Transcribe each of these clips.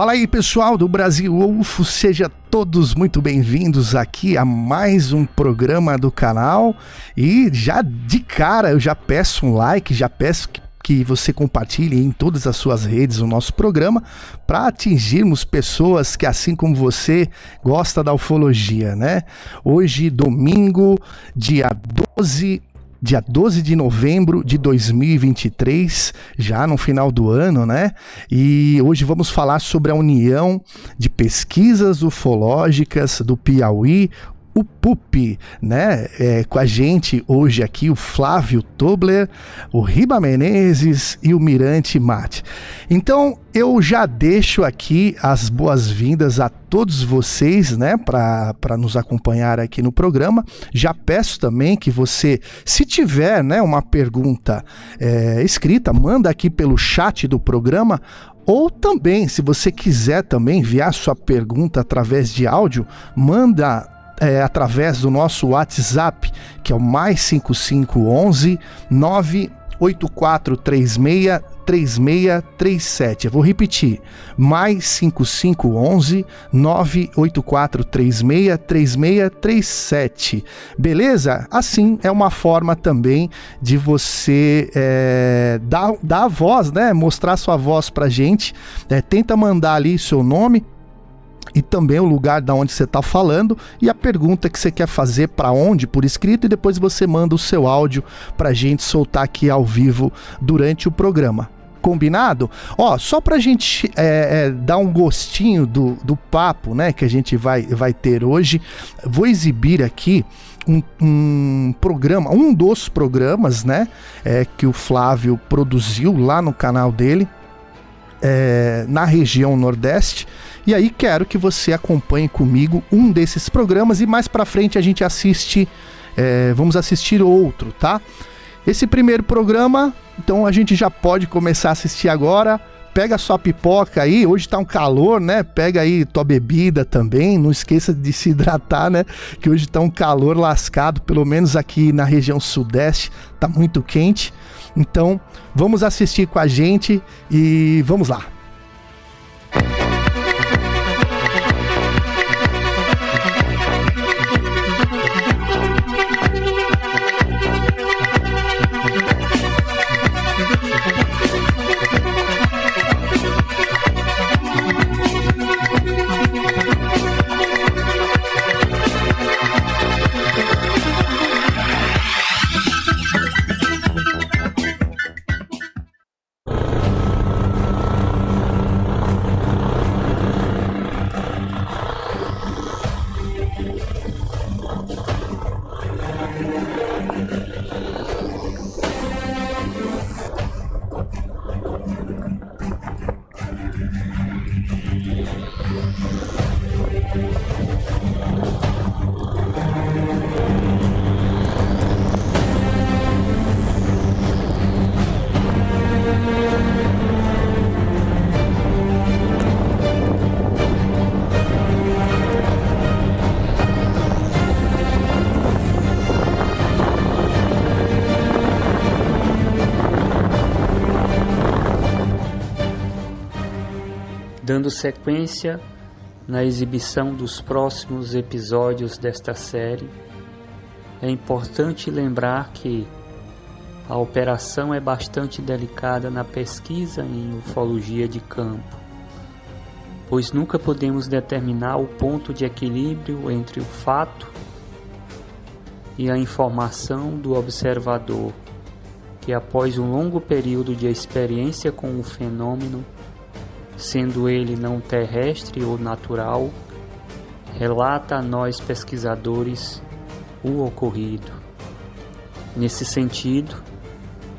Fala aí, pessoal do Brasil UFO, sejam todos muito bem-vindos aqui a mais um programa do canal. E já de cara eu já peço um like, já peço que que você compartilhe em todas as suas redes o nosso programa para atingirmos pessoas que, assim como você, gosta da ufologia, né? Hoje, domingo, dia 12 dia 12 de novembro de 2023, já no final do ano, né? E hoje vamos falar sobre a União de Pesquisas Ufológicas do Piauí, o PUP, né? É, com a gente hoje aqui o Flávio Tobler, o Riba Menezes e o Mirante Mate. Então eu já deixo aqui as boas-vindas a todos vocês, né, para nos acompanhar aqui no programa. Já peço também que você, se tiver, né, uma pergunta é, escrita, manda aqui pelo chat do programa ou também, se você quiser também enviar sua pergunta através de áudio, manda é, através do nosso WhatsApp, que é o mais 5511 98436 3637. Eu vou repetir. Mais 5511 98436 3637. Beleza? Assim é uma forma também de você é, dar, dar a voz, né? Mostrar sua voz pra gente. É, tenta mandar ali seu nome e também o lugar da onde você está falando e a pergunta que você quer fazer para onde por escrito e depois você manda o seu áudio para a gente soltar aqui ao vivo durante o programa. Combinado? Ó, só para a gente é, é, dar um gostinho do, do papo, né, que a gente vai, vai ter hoje, vou exibir aqui um, um, programa, um dos programas, né, é, que o Flávio produziu lá no canal dele, é, na região Nordeste. E aí quero que você acompanhe comigo um desses programas e mais para frente a gente assiste, é, vamos assistir outro, tá? Esse primeiro programa, então a gente já pode começar a assistir agora. Pega sua pipoca aí, hoje tá um calor, né? Pega aí tua bebida também, não esqueça de se hidratar, né? Que hoje tá um calor lascado, pelo menos aqui na região sudeste, tá muito quente. Então, vamos assistir com a gente e vamos lá. Dando sequência na exibição dos próximos episódios desta série, é importante lembrar que a operação é bastante delicada na pesquisa em ufologia de campo, pois nunca podemos determinar o ponto de equilíbrio entre o fato e a informação do observador, que após um longo período de experiência com o fenômeno sendo ele não terrestre ou natural, relata a nós pesquisadores o ocorrido. Nesse sentido,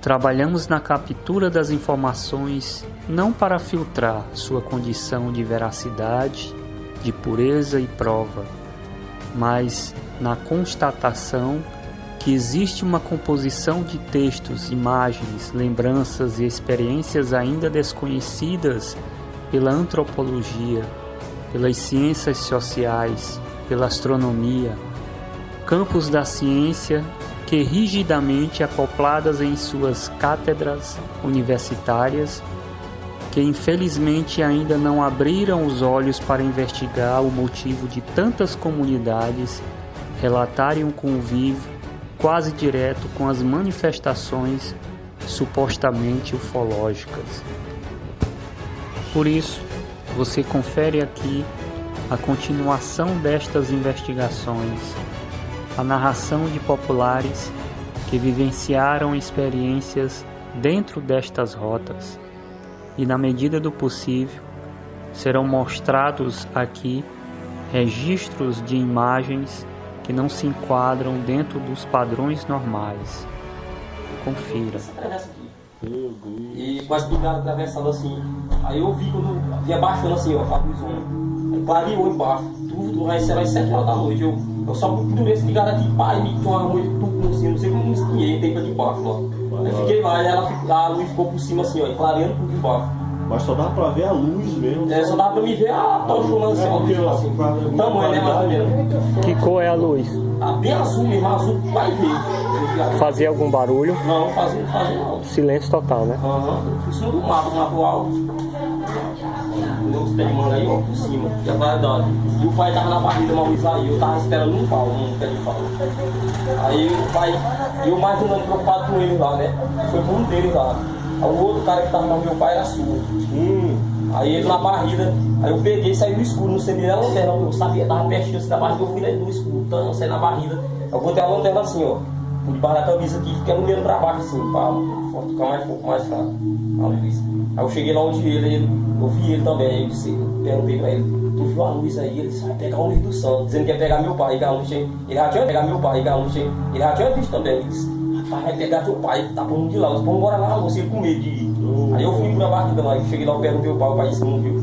trabalhamos na captura das informações não para filtrar sua condição de veracidade, de pureza e prova, mas na constatação que existe uma composição de textos, imagens, lembranças e experiências ainda desconhecidas pela antropologia, pelas ciências sociais, pela astronomia, campos da ciência que rigidamente acopladas em suas cátedras universitárias, que infelizmente ainda não abriram os olhos para investigar o motivo de tantas comunidades relatarem um convívio quase direto com as manifestações supostamente ufológicas. Por isso, você confere aqui a continuação destas investigações, a narração de populares que vivenciaram experiências dentro destas rotas e, na medida do possível, serão mostrados aqui registros de imagens que não se enquadram dentro dos padrões normais. Confira. E com as brigadas atravessando assim. Aí eu vi quando vinha baixando assim, ó, a luzona. Aí clareou embaixo. Tudo, aí será às 7 horas da noite. Eu, eu só procurei esse ligado aqui, pai, me tinha uma noite tudo assim, não sei como me espinhei, tem pra debaixo lá. Aí fiquei lá e ela, a luz ficou por cima assim, ó, e clareando por debaixo. Mas só dava pra ver a luz mesmo. É, só dava pra me ver a tochona assim, a luz assim. O tamanho, né, mais ou menos. Que cor é a luz? Ah, bem azul mesmo, azul vai ver. Fazia algum barulho? Não, fazia, fazia não. Silêncio total, né? Aham, por cima do mato, mato alto. De manga aí, ó, por cima. E a verdade. E o pai tava na barriga, uma luz aí, eu tava esperando um pau. Aí o pai, e eu mais ano preocupado com ele lá, né? Foi por um deles lá. Aí o outro cara que tava com meu pai era surdo. Hum, Aí ele na barriga, aí eu peguei e saí do escuro, não sei nem a lanterna, eu sabia, tava pertinho assim da barriga, eu fui lá do escuro, então saí na barriga. Eu botei a lanterna assim, ó, por debaixo da camisa aqui, fiquei olhando pra baixo assim, pra ficar mais mais fraco, a luz. Aí eu cheguei lá onde ele, ele eu vi ele também, aí eu disse, eu perguntei pra ele, tu viu a luz aí? Ele disse, vai pegar a luz do santo, dizendo que ia pegar meu pai, que a luz ele já tinha pegar meu pai, que a luz ele já tinha visto também, ele disse, rapaz, vai pegar teu pai, tá bom de lá, eu disse, vamos embora lá, você com medo de ir. Aí eu fui pra barriga lá, e cheguei lá, eu perguntei o pai, o pai disse, não viu.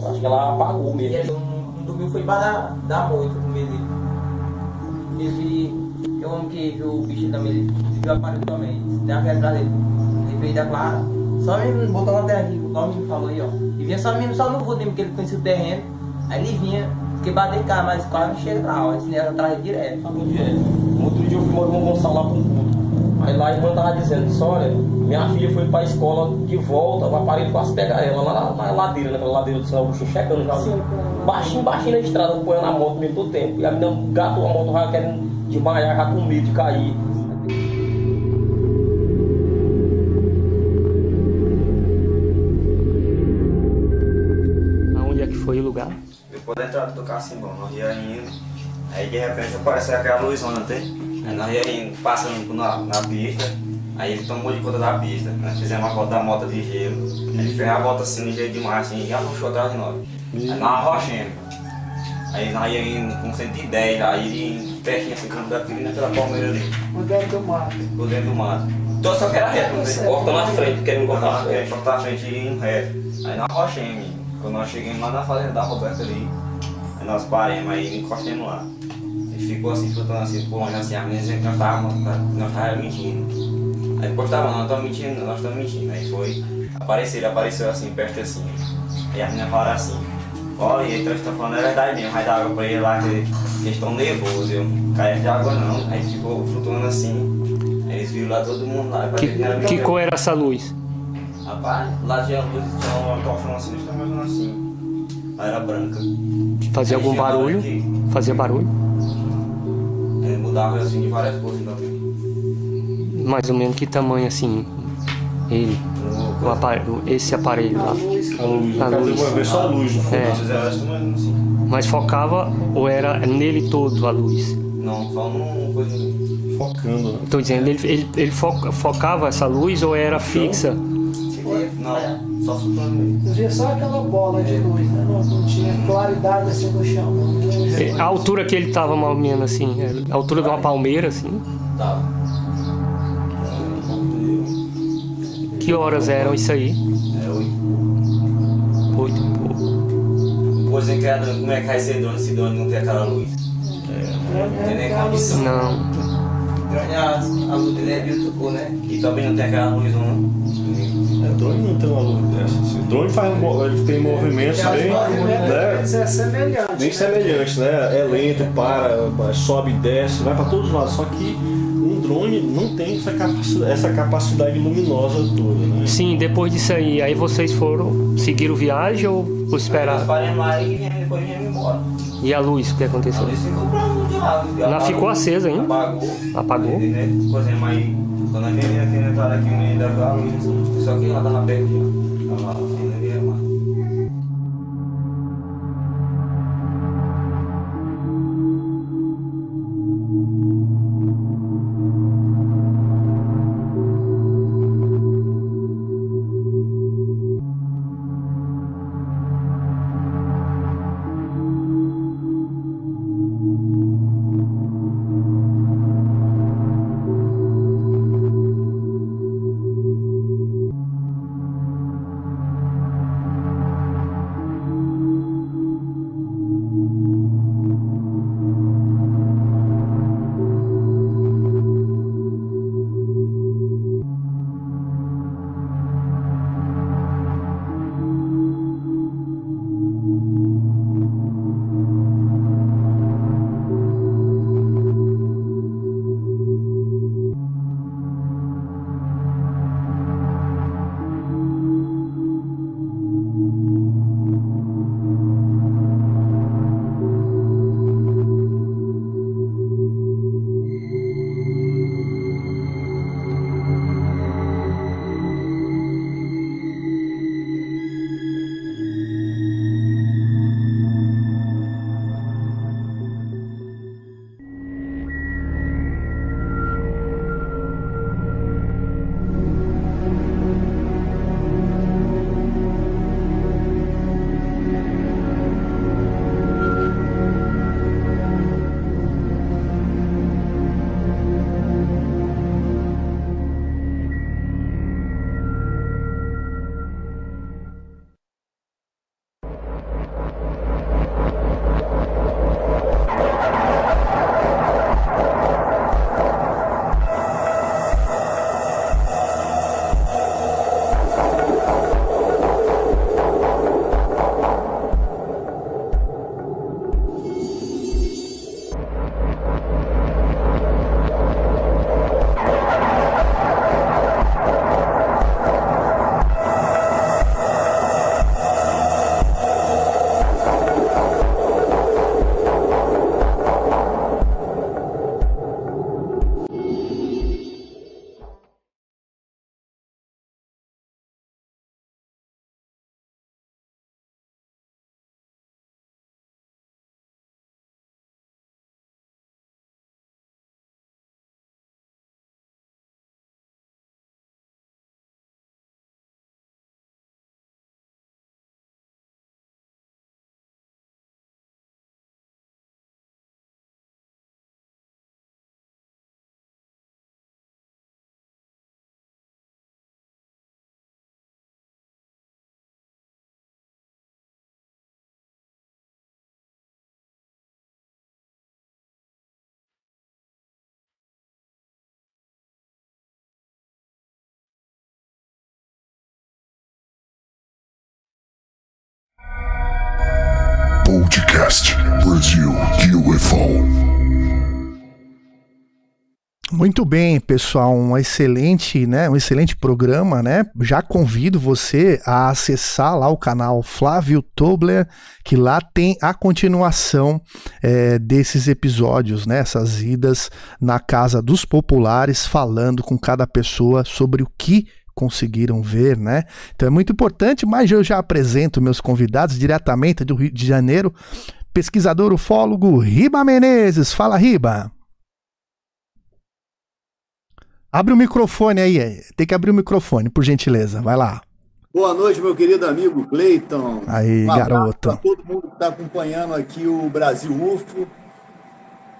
Eu acho que ela apagou E mesmo. ele não, não dormiu, foi embaixo da, da moita com medo dele. Esse um homem que viu o bicho também, ele viu o aparelho também, tem a pedra atrás dele. Ele veio da Clara, só mesmo botou uma terra aqui, igual o menino falou aí, ó. E vinha só mesmo só no vulto, porque ele conhecia o terreno. Aí ele vinha, fiquei batendo em casa, mas quase não chega lá, ó. Esse negócio atrás direto. Falou direto. No outro dia eu fui morar com o Gonçalo lá pro culto. Aí lá a irmã tava dizendo, olha, minha filha foi pra escola de volta, o aparelho quase pegar ela lá na, na ladeira, naquela ladeira do São Agostinho, checando já. Baixinho, baixinho na estrada, apoiando a moto mesmo todo tempo. E a menina gatou a moto, já querendo desmaiar, já com medo de cair. Do Cassimbão, nós ia indo, aí de repente apareceu aquela luzona, tem? Aí nós ia indo, passando na, na pista, aí ele tomou de conta da pista, nós fizemos a volta da moto de gelo, ele fez a volta assim, ligeiro demais, assim, e já puxou atrás de nós. Aí nós arrochemos. Aí nós ia indo com 110, aí ele pertinho assim, canto da trilha naquela palmeira ali, Dentro do mato. por dentro do mato. Então só que era reto, né? Corta na frente, querendo cortar na Cortava, querendo frente. cortar a frente e indo reto. Aí nós arrochemos, quando nós chegamos lá na fazenda da Roberta ali, nós paramos, aí encostamos lá. Ele ficou assim, escutando assim, por longe assim, as meninas diziam que nós estávamos nós tava mentindo. Aí depois tava, não, nós estamos mentindo, nós estamos mentindo. Aí foi, apareceu, ele apareceu assim, perto assim. Aí as meninas falaram assim, olha, então eles estão falando a verdade mesmo, vai dar água pra ele lá, que que eles estão nervosos, eu caia de água não. Aí ficou flutuando assim, aí eles viram lá todo mundo lá. Que, que mentira. cor era essa luz? Rapaz, lá tinha luz, tinha uma tochona assim, desse tamanho assim. Era branca. Fazia algum barulho? aqui, Fazia barulho? é, mudava assim de várias cores também. Mais ou menos que tamanho assim? Ele, o aparelho, esse aparelho lá. a luz. A luz. uma vez só a luz, não foi? É. Nós fizemos esse tamanho assim. Mas focava ou era nele todo a luz? Não, só num coisa. Focando, né? Estou dizendo, ele, ele, ele fo- focava essa luz ou era fixa? Não, só. Eu via só aquela bola de luz, né? Não, não tinha claridade assim no chão. É, A altura que ele estava mais ou menos assim, é, a altura de uma palmeira assim. Tava. Que horas eram isso aí? É oito. Oito e pouco. Pois era, como é que vai ser dono se dono não tem aquela luz? É, não tem nem condição. Não. A, a luz dele é de né? E também não tem aquela luz não. Drone não tem uma luz dessa. O drone faz, ele tem movimentos Porque bem. os movimentos Né? é semelhante. Bem semelhantes, né? É lento, para, sobe e desce, vai para todos os lados. Só que um drone não tem essa capacidade, essa capacidade luminosa toda, né? Sim, depois disso aí, aí vocês foram, seguiram viagem ou ou Nós paramos lá e depois viemos embora. E a luz, o que aconteceu? Aí ficou pra. Ela ficou acesa ainda? Apagou. Apagou? Né? Aí. Quando a gente entrada aqui, menino deu a luz. Só que ela tava perto. Podcast Brasil UFO. Muito bem, pessoal, um excelente, né, um excelente programa, né? Já convido você a acessar lá o canal Flávio Tobler, que lá tem a continuação é, desses episódios, né? Essas idas na casa dos populares, falando com cada pessoa sobre o que conseguiram ver, né? Então é muito importante, mas eu já apresento meus convidados diretamente do Rio de Janeiro, pesquisador ufólogo Riba Menezes. Fala, Riba. Abre o microfone aí, tem que abrir o microfone, por gentileza. Vai lá. Boa noite, meu querido amigo Cleiton. Aí, Um garoto. Para todo mundo que está acompanhando aqui o Brasil UFO.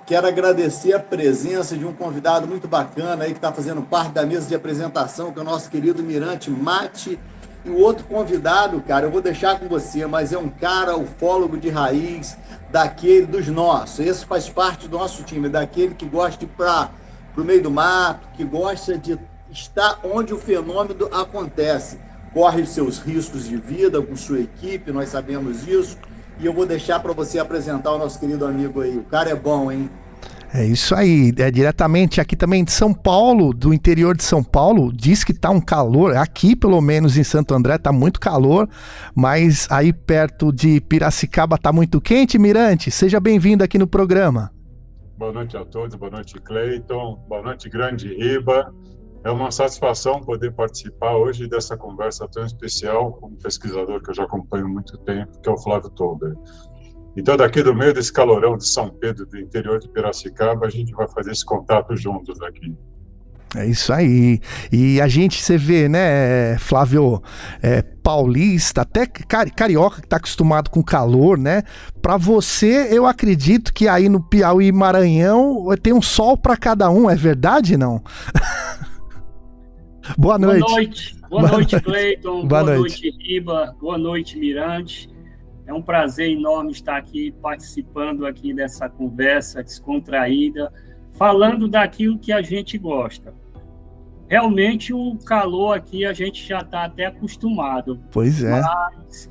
Quero agradecer a presença de um convidado muito bacana aí que está fazendo parte da mesa de apresentação, que é o nosso querido Mirante Mate. E o outro convidado, cara, eu vou deixar com você, mas é um cara ufólogo de raiz, daquele dos nossos. Esse faz parte do nosso time, daquele que gosta de ir para o meio do mato, que gosta de estar onde o fenômeno acontece. corre seus riscos de vida com sua equipe, nós sabemos disso. E eu vou deixar para você apresentar o nosso querido amigo aí. O cara é bom, hein? É isso aí, é diretamente aqui também de São Paulo, do interior de São Paulo, diz que tá um calor, aqui pelo menos em Santo André tá muito calor, mas aí perto de Piracicaba tá muito quente, Mirante, seja bem-vindo aqui no programa. Boa noite a todos, boa noite Cleiton, boa noite Grande Riba, é uma satisfação poder participar hoje dessa conversa tão especial com um pesquisador que eu já acompanho há muito tempo, que é o Flávio Tolber. Então, daqui do meio desse calorão de São Pedro, do interior de Piracicaba, a gente vai fazer esse contato juntos aqui. É isso aí. E a gente, você vê, né, Flávio, é, paulista, até carioca que tá acostumado com calor, né? Para você, eu acredito que aí no Piauí e Maranhão tem um sol para cada um, é verdade não? Boa noite. Boa noite. Boa, Boa noite, Cleiton. Boa, Boa noite. noite, Riba. Boa noite, Mirante. É um prazer enorme estar aqui participando aqui dessa conversa descontraída, falando daquilo que a gente gosta. Realmente o calor aqui a gente já está até acostumado. Pois é. Mas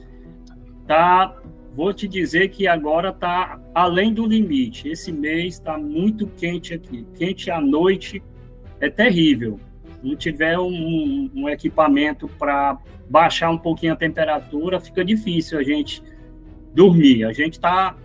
tá, vou te dizer que agora está além do limite. Esse mês está muito quente aqui. Quente à noite é terrível. Não tiver um, um equipamento para baixar um pouquinho a temperatura, fica difícil a gente dormir. A gente está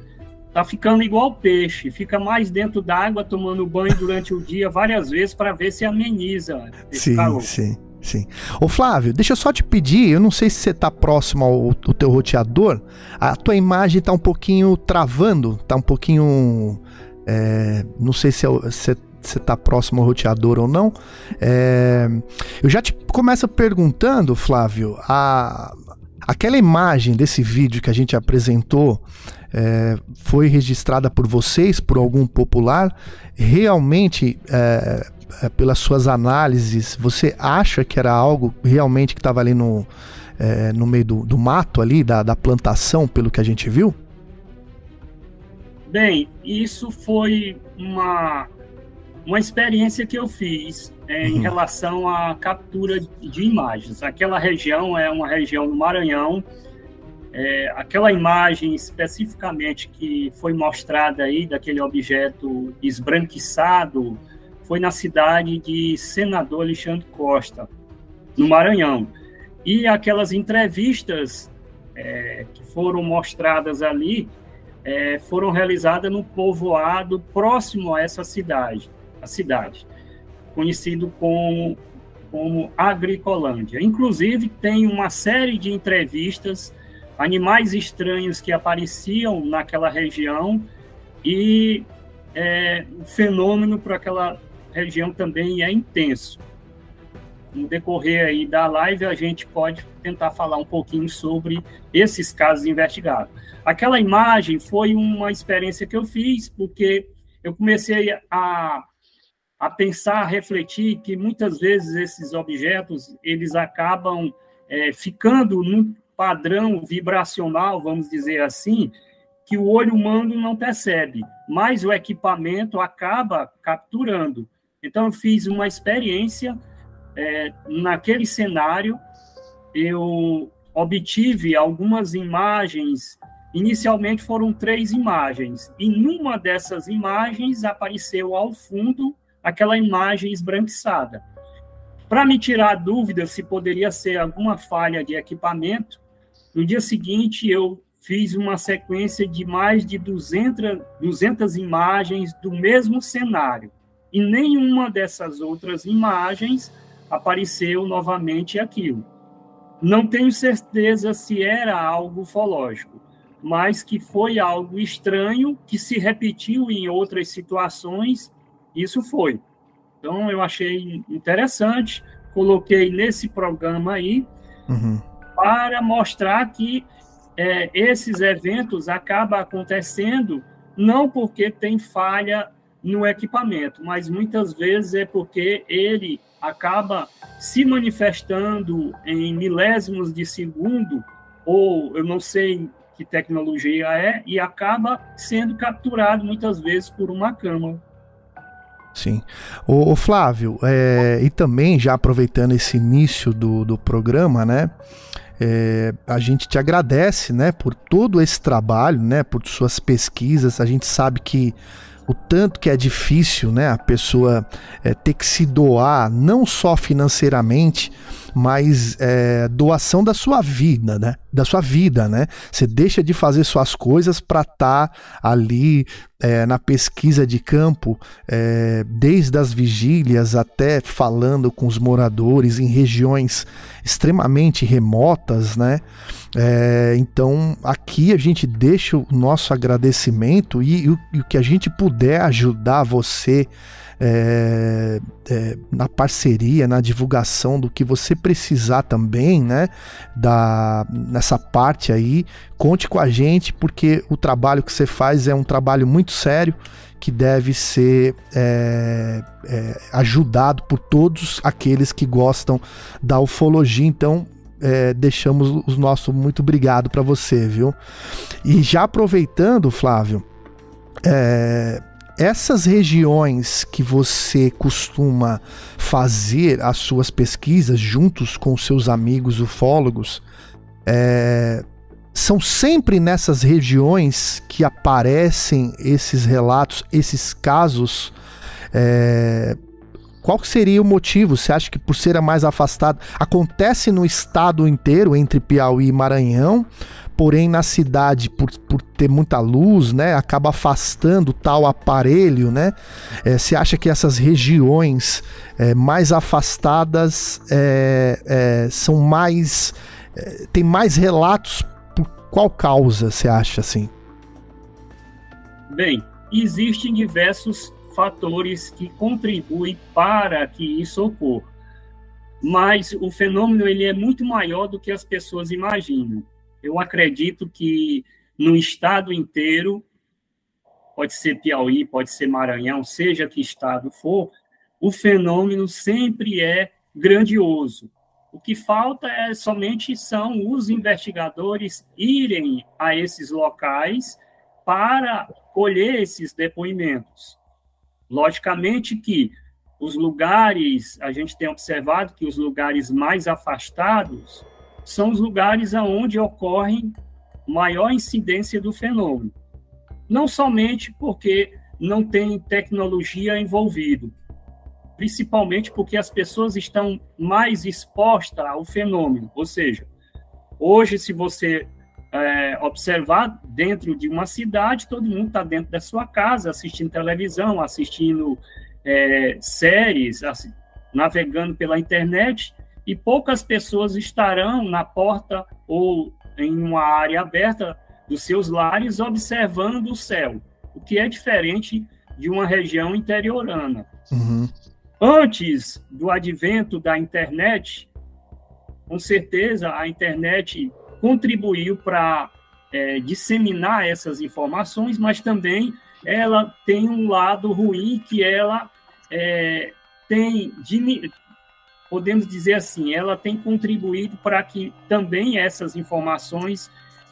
tá ficando igual peixe, fica mais dentro d'água, tomando banho durante o dia várias vezes para ver se ameniza esse sim, calor. Sim, sim. Ô Flávio, deixa eu só te pedir, eu não sei se você está próximo ao, ao, teu roteador, a tua imagem está um pouquinho travando, está um pouquinho... É, não sei se, é, se você está próximo ao roteador ou não. É, eu já te começo perguntando, Flávio, a, Aquela imagem desse vídeo que a gente apresentou é, foi registrada por vocês, por algum popular. Realmente, é, é, pelas suas análises, você acha que era algo realmente que estava ali no, é, no meio do, do mato ali, da, da plantação, pelo que a gente viu? Bem, isso foi uma uma experiência que eu fiz é, uhum. em relação à captura de imagens. Aquela região é uma região no Maranhão. É, aquela imagem especificamente que foi mostrada aí daquele objeto esbranquiçado foi na cidade de Senador Alexandre Costa, no Maranhão. E aquelas entrevistas é, que foram mostradas ali é, foram realizadas no povoado próximo a essa cidade a cidade, conhecido como, como Agricolândia. Inclusive, tem uma série de entrevistas, animais estranhos que apareciam naquela região e é, o fenômeno para aquela região também é intenso. No decorrer aí da live, a gente pode tentar falar um pouquinho sobre esses casos investigados. Aquela imagem foi uma experiência que eu fiz, porque eu comecei a a pensar, a refletir que muitas vezes esses objetos eles acabam é, ficando num padrão vibracional, vamos dizer assim, que o olho humano não percebe, mas o equipamento acaba capturando. Então, eu fiz uma experiência é, naquele cenário, eu obtive algumas imagens. Inicialmente foram três imagens, e numa dessas imagens apareceu ao fundo aquela imagem esbranquiçada. Para me tirar a dúvida se poderia ser alguma falha de equipamento, no dia seguinte eu fiz uma sequência de mais de 200, 200 imagens do mesmo cenário. E nenhuma dessas outras imagens apareceu novamente aquilo. Não tenho certeza se era algo ufológico, mas que foi algo estranho que se repetiu em outras situações isso foi. Então, eu achei interessante, coloquei nesse programa aí, uhum. para mostrar que é, esses eventos acabam acontecendo não porque tem falha no equipamento, mas muitas vezes é porque ele acaba se manifestando em milésimos de segundo, ou eu não sei que tecnologia é, e acaba sendo capturado muitas vezes por uma câmera. Sim. O, Flávio, é, e também já aproveitando esse início do, do programa, né? É, a gente te agradece, né, por todo esse trabalho, né, por suas pesquisas. A gente sabe que o tanto que é difícil, né, a pessoa é, ter que se doar, não só financeiramente, mas é, doação da sua vida, né? Da sua vida, né? Você deixa de fazer suas coisas para estar tá ali é, na pesquisa de campo, é, desde as vigílias até falando com os moradores em regiões extremamente remotas, né? É, então aqui a gente deixa o nosso agradecimento e, e, e o que a gente puder ajudar você é, é, na parceria, na divulgação do que você precisar também, né? Da, nessa parte aí, conte com a gente, porque o trabalho que você faz é um trabalho muito sério que deve ser é, é, ajudado por todos aqueles que gostam da ufologia. Então, é, deixamos o nosso muito obrigado para você, viu? E já aproveitando, Flávio, é, essas regiões que você costuma fazer as suas pesquisas juntos com seus amigos ufólogos, é, são sempre nessas regiões que aparecem esses relatos, esses casos. É, qual seria o motivo? Você acha que por ser mais afastado acontece no estado inteiro entre Piauí e Maranhão? porém na cidade, por, por ter muita luz, né, acaba afastando tal aparelho, né? É, você acha que essas regiões é, mais afastadas é, é são mais. É, tem mais relatos por qual causa, você acha assim? Bem, existem diversos fatores que contribuem para que isso ocorra. Mas o fenômeno ele é muito maior do que as pessoas imaginam. Eu acredito que no estado inteiro, pode ser Piauí, pode ser Maranhão, seja que estado for, o fenômeno sempre é grandioso. O que falta é somente são os investigadores irem a esses locais para colher esses depoimentos. Logicamente que os lugares, a gente tem observado que os lugares mais afastados, são os lugares aonde ocorre maior incidência do fenômeno. Não somente porque não tem tecnologia envolvido, principalmente porque as pessoas estão mais expostas ao fenômeno. Ou seja, hoje, se você é, observar dentro de uma cidade, todo mundo está dentro da sua casa, assistindo televisão, assistindo é, séries, assim, navegando pela internet, e poucas pessoas estarão na porta ou em uma área aberta dos seus lares observando o céu, o que é diferente de uma região interiorana. Uhum. Antes do advento da internet, com certeza a internet contribuiu para é, disseminar essas informações, mas também ela tem um lado ruim que ela é, tem podemos dizer assim, ela tem contribuído para que também essas informações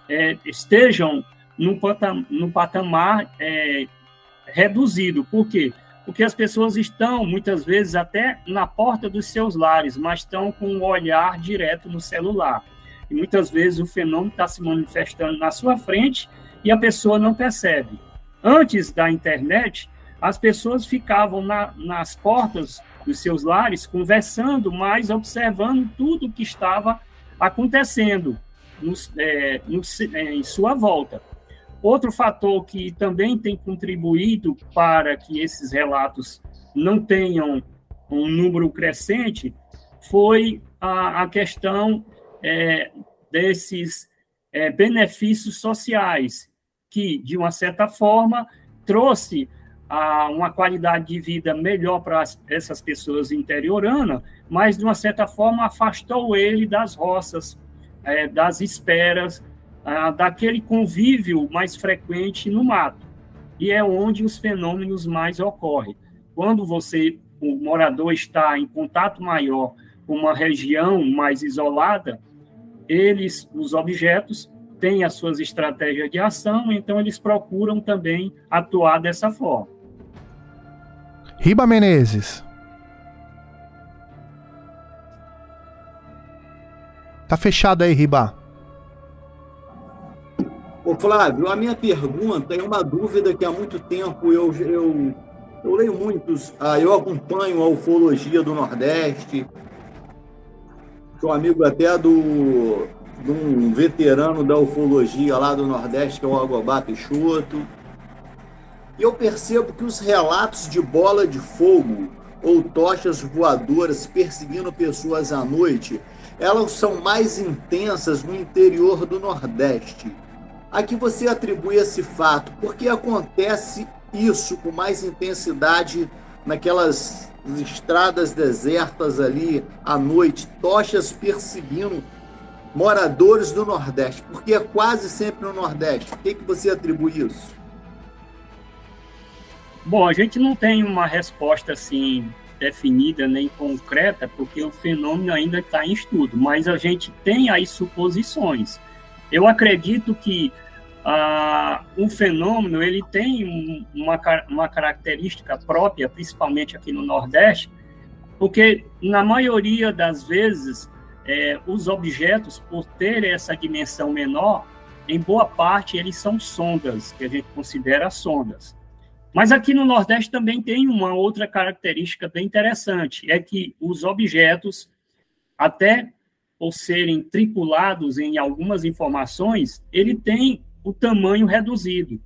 é, estejam no patamar, patamar é, reduzido. Por quê? Porque as pessoas estão, muitas vezes, até na porta dos seus lares, mas estão com o um olhar direto no celular. E muitas vezes o fenômeno está se manifestando na sua frente e a pessoa não percebe. Antes da internet, as pessoas ficavam na, nas portas dos seus lares, conversando, mas observando tudo o que estava acontecendo no, é, no, é, em sua volta. Outro fator que também tem contribuído para que esses relatos não tenham um número crescente foi a, a questão é, desses é, benefícios sociais, que, de uma certa forma, trouxe a uma qualidade de vida melhor para essas pessoas interioranas, mas de uma certa forma afastou ele das roças, é, das esperas, a, daquele convívio mais frequente no mato. E é onde os fenômenos mais ocorrem. Quando você, o morador, está em contato maior com uma região mais isolada, eles, os objetos, têm as suas estratégias de ação, então eles procuram também atuar dessa forma. Riba Menezes. Tá fechado aí, Riba. Ô Flávio, a minha pergunta é uma dúvida que há muito tempo eu, eu, eu leio muitos, ah, eu acompanho a ufologia do Nordeste, sou amigo até do, de um veterano da ufologia lá do Nordeste, que é o Agobá Peixoto. E eu percebo que os relatos de bola de fogo ou tochas voadoras perseguindo pessoas à noite, elas são mais intensas no interior do Nordeste. A que você atribui esse fato? Por que acontece isso com mais intensidade naquelas estradas desertas ali à noite, tochas perseguindo moradores do Nordeste? Porque é quase sempre no Nordeste. O que, que você atribui isso? Bom, a gente não tem uma resposta assim definida nem concreta, porque o fenômeno ainda está em estudo, mas a gente tem aí suposições. Eu acredito que ah, o fenômeno ele tem um, uma, uma característica própria, principalmente aqui no Nordeste, porque na maioria das vezes é, os objetos, por terem essa dimensão menor, em boa parte eles são sondas, que a gente considera sondas. Mas aqui no Nordeste também tem uma outra característica bem interessante, é que os objetos, até por serem tripulados em algumas informações, ele tem o tamanho reduzido.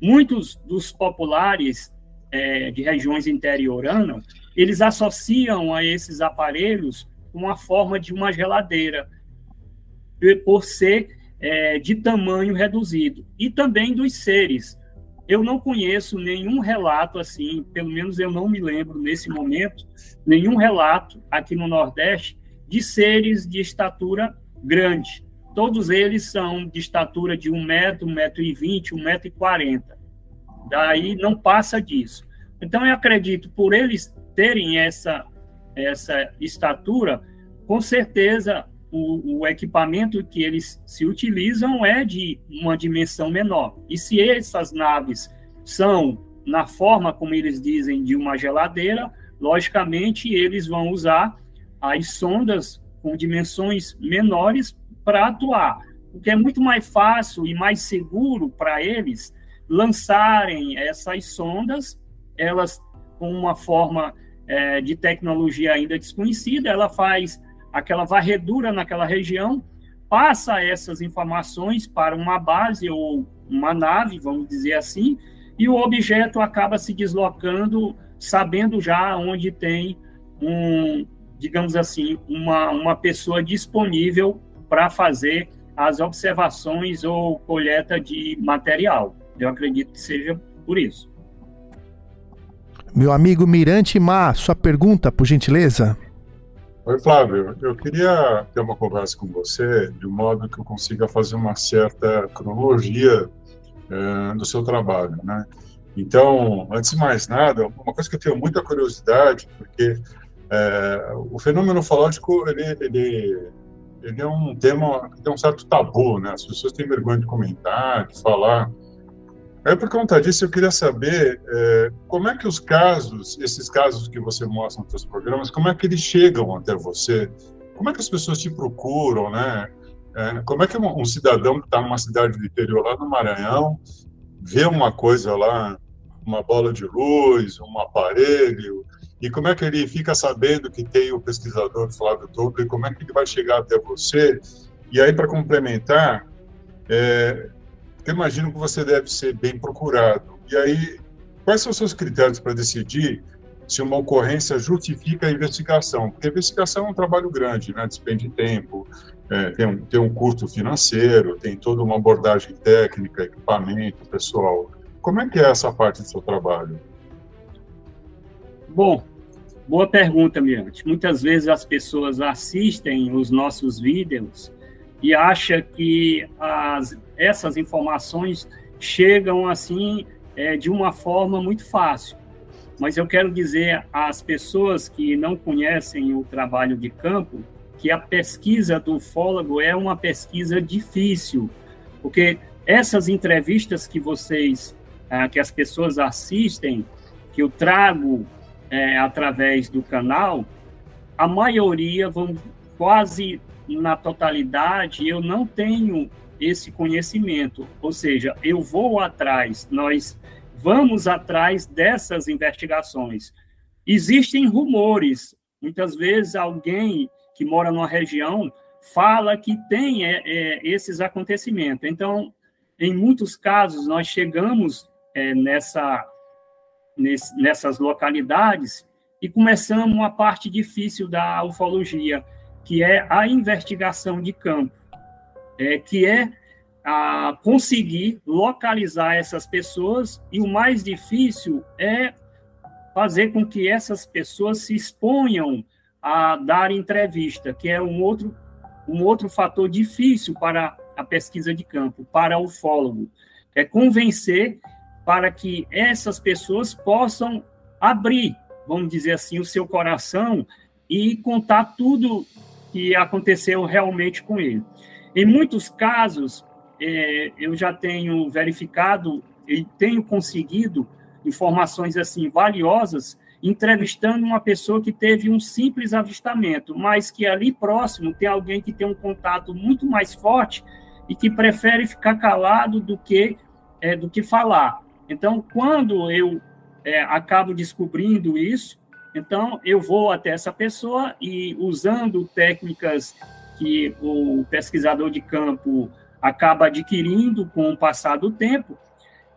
Muitos dos populares é, de regiões interioranas, eles associam a esses aparelhos uma forma de uma geladeira, por ser é, de tamanho reduzido. E também dos seres eu não conheço nenhum relato assim, pelo menos eu não me lembro nesse momento, nenhum relato aqui no Nordeste de seres de estatura grande. Todos eles são de estatura de 1 metro, 1 metro e 20, 1 metro e 40. Daí não passa disso. Então eu acredito, por eles terem essa, essa estatura, com certeza o, o, equipamento que eles se utilizam é de uma dimensão menor. E se essas naves são, na forma como eles dizem, de uma geladeira, logicamente eles vão usar as sondas com dimensões menores para atuar. Porque é muito mais fácil e mais seguro para eles lançarem essas sondas, elas com uma forma é, de tecnologia ainda desconhecida, ela faz aquela varredura naquela região, passa essas informações para uma base ou uma nave, vamos dizer assim, e o objeto acaba se deslocando, sabendo já onde tem um, digamos assim, uma, uma pessoa disponível para fazer as observações ou coleta de material. Eu acredito que seja por isso. Meu amigo Mirante Mar, sua pergunta, por gentileza? Oi, Flávio. Eu queria ter uma conversa com você de modo que eu consiga fazer uma certa cronologia é, do seu trabalho, né? Então, antes de mais nada, uma coisa que eu tenho muita curiosidade, porque é, o fenômeno ufológico, ele, ele, ele é um tema que tem um certo tabu, né? As pessoas têm vergonha de comentar, de falar, Aí, por conta disso, eu queria saber é, como é que os casos, esses casos que você mostra nos seus programas, como é que eles chegam até você? Como é que as pessoas te procuram, né? É, como é que um, um cidadão que está numa cidade do interior lá no Maranhão vê uma coisa lá, uma bola de luz, um aparelho, e como é que ele fica sabendo que tem o pesquisador Flávio e como é que ele vai chegar até você? E aí, para complementar, é, eu imagino que você deve ser bem procurado. E aí, quais são os seus critérios para decidir se uma ocorrência justifica a investigação? Porque a investigação é um trabalho grande, né? despende tempo, é, tem, um, tem um custo financeiro, tem toda uma abordagem técnica, equipamento, pessoal. Como é que é essa parte do seu trabalho? Bom, boa pergunta, Mirante. Muitas vezes as pessoas assistem os nossos vídeos e acha que as, essas informações chegam assim é, de uma forma muito fácil. Mas eu quero dizer às pessoas que não conhecem o trabalho de campo que a pesquisa do ufólogo é uma pesquisa difícil, porque essas entrevistas que vocês, ah, que as pessoas assistem, que eu trago é, através do canal, a maioria, vão quase na totalidade, eu não tenho esse conhecimento. Ou seja, eu vou atrás, nós vamos atrás dessas investigações. Existem rumores, muitas vezes alguém que mora numa região fala que tem é, é, esses acontecimentos. Então, em muitos casos, nós chegamos é, nessa, nesse, nessas localidades e começamos uma parte difícil da ufologia, que é a investigação de campo, é, que é a conseguir localizar essas pessoas e o mais difícil é fazer com que essas pessoas se exponham a dar entrevista, que é um outro um outro fator difícil para a pesquisa de campo, para o ufólogo, é convencer para que essas pessoas possam abrir, vamos dizer assim, o seu coração e contar tudo que aconteceu realmente com ele. Em muitos casos, é, eu já tenho verificado e tenho conseguido informações assim valiosas entrevistando uma pessoa que teve um simples avistamento, mas que ali próximo tem alguém que tem um contato muito mais forte e que prefere ficar calado do que é, do que falar. Então, quando eu é, acabo descobrindo isso, então, eu vou até essa pessoa e, usando técnicas que o pesquisador de campo acaba adquirindo com o passar do tempo,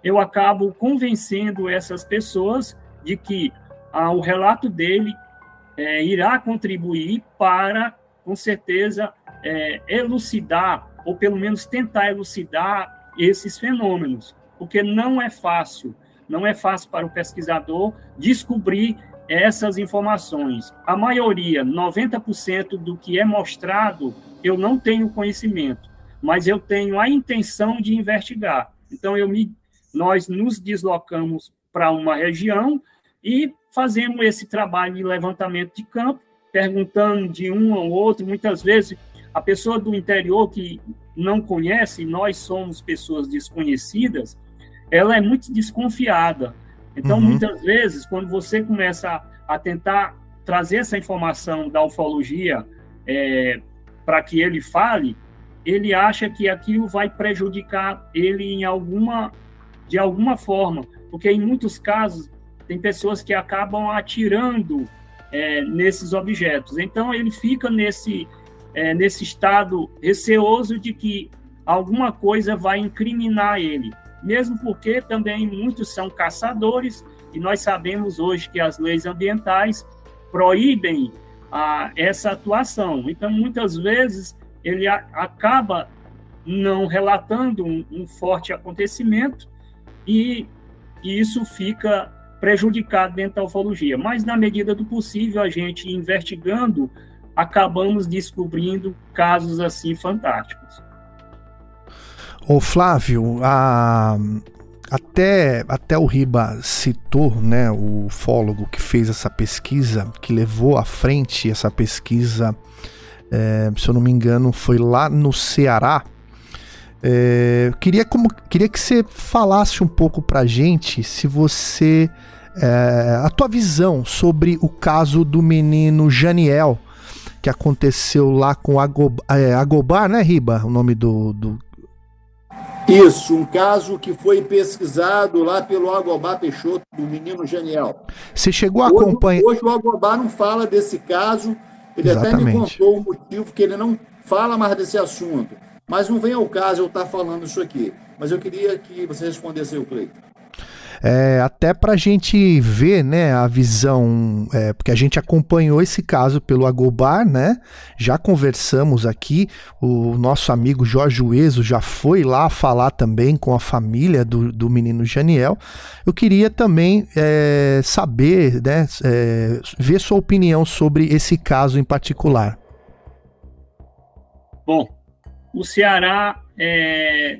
eu acabo convencendo essas pessoas de que ah, o relato dele é, irá contribuir para, com certeza, é, elucidar, ou pelo menos tentar elucidar esses fenômenos, porque não é fácil, não é fácil para o pesquisador descobrir essas informações. A maioria, 90% do que é mostrado, eu não tenho conhecimento, mas eu tenho a intenção de investigar. Então, eu me, nós nos deslocamos para uma região e fazemos esse trabalho de levantamento de campo, perguntando de um ao outro. Muitas vezes, a pessoa do interior que não conhece, nós somos pessoas desconhecidas, ela é muito desconfiada então, uhum. muitas vezes, quando você começa a, a, tentar trazer essa informação da ufologia é, para que ele fale, ele acha que aquilo vai prejudicar ele em alguma, de alguma forma, porque em muitos casos tem pessoas que acabam atirando é, nesses objetos. Então, ele fica nesse, é, nesse estado receoso de que alguma coisa vai incriminar ele mesmo porque também muitos são caçadores, e nós sabemos hoje que as leis ambientais proíbem ah, essa atuação. Então, muitas vezes, ele a, acaba não relatando um, um forte acontecimento e, e isso fica prejudicado dentro da ufologia. Mas, na medida do possível, a gente investigando, acabamos descobrindo casos assim fantásticos. Ô Flávio, a, até, até o Riba citou, né, o ufólogo que fez essa pesquisa, que levou à frente essa pesquisa, é, se eu não me engano, foi lá no Ceará. É, queria, como, queria que você falasse um pouco pra gente se você. É, a tua visão sobre o caso do menino Janiel, que aconteceu lá com Agobar, é, Agobar né, Riba? O nome do, do isso, um caso que foi pesquisado lá pelo Agobá Peixoto, do menino Janiel. Você chegou a acompanhar. Hoje o Agobá não fala desse caso, ele Exatamente. até me contou o motivo que ele não fala mais desse assunto. Mas não vem ao caso eu estar falando isso aqui. Mas eu queria que você respondesse aí, o Cleiton é, até para a gente ver né, a visão, é, porque a gente acompanhou esse caso pelo Agobar, né? Já conversamos aqui, o nosso amigo Jorge Ueso já foi lá falar também com a família do, do menino Janiel. Eu queria também é, saber, né, é, ver sua opinião sobre esse caso em particular. Bom, o Ceará é,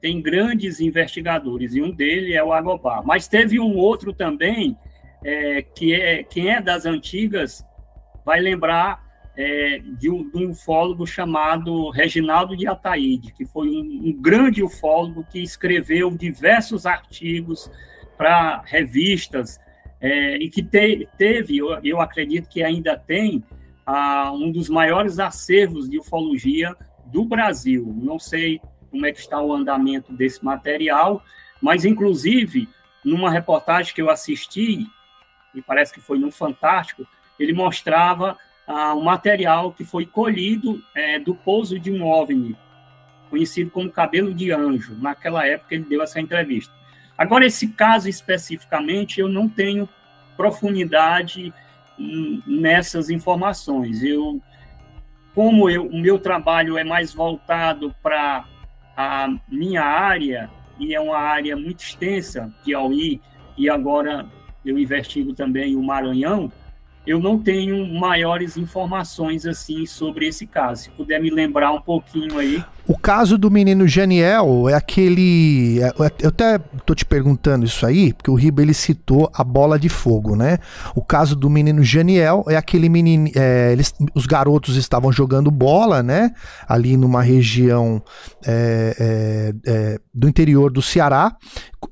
tem grandes investigadores, e um deles é o Agobá. Mas teve um outro também, é, que é quem é das antigas vai lembrar é, de, um, de, um, ufólogo chamado Reginaldo de Ataíde, que foi um, um grande ufólogo que escreveu diversos artigos para revistas é, e que te, teve, eu, eu, acredito que ainda tem, ah, um dos maiores acervos de ufologia do Brasil. Não sei como é que está o andamento desse material, mas, inclusive, numa reportagem que eu assisti, e parece que foi no Fantástico, ele mostrava ah, um material que foi colhido é, do pouso de um OVNI, conhecido como cabelo de anjo. Naquela época ele deu essa entrevista. Agora, esse caso especificamente, eu não tenho profundidade nessas informações. Eu, como eu, o meu trabalho é mais voltado para a minha área, e é uma área muito extensa, Piauí, e agora eu investigo também o Maranhão, eu não tenho maiores informações assim sobre esse caso. Se puder me lembrar um pouquinho aí. O caso do menino Janiel é aquele. É, eu até tô te perguntando isso aí, porque o Riba ele citou a bola de fogo, né? O caso do menino Janiel é aquele menino. É, eles, os garotos estavam jogando bola, né? Ali numa região é, é, é do interior do Ceará.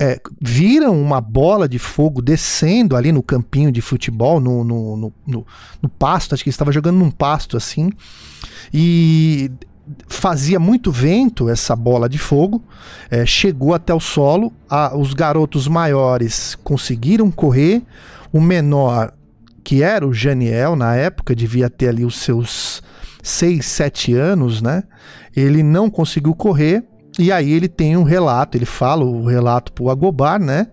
É, viram uma bola de fogo descendo ali no campinho de futebol, no, no, no, no, pasto, acho que estava jogando num pasto assim. E fazia muito vento essa bola de fogo, é, chegou até o solo, a, os garotos maiores conseguiram correr, o menor, que era o Janiel na época, devia ter ali os seus 6, 7 anos, né? Ele não conseguiu correr, e aí ele tem um relato, ele fala o relato pro Agobar, né?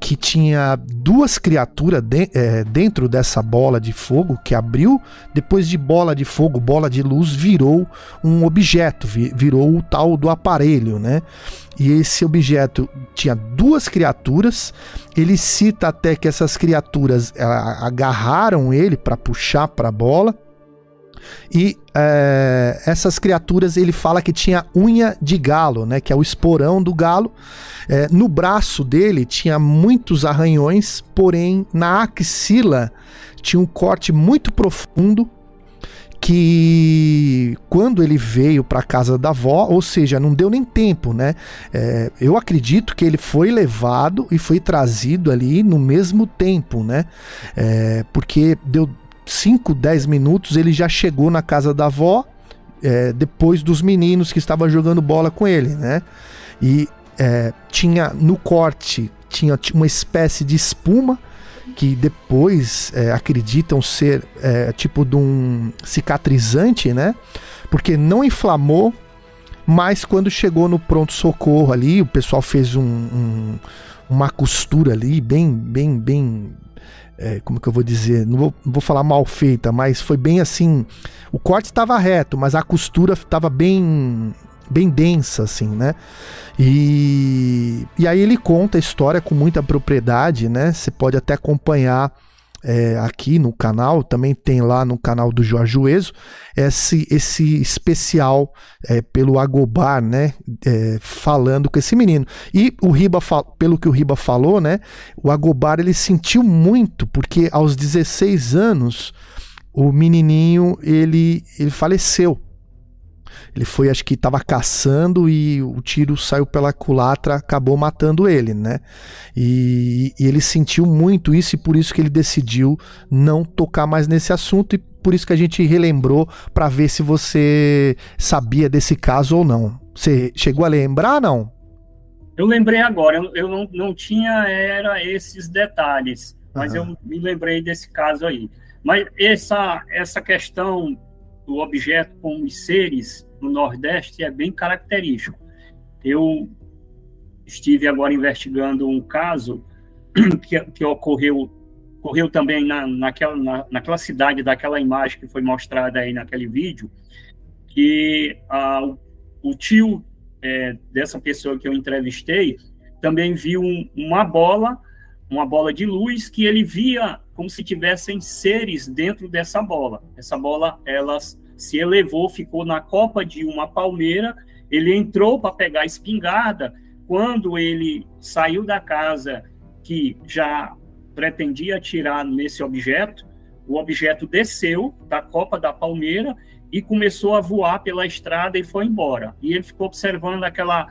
Que tinha duas criaturas de, é, dentro dessa bola de fogo que abriu. Depois de bola de fogo, bola de luz, virou um objeto, virou o tal do aparelho, né? E esse objeto tinha duas criaturas. Ele cita até que essas criaturas agarraram ele para puxar para a bola. E é, essas criaturas ele fala que tinha unha de galo, né? Que é o esporão do galo. É, no braço dele tinha muitos arranhões, porém na axila tinha um corte muito profundo que quando ele veio para casa da avó, ou seja, não deu nem tempo, né? É, eu acredito que ele foi levado e foi trazido ali no mesmo tempo, né? É, porque deu 5, 10 minutos ele já chegou na casa da avó, é, depois dos meninos que estavam jogando bola com ele, né? E é, tinha no corte tinha uma espécie de espuma que depois é, acreditam ser é, tipo de um cicatrizante, né? Porque não inflamou, mas quando chegou no pronto socorro ali, o pessoal fez um, um, uma costura ali bem, bem, bem é, como que eu vou dizer? Não vou, não vou falar mal feita, mas foi bem assim. O corte estava reto, mas a costura estava bem bem densa, assim, né? E, e aí ele conta a história com muita propriedade, né? Você pode até acompanhar é, aqui no canal, também tem lá no canal do Ueso, esse, esse especial é, pelo Agobar, né, é, falando com esse menino. E o Riba, pelo que o Riba falou, né, o Agobar ele sentiu muito, porque aos 16 anos o menininho ele, ele faleceu. Ele foi, acho que estava caçando e o tiro saiu pela culatra, acabou matando ele, né? E, e, ele sentiu muito isso e por isso que ele decidiu não tocar mais nesse assunto e por isso que a gente relembrou para ver se você sabia desse caso ou não. Você chegou a lembrar, não? Eu lembrei agora, eu, eu não, não tinha era esses detalhes, mas uhum. eu me lembrei desse caso aí. Mas essa, essa questão do objeto com os seres no Nordeste é bem característico. Eu estive agora investigando um caso que, que ocorreu ocorreu também na, naquela, na, naquela cidade, daquela imagem que foi mostrada aí naquele vídeo, que o, o, tio é, dessa pessoa que eu entrevistei também viu um, uma bola, uma bola de luz que ele via como se tivessem seres dentro dessa bola. Essa bola, elas se elevou, ficou na copa de uma palmeira. Ele entrou para pegar a espingarda. Quando ele saiu da casa, que já pretendia atirar nesse objeto, o objeto desceu da copa da palmeira e começou a voar pela estrada e foi embora. E ele ficou observando aquela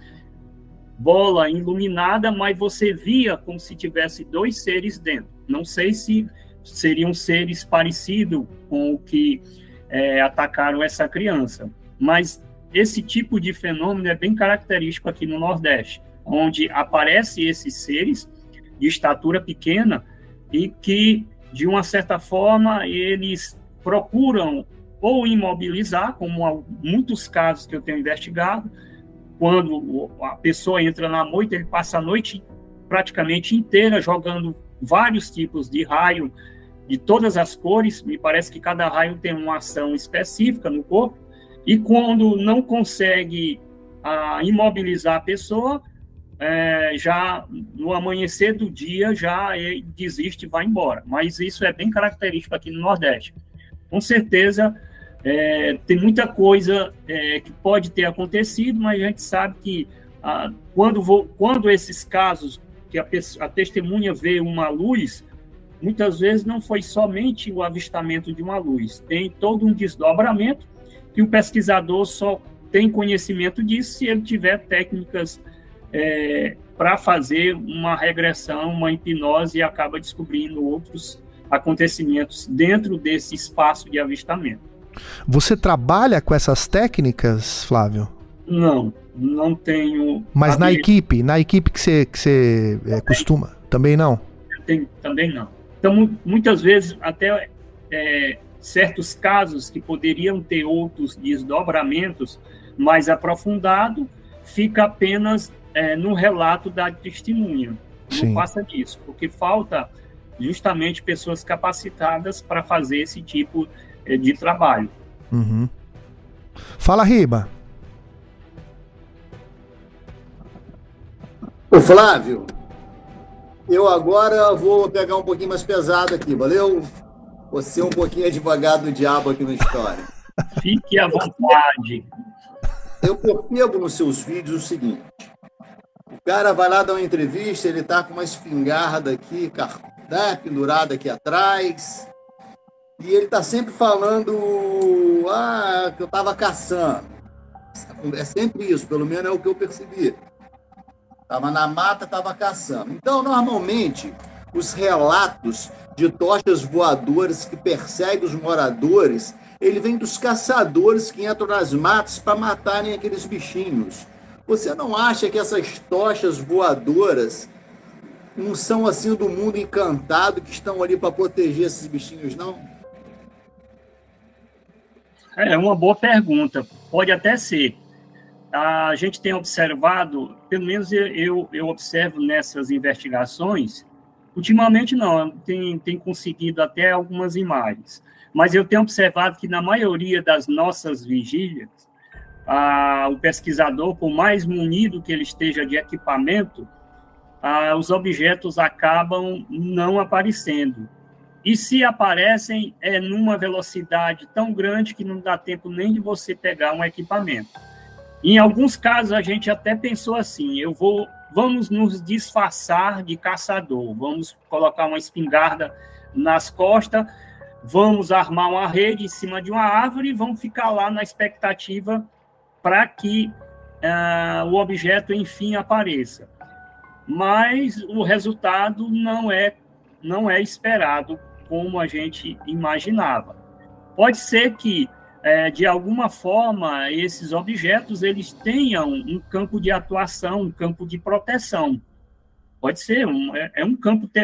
bola iluminada, mas você via como se tivesse dois seres dentro. Não sei se seriam seres parecidos com o que é, atacaram essa criança, mas esse tipo de fenômeno é bem característico aqui no Nordeste, onde aparecem esses seres de estatura pequena e que, de uma certa forma, eles procuram ou imobilizar, como muitos casos que eu tenho investigado, quando a pessoa entra na noite, ele passa a noite praticamente inteira jogando vários tipos de raio de todas as cores, me parece que cada raio tem uma ação específica no corpo, e quando não consegue a, ah, imobilizar a pessoa, é, já no amanhecer do dia já desiste e vai embora. Mas isso é bem característico aqui no Nordeste. Com certeza é, tem muita coisa é, que pode ter acontecido, mas a gente sabe que ah, quando, vou, quando esses casos que a, a testemunha vê uma luz, muitas vezes não foi somente o avistamento de uma luz, tem todo um desdobramento que o pesquisador só tem conhecimento disso se ele tiver técnicas é, para fazer uma regressão, uma hipnose e acaba descobrindo outros acontecimentos dentro desse espaço de avistamento. Você trabalha com essas técnicas, Flávio? Não, não tenho. Mas na equipe, na equipe que você, que você é, costuma, também não? Tem, também não. Então, muitas vezes, até é, certos casos que poderiam ter outros desdobramentos mais aprofundados, fica apenas é, no relato da testemunha. Sim. Não passa disso, porque falta justamente pessoas capacitadas para fazer esse tipo de de trabalho. Uhum. Fala, Riba. Ô Flávio, eu agora vou pegar um pouquinho mais pesado aqui, valeu? Você é um pouquinho advogado do diabo aqui na história. Fique à vontade. Eu percebo nos seus vídeos o seguinte: o cara vai lá dar uma entrevista, ele tá com uma espingarda aqui, né, pendurada aqui atrás, e ele está sempre falando ah, que eu estava caçando. É sempre isso, pelo menos é o que eu percebi. Estava na mata, estava caçando. Então, normalmente, os relatos de tochas voadoras que perseguem os moradores, ele vem dos caçadores que entram nas matas para matarem aqueles bichinhos. Você não acha que essas tochas voadoras não são assim do mundo encantado que estão ali para proteger esses bichinhos, não? É uma boa pergunta. Pode até ser. A gente tem observado, pelo menos eu, eu observo nessas investigações, ultimamente não, tem, tem conseguido até algumas imagens, mas eu tenho observado que na maioria das nossas vigílias, a, o pesquisador, por mais munido que ele esteja de equipamento, os objetos acabam não aparecendo. E se aparecem, é numa velocidade tão grande que não dá tempo nem de você pegar um equipamento. Em alguns casos, a gente até pensou assim: eu vou, vamos nos disfarçar de caçador, vamos colocar uma espingarda nas costas, vamos armar uma rede em cima de uma árvore e vamos ficar lá na expectativa para que uh, o objeto, enfim, apareça. Mas o resultado não é, não é esperado como a gente imaginava. Pode ser que, é, de alguma forma, esses objetos eles tenham um campo de atuação, um campo de proteção. Pode ser, um, é, é um campo, te,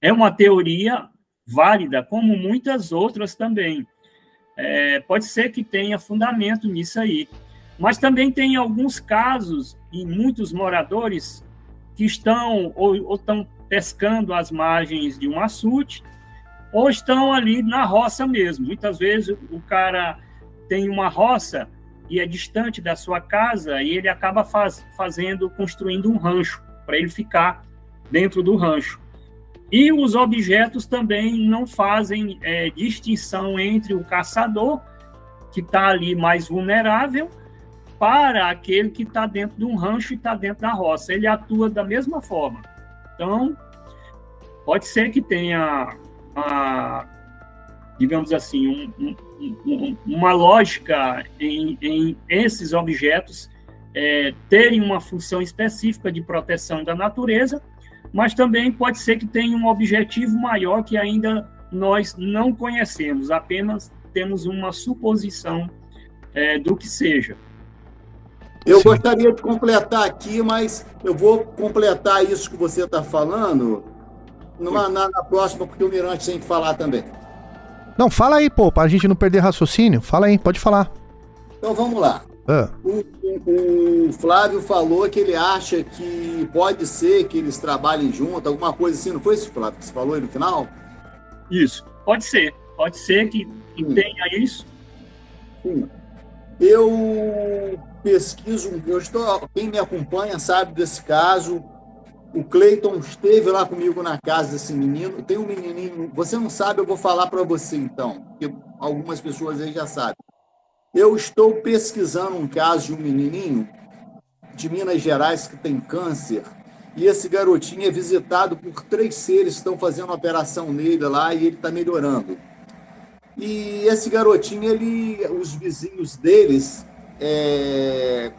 é uma teoria válida, como muitas outras também. É, pode ser que tenha fundamento nisso aí. Mas também tem alguns casos, e muitos moradores que estão ou, ou estão pescando às margens de um açude ou estão ali na roça mesmo. Muitas vezes o cara tem uma roça e é distante da sua casa e ele acaba faz, fazendo, construindo um rancho para ele ficar dentro do rancho. E os objetos também não fazem é, distinção entre o caçador, que está ali mais vulnerável, para aquele que está dentro de um rancho e está dentro da roça. Ele atua da mesma forma. Então, pode ser que tenha uma, digamos assim, um, um, uma lógica em, em esses objetos é, terem uma função específica de proteção da natureza, mas também pode ser que tenha um objetivo maior que ainda nós não conhecemos, apenas temos uma suposição é, do que seja. Eu Sim. gostaria de completar aqui, mas eu vou completar isso que você está falando numa, na, na, próxima, porque o Mirante tem que falar também. Não, fala aí, pô, para a gente não perder raciocínio. Fala aí, pode falar. Então vamos lá. Ah. O, o, Flávio falou que ele acha que pode ser que eles trabalhem junto, alguma coisa assim, não foi isso, Flávio, que você falou aí no final? Isso, pode ser. Pode ser que, que tenha isso. Sim. Eu pesquiso, eu estou, quem me acompanha sabe desse caso. O Cleiton esteve lá comigo na casa desse menino. Tem um menininho, você não sabe, eu vou falar para você então, porque algumas pessoas aí já sabem. Eu estou pesquisando um caso de um menininho de Minas Gerais que tem câncer. E esse garotinho é visitado por três seres que estão fazendo uma operação nele lá e ele está melhorando. E esse garotinho, ele, os vizinhos deles, é,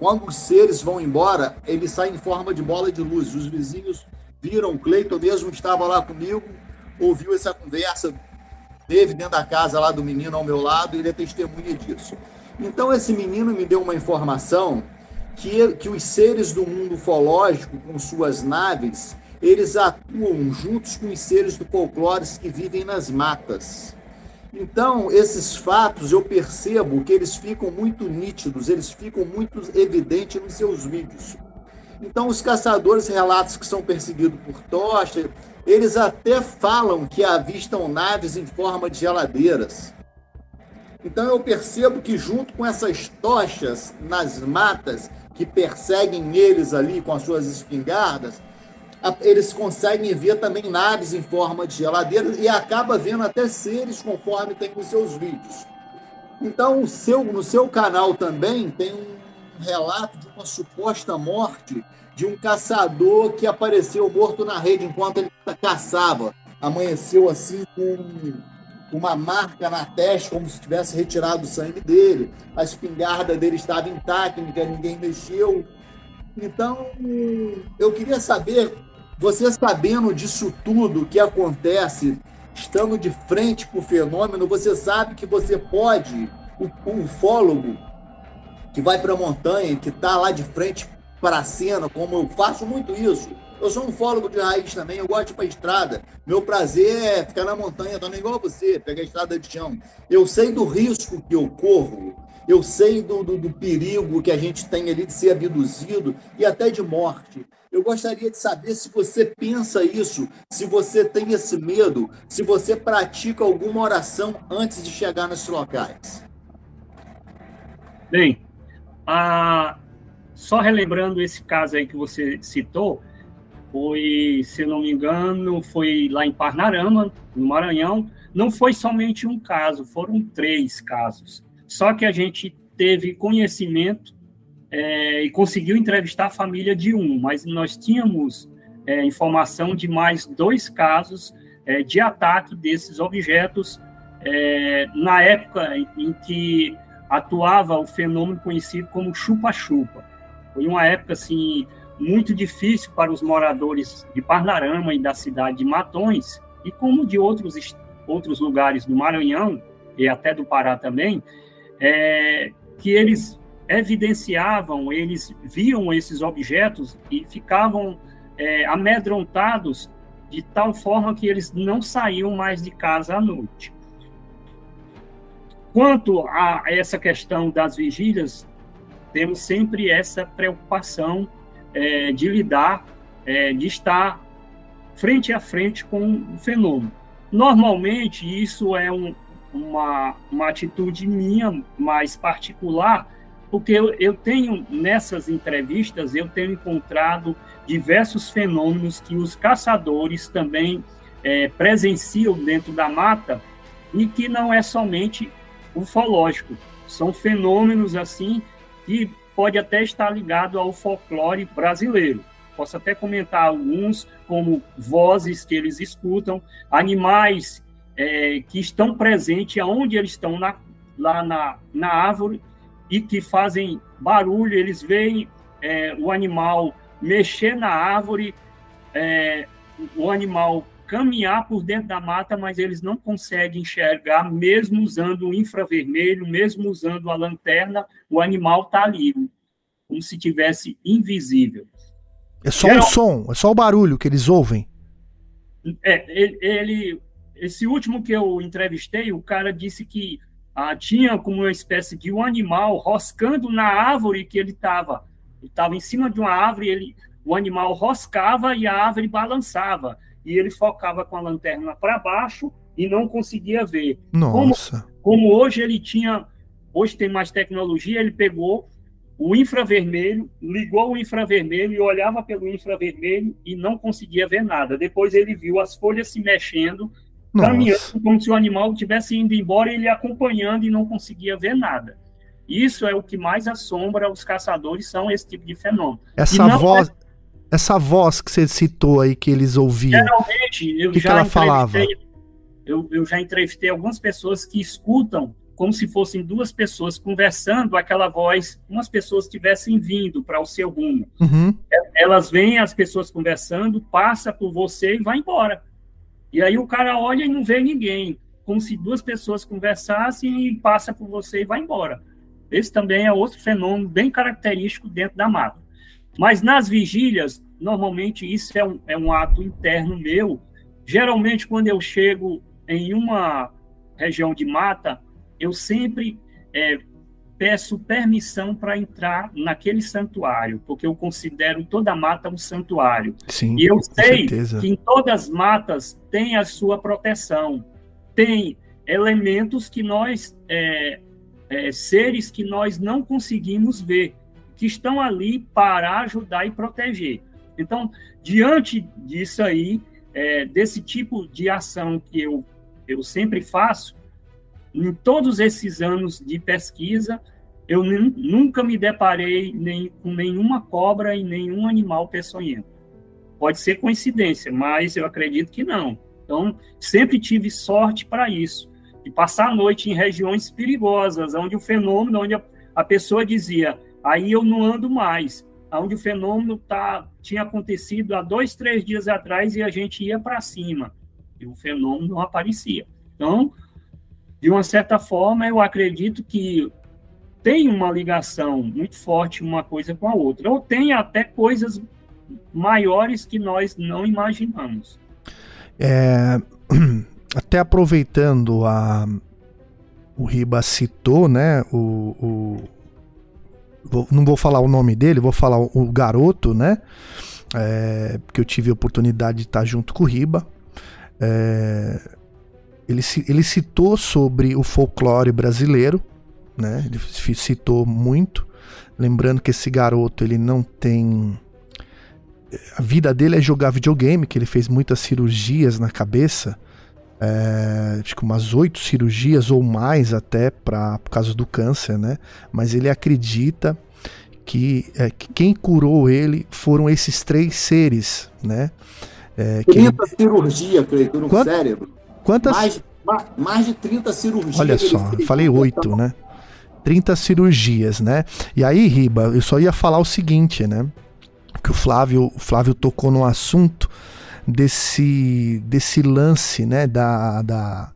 quando os seres vão embora, ele sai em forma de bola de luz. Os vizinhos viram, o Cleiton mesmo estava lá comigo, ouviu essa conversa, teve dentro da casa lá do menino ao meu lado, ele é testemunha disso. Então, esse menino me deu uma informação que, que os seres do mundo ufológico, com suas naves, eles atuam juntos com os seres do folclore que vivem nas matas. Então, esses fatos eu percebo que eles ficam muito nítidos, eles ficam muito evidentes nos seus vídeos. Então, os caçadores relatos que são perseguidos por tocha, eles até falam que avistam naves em forma de geladeiras. Então, eu percebo que, junto com essas tochas nas matas que perseguem eles ali com as suas espingardas, eles conseguem ver também naves em forma de geladeiras e acaba vendo até seres conforme tem nos seus vídeos. Então, seu, no seu canal também tem um relato de uma suposta morte de um caçador que apareceu morto na rede enquanto ele caçava. Amanheceu assim com uma marca na testa, como se tivesse retirado o sangue dele. A espingarda dele estava intacta, ninguém mexeu. Então, eu queria saber você sabendo disso tudo que acontece, estando de frente para o fenômeno, você sabe que você pode, o, o ufólogo que vai para a montanha, que está lá de frente para a cena, como eu faço muito isso. Eu sou um ufólogo de raiz também, eu gosto de ir para estrada. Meu prazer é ficar na montanha também, igual você, pegar a estrada de chão. Eu sei do risco que eu corro, eu sei do, do, do perigo que a gente tem ali de ser abduzido e até de morte. Eu gostaria de saber se você pensa isso, se você tem esse medo, se você pratica alguma oração antes de chegar nesses locais. Bem, a... só relembrando esse caso aí que você citou, foi, se não me engano, foi lá em Parnarama, no Maranhão. Não foi somente um caso, foram três casos. Só que a gente teve conhecimento é, e conseguiu entrevistar a família de um, mas nós tínhamos é, informação de mais dois casos é, de ataque desses objetos é, na época em que atuava o fenômeno conhecido como chupa-chupa. Foi uma época assim muito difícil para os moradores de Parnarama e da cidade de Matões, e como de outros, outros lugares do Maranhão e até do Pará também, é, que eles evidenciavam, eles viam esses objetos e ficavam é, amedrontados de tal forma que eles não saíam mais de casa à noite. Quanto a essa questão das vigílias, temos sempre essa preocupação é, de lidar, é, de estar frente a frente com o fenômeno. Normalmente, isso é um, uma, uma atitude minha mais particular, porque eu, eu tenho, nessas entrevistas, eu tenho encontrado diversos fenômenos que os caçadores também é, presenciam dentro da mata e que não é somente ufológico, são fenômenos assim que pode até estar ligado ao folclore brasileiro. Posso até comentar alguns, como vozes que eles escutam, animais é, que estão presentes aonde eles estão na, lá na, na árvore e que fazem barulho, eles veem é, o animal mexer na árvore é, o animal caminhar por dentro da mata, mas eles não conseguem enxergar, mesmo usando o infravermelho, mesmo usando a lanterna, o animal está ali, como se tivesse invisível. É só o som, é só o barulho que eles ouvem. É, ele, ele, esse último que eu entrevistei, o cara disse que ah, tinha como uma espécie de um animal roscando na árvore que ele estava. Ele estava em cima de uma árvore, ele, o animal roscava e a árvore balançava e ele focava com a lanterna para baixo e não conseguia ver. Nossa. Como, como, hoje ele tinha, hoje tem mais tecnologia, ele pegou o infravermelho, ligou o infravermelho e olhava pelo infravermelho e não conseguia ver nada. Depois ele viu as folhas se mexendo, Nossa. caminhando como se o animal estivesse indo embora e ele acompanhando e não conseguia ver nada. Isso é o que mais assombra os caçadores, são esse tipo de fenômeno. Essa voz, é essa voz que você citou aí que eles ouviam. Geralmente, eu que já que ela falava? Eu, eu já entrevistei algumas pessoas que escutam como se fossem duas pessoas conversando, aquela voz, umas pessoas tivessem vindo para o seu rumo. Uhum. Elas veem as pessoas conversando, passa por você e vai embora. E aí o cara olha e não vê ninguém, como se duas pessoas conversassem e passa por você e vai embora. Esse também é outro fenômeno bem característico dentro da mata. Mas nas vigílias, normalmente isso é um, é um ato interno meu. Geralmente, quando eu chego em uma região de mata, eu sempre é, peço permissão para entrar naquele santuário, porque eu considero toda mata um santuário. Sim, e eu sei certeza. que em todas as matas tem a sua proteção, tem elementos que nós, é, é, seres que nós não conseguimos ver que estão ali para ajudar e proteger. Então, diante disso aí, é, desse tipo de ação que eu, eu sempre faço, em todos esses anos de pesquisa, eu nunca me deparei nem, com nenhuma cobra e nenhum animal peçonhento. Pode ser coincidência, mas eu acredito que não. Então, sempre tive sorte para isso. De passar a noite em regiões perigosas, onde o fenômeno, onde a, a pessoa dizia, Aí eu não ando mais, onde o fenômeno tá, tinha acontecido há dois, três dias atrás e a gente ia para cima e o fenômeno não aparecia. Então, de uma certa forma, eu acredito que tem uma ligação muito forte uma coisa com a outra, ou tem até coisas maiores que nós não imaginamos. É, até aproveitando a o Riba citou, né, o, o vou, não vou falar o nome dele, vou falar o, garoto, né? É, porque eu tive a oportunidade de estar junto com o Riba. É, ele, ele citou sobre o folclore brasileiro, né? Ele citou muito, lembrando que esse garoto ele não tem a vida dele é jogar videogame, que ele fez muitas cirurgias na cabeça é, acho que umas oito cirurgias ou mais até pra, por causa do câncer, né? Mas ele acredita que, é, que quem curou ele foram esses três seres, né? É, 30 ele... cirurgias, Cleiton, no Quant... cérebro. Quantas? Mais, mais de 30 cirurgias. Olha só, falei oito, né? 30 cirurgias, né? E aí, Riba, eu só ia falar o seguinte, né? Que o Flávio, o Flávio tocou no assunto desse, desse lance, né, da, da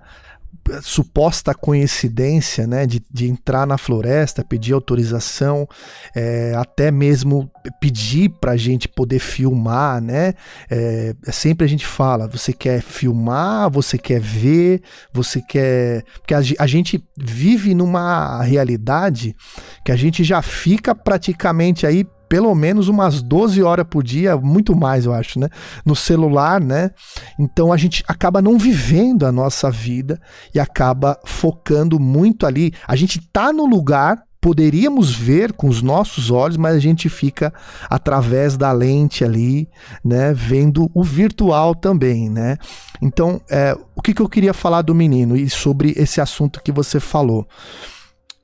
suposta coincidência, né, de, de entrar na floresta, pedir autorização, é, até mesmo pedir para a gente poder filmar, né, é, sempre a gente fala, você quer filmar, você quer ver, você quer, porque a, a gente vive numa realidade que a gente já fica praticamente aí pelo menos umas 12 horas por dia, muito mais, eu acho, né? No celular, né? Então a gente acaba não vivendo a nossa vida e acaba focando muito ali. A gente tá no lugar, poderíamos ver com os nossos olhos, mas a gente fica através da lente ali, né, vendo o virtual também, né? Então, é, o que, que eu queria falar do menino e sobre esse assunto que você falou,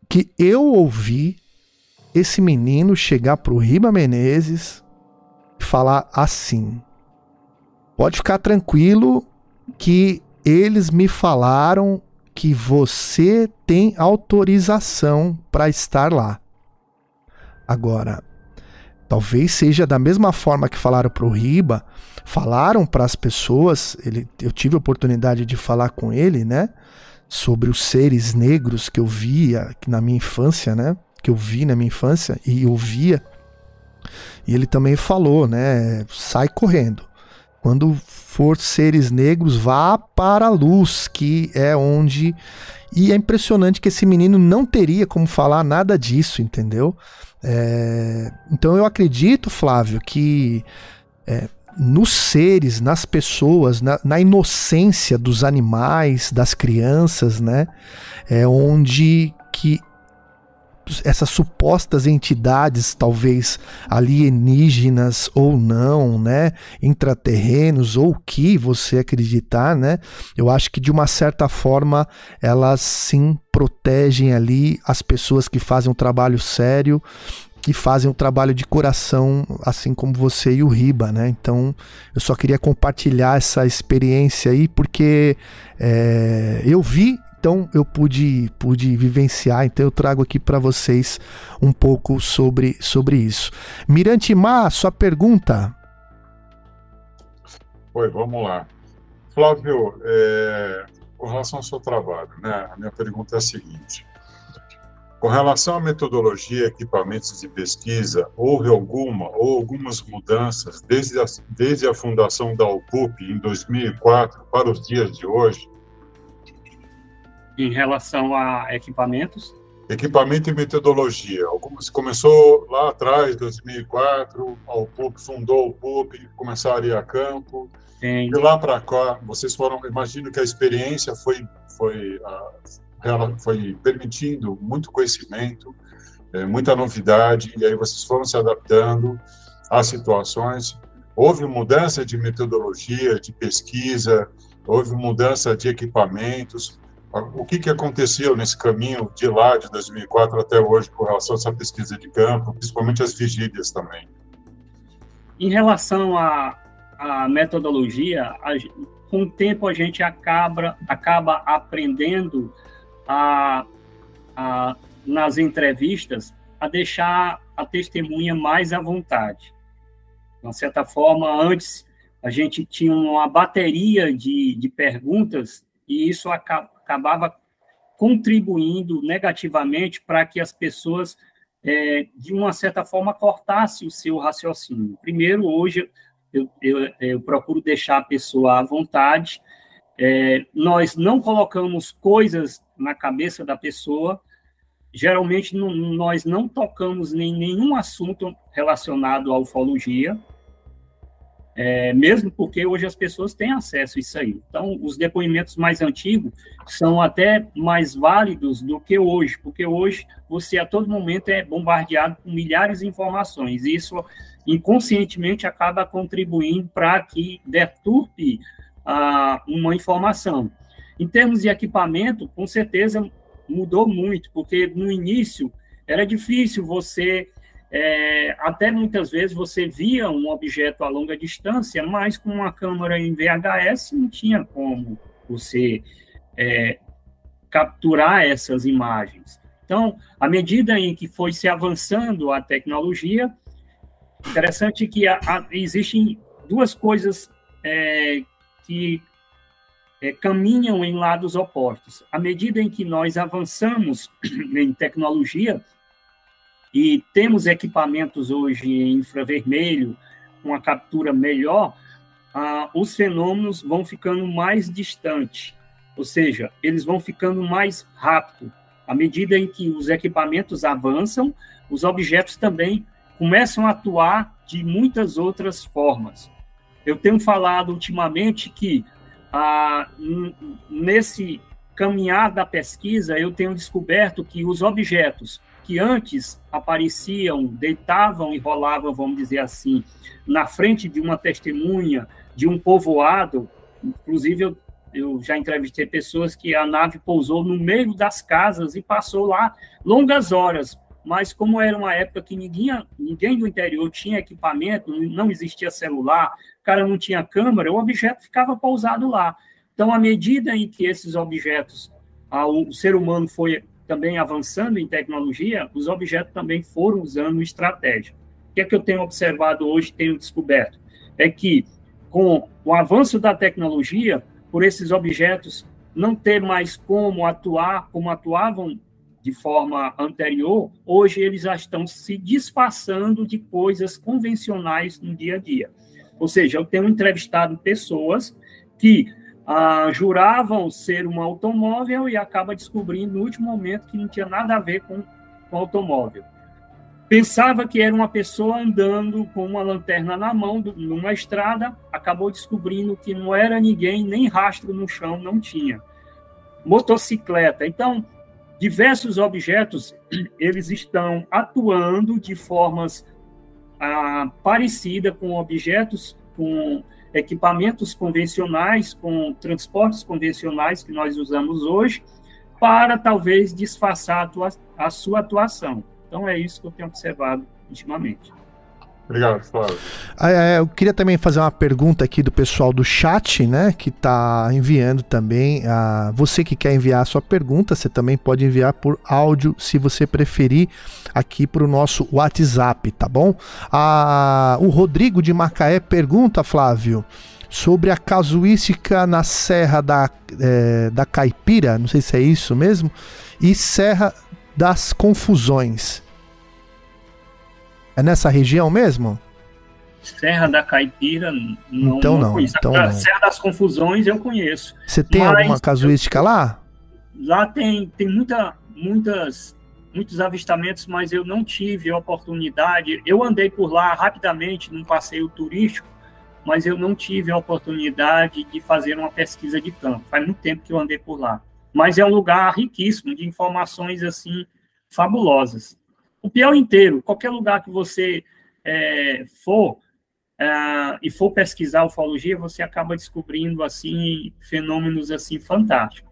que eu ouvi esse menino chegar pro Riba Menezes e falar assim: pode ficar tranquilo que eles me falaram que você tem autorização para estar lá. Agora, Talvez seja da mesma forma que falaram para o Riba, falaram para as pessoas. Ele, eu tive a oportunidade de falar com ele, né? Sobre os seres negros que eu via na minha infância, né? Que eu vi na minha infância e ouvia. E ele também falou, né? Sai correndo. Quando for seres negros, vá para a luz, que é onde. E é impressionante que esse menino não teria como falar nada disso, entendeu? É, então eu acredito, Flávio, que é, nos seres, nas pessoas, na, na, inocência dos animais, das crianças, né, é onde que essas supostas entidades, talvez alienígenas ou não, né, intraterrenos ou o que você acreditar, né, eu acho que de uma certa forma elas sim protegem ali as pessoas que fazem um trabalho sério que fazem um trabalho de coração, assim como você e o Riba, né? Então, eu só queria compartilhar essa experiência aí, porque é, eu vi então eu pude, pude vivenciar, então eu trago aqui para vocês um pouco sobre, sobre isso. Mirante Mar, sua pergunta. Oi, vamos lá. Flávio, é, com relação ao seu trabalho, né, a minha pergunta é a seguinte. Com relação à metodologia e equipamentos de pesquisa, houve alguma ou algumas mudanças desde a, desde a fundação da UPUP em 2004 para os dias de hoje? Em relação a equipamentos? Equipamento e metodologia. Algumas começou lá atrás, 2004, o PUP fundou o PUP, começaram a ir a campo. Sim. De lá para cá, vocês foram, imagino que a experiência foi foi foi permitindo muito conhecimento, é, muita novidade, e aí vocês foram se adaptando às situações. Houve mudança de metodologia, de pesquisa, houve mudança de equipamentos. O que, que aconteceu nesse caminho de lá, de 2004 até hoje, com relação a essa pesquisa de campo, principalmente as vigílias também? Em relação à, metodologia, a, com o tempo a gente acaba, acaba aprendendo a, a, nas entrevistas a deixar a testemunha mais à vontade. De uma certa forma, antes a gente tinha uma bateria de, de perguntas e isso acaba, acabava contribuindo negativamente para que as pessoas, é, de uma certa forma, cortassem o seu raciocínio. Primeiro, hoje, eu, eu, eu procuro deixar a pessoa à vontade, é, nós não colocamos coisas na cabeça da pessoa, geralmente não, nós não tocamos em nenhum assunto relacionado à ufologia, é, mesmo porque hoje as pessoas têm acesso a isso aí. Então, os depoimentos mais antigos são até mais válidos do que hoje, porque hoje você a todo momento é bombardeado com milhares de informações, e isso inconscientemente acaba contribuindo para que deturpe ah, uma informação. Em termos de equipamento, com certeza mudou muito, porque no início era difícil você é, até muitas vezes você via um objeto a longa distância, mas com uma câmera em VHS não tinha como você é, capturar essas imagens. Então, à medida em que foi se avançando a tecnologia, interessante que a, a, existem duas coisas é, que é, caminham em lados opostos. À medida em que nós avançamos em tecnologia, e temos equipamentos hoje em infravermelho, com a captura melhor, ah, os fenômenos vão ficando mais distantes, ou seja, eles vão ficando mais rápido. À medida em que os equipamentos avançam, os objetos também começam a atuar de muitas outras formas. Eu tenho falado ultimamente que ah, nesse caminhar da pesquisa, eu tenho descoberto que os objetos que antes apareciam, deitavam e rolavam, vamos dizer assim, na frente de uma testemunha, de um povoado. Inclusive, eu, eu já entrevistei pessoas que a nave pousou no meio das casas e passou lá longas horas. Mas como era uma época que ninguém, ninguém do interior tinha equipamento, não existia celular, o cara não tinha câmera, o objeto ficava pousado lá. Então, à medida em que esses objetos, o ser humano foi também avançando em tecnologia, os objetos também foram usando estratégia. O que é que eu tenho observado hoje, tenho descoberto? É que, com o avanço da tecnologia, por esses objetos não ter mais como atuar como atuavam de forma anterior, hoje eles já estão se disfarçando de coisas convencionais no dia a dia. Ou seja, eu tenho entrevistado pessoas que ah, juravam ser um automóvel e acaba descobrindo no último momento que não tinha nada a ver com, com automóvel. Pensava que era uma pessoa andando com uma lanterna na mão numa estrada, acabou descobrindo que não era ninguém, nem rastro no chão não tinha. Motocicleta. Então, diversos objetos, eles estão atuando de formas ah, parecidas com objetos, com equipamentos convencionais, com transportes convencionais que nós usamos hoje, para talvez disfarçar a, a sua atuação. Então é isso que eu tenho observado ultimamente. Obrigado, Flávio. Ah, é, eu queria também fazer uma pergunta aqui do pessoal do chat, né, que está enviando também. A, você que quer enviar a sua pergunta, você também pode enviar por áudio, se você preferir, aqui para o nosso WhatsApp, tá bom? A, o Rodrigo de Macaé pergunta, Flávio, sobre a casuística na Serra da, é, da Caipira, não sei se é isso mesmo, e Serra das Confusões. É nessa região mesmo? Serra da Caipira, não, então não, não então a não. Serra das Confusões eu conheço. Você tem alguma casuística lá? Lá tem, tem muita, muitas, muitos avistamentos, mas eu não tive a oportunidade. Eu andei por lá rapidamente num passeio turístico, mas eu não tive a oportunidade de fazer uma pesquisa de campo. Faz muito tempo que eu andei por lá. Mas é um lugar riquíssimo de informações assim fabulosas o Piauí inteiro, qualquer lugar que você é, for é, e for pesquisar ufologia, você acaba descobrindo assim fenômenos assim fantásticos.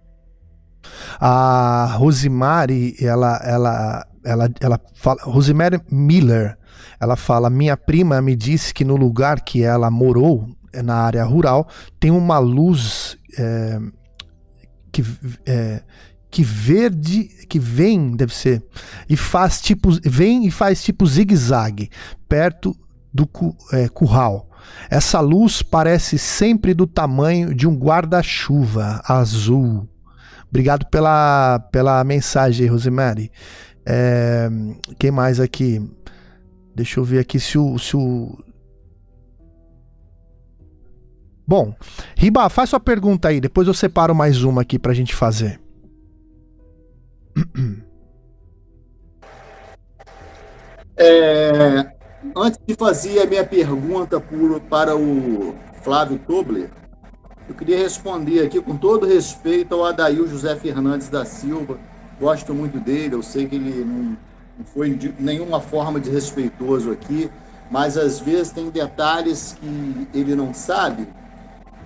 A Rosemary, ela, ela, ela, ela fala, Rosemary Miller, ela fala: minha prima me disse que no lugar que ela morou na área rural tem uma luz é, que é, que verde, que vem, deve ser, e faz tipo, vem e faz tipo zigue-zague perto do é, curral. Essa luz parece sempre do tamanho de um guarda-chuva azul. Obrigado pela, pela mensagem, Rosemary. É, quem mais aqui? Deixa eu ver aqui se o, se o. Bom, Riba, faz sua pergunta aí, depois eu separo mais uma aqui pra gente fazer. É, antes de fazer a minha pergunta por, para o Flávio Tobler, eu queria responder aqui com todo respeito ao Adail José Fernandes da Silva. Gosto muito dele, eu sei que ele não, não foi de nenhuma forma desrespeitoso aqui, mas às vezes tem detalhes que ele não sabe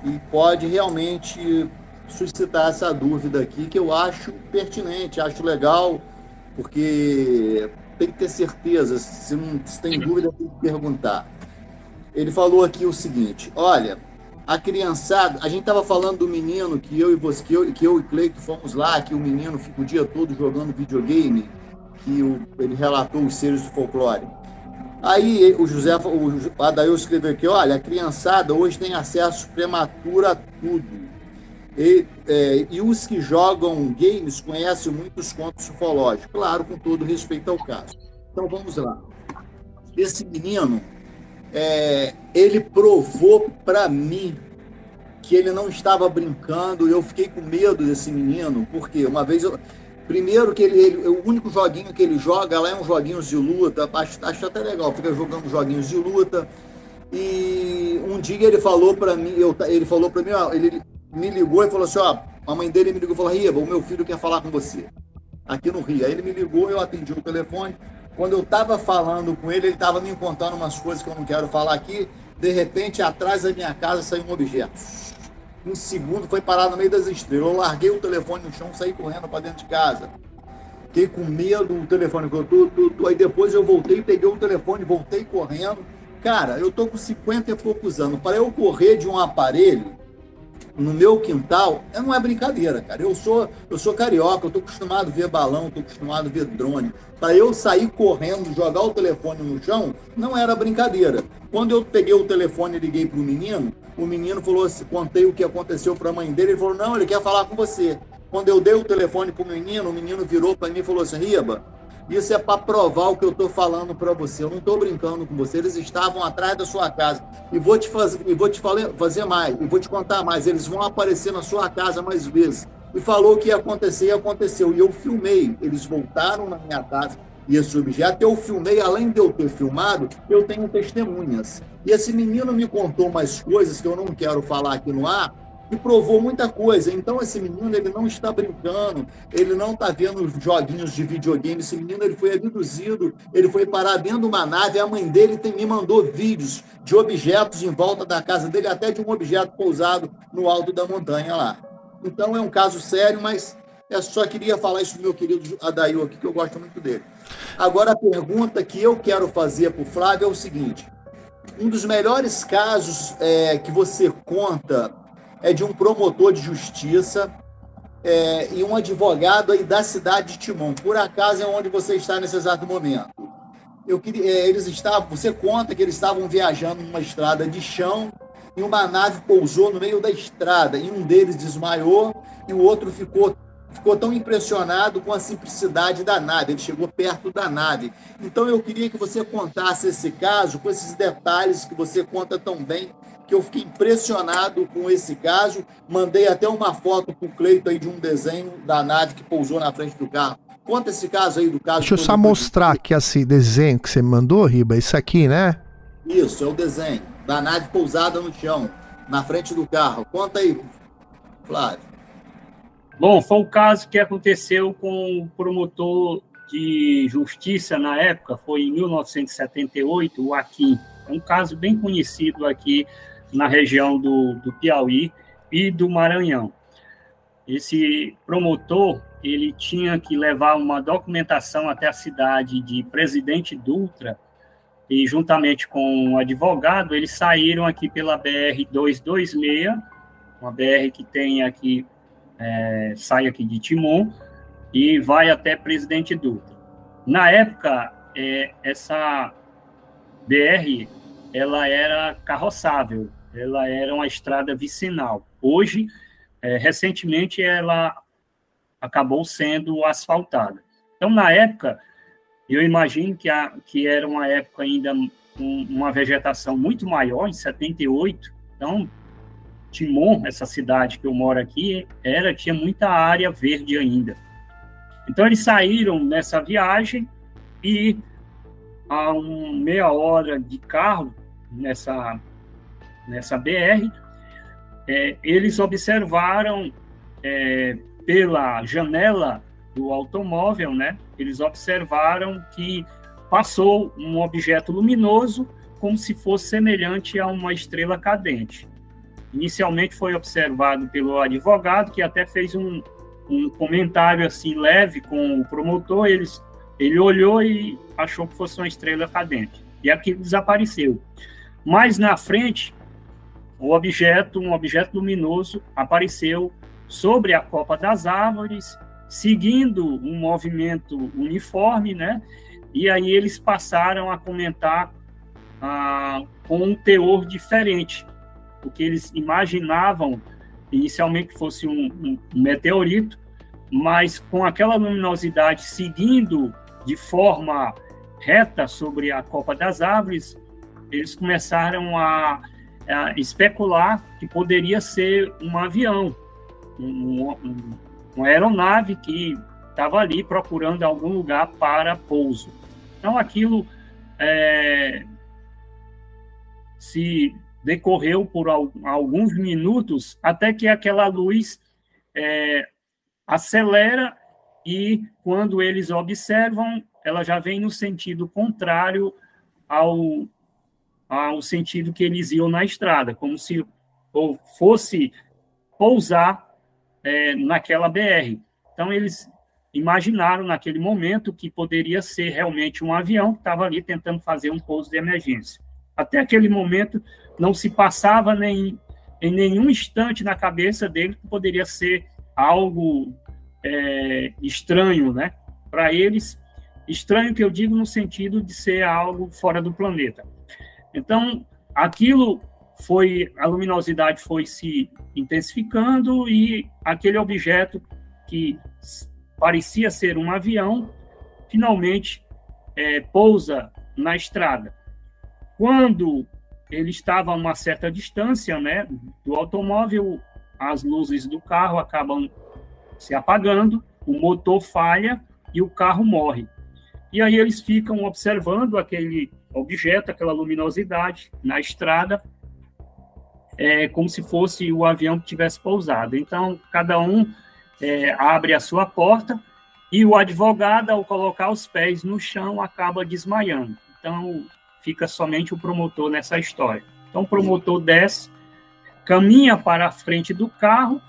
e pode realmente suscitar essa dúvida aqui, que eu acho pertinente, acho legal, porque tem que ter certeza, se não se tem dúvida, tem que perguntar. Ele falou aqui o seguinte: olha, a criançada, a gente estava falando do menino que eu e você, que eu, que eu e Cleito fomos lá, que o menino fica o dia todo jogando videogame, que o, ele relatou os seres do folclore. Aí o José, o Adail escreveu aqui, olha, a criançada hoje tem acesso prematuro a tudo e, é, e, os que jogam games conhecem muitos contos ufológicos, claro, com todo respeito ao caso. Então vamos lá. Esse menino, é, ele provou para mim que ele não estava brincando. Eu fiquei com medo desse menino, porque uma vez eu, Primeiro que ele, ele, o único joguinho que ele joga lá é um joguinho de luta, acho, acho até legal, fica jogando joguinhos de luta. E um dia ele falou para mim, eu, ele falou para mim, ó, ele, me ligou e falou assim: ó, a mãe dele me ligou e falou: Riba, o meu filho quer falar com você. Aqui no Rio. Aí ele me ligou, eu atendi o telefone. Quando eu estava falando com ele, ele estava me contando umas coisas que eu não quero falar aqui. De repente, atrás da minha casa saiu um objeto. Um segundo foi parar no meio das estrelas. Eu larguei o telefone no chão, saí correndo para dentro de casa. Fiquei com medo, o telefone tu, tu, tu. Aí depois eu voltei, peguei o telefone, voltei correndo. Cara, eu tô com 50 e poucos anos. Para eu correr de um aparelho, no meu quintal, não é brincadeira, cara. Eu sou, eu sou carioca, eu tô acostumado a ver balão, tô acostumado a ver drone. Para eu sair correndo, jogar o telefone no chão, não era brincadeira. Quando eu peguei o telefone e liguei pro menino, o menino falou assim, contei o que aconteceu para a mãe dele, ele falou: "Não, ele quer falar com você". Quando eu dei o telefone pro menino, o menino virou para mim e falou assim: "Riba, isso é para provar o que eu estou falando para você. Eu não estou brincando com você. Eles estavam atrás da sua casa. E vou te fazer, e vou te fazer mais, e vou te contar mais. Eles vão aparecer na sua casa mais vezes. E falou que ia acontecer e aconteceu. E eu filmei. Eles voltaram na minha casa e esse objeto. Eu filmei, além de eu ter filmado, eu tenho testemunhas. E esse menino me contou mais coisas que eu não quero falar aqui no ar, e provou muita coisa. Então esse menino ele não está brincando, ele não está vendo joguinhos de videogame. Esse menino ele foi abduzido, ele foi parar dentro de uma nave. A mãe dele tem, me mandou vídeos de objetos em volta da casa dele, até de um objeto pousado no alto da montanha lá. Então é um caso sério, mas eu só queria falar isso do meu querido Adail aqui, que eu gosto muito dele. Agora a pergunta que eu quero fazer para o Flávio é o seguinte: um dos melhores casos é, que você conta é de um promotor de justiça é, e um advogado aí da cidade de Timon. Por acaso é onde você está nesse exato momento. Eu queria, é, eles estavam, você conta que eles estavam viajando numa estrada de chão e uma nave pousou no meio da estrada e um deles desmaiou e o outro ficou ficou tão impressionado com a simplicidade da nave, ele chegou perto da nave. Então eu queria que você contasse esse caso com esses detalhes que você conta tão bem que eu fiquei impressionado com esse caso. Mandei até uma foto para o Cleito aí de um desenho da nave que pousou na frente do carro. Conta esse caso aí do caso. Deixa eu só mostrar aqui esse desenho que você mandou, Riba. Isso aqui, né? Isso, é o desenho da nave pousada no chão, na frente do carro. Conta aí, Flávio. Bom, foi um caso que aconteceu com o promotor de justiça na época, foi em 1978, o Aquim. É um caso bem conhecido aqui na região do, do Piauí e do Maranhão. Esse promotor ele tinha que levar uma documentação até a cidade de Presidente Dutra e juntamente com um advogado eles saíram aqui pela BR 226, uma BR que tem aqui é, sai aqui de Timon e vai até Presidente Dutra. Na época é, essa BR ela era carroçável, ela era uma estrada vicinal. Hoje, é, recentemente, ela acabou sendo asfaltada. Então, na época, eu imagino que, a, que era uma época ainda com uma vegetação muito maior, em 78. Então, Timon, essa cidade que eu moro aqui, era tinha muita área verde ainda. Então, eles saíram nessa viagem e a um meia hora de carro nessa, nessa BR, é, eles observaram é, pela janela do automóvel, né? Eles observaram que passou um objeto luminoso como se fosse semelhante a uma estrela cadente. Inicialmente foi observado pelo advogado, que até fez um, um comentário assim leve com o promotor. Eles, ele olhou e achou que fosse uma estrela cadente. E aquilo desapareceu. Mais na frente, o objeto, um objeto luminoso, apareceu sobre a copa das árvores, seguindo um movimento uniforme, né? E aí eles passaram a comentar ah, com um teor diferente, porque eles imaginavam inicialmente que fosse um, um meteorito, mas com aquela luminosidade seguindo de forma reta sobre a copa das árvores, eles começaram a, a especular que poderia ser um avião, um, um, uma aeronave que estava ali procurando algum lugar para pouso. Então, aquilo é, se decorreu por alguns minutos até que aquela luz é, acelera e, quando eles observam, ela já vem no sentido contrário ao, ao sentido que eles iam na estrada, como se ou fosse pousar é, naquela BR. Então, eles imaginaram naquele momento que poderia ser realmente um avião que estava ali tentando fazer um pouso de emergência. Até aquele momento, não se passava nem em nenhum instante na cabeça dele que poderia ser algo é, estranho, né? Para eles, estranho que eu digo no sentido de ser algo fora do planeta. Então, aquilo foi, a luminosidade foi se intensificando e aquele objeto que parecia ser um avião, finalmente é, pousa na estrada. Quando ele estava a uma certa distância né, do automóvel, as luzes do carro acabam se apagando, o motor falha e o carro morre. E aí eles ficam observando aquele objeto, aquela luminosidade na estrada, é, como se fosse o avião que tivesse pousado. Então, cada um é, abre a sua porta e o advogado, ao colocar os pés no chão, acaba desmaiando. Então, fica somente o promotor nessa história. Então, o promotor desce, caminha para a frente do carro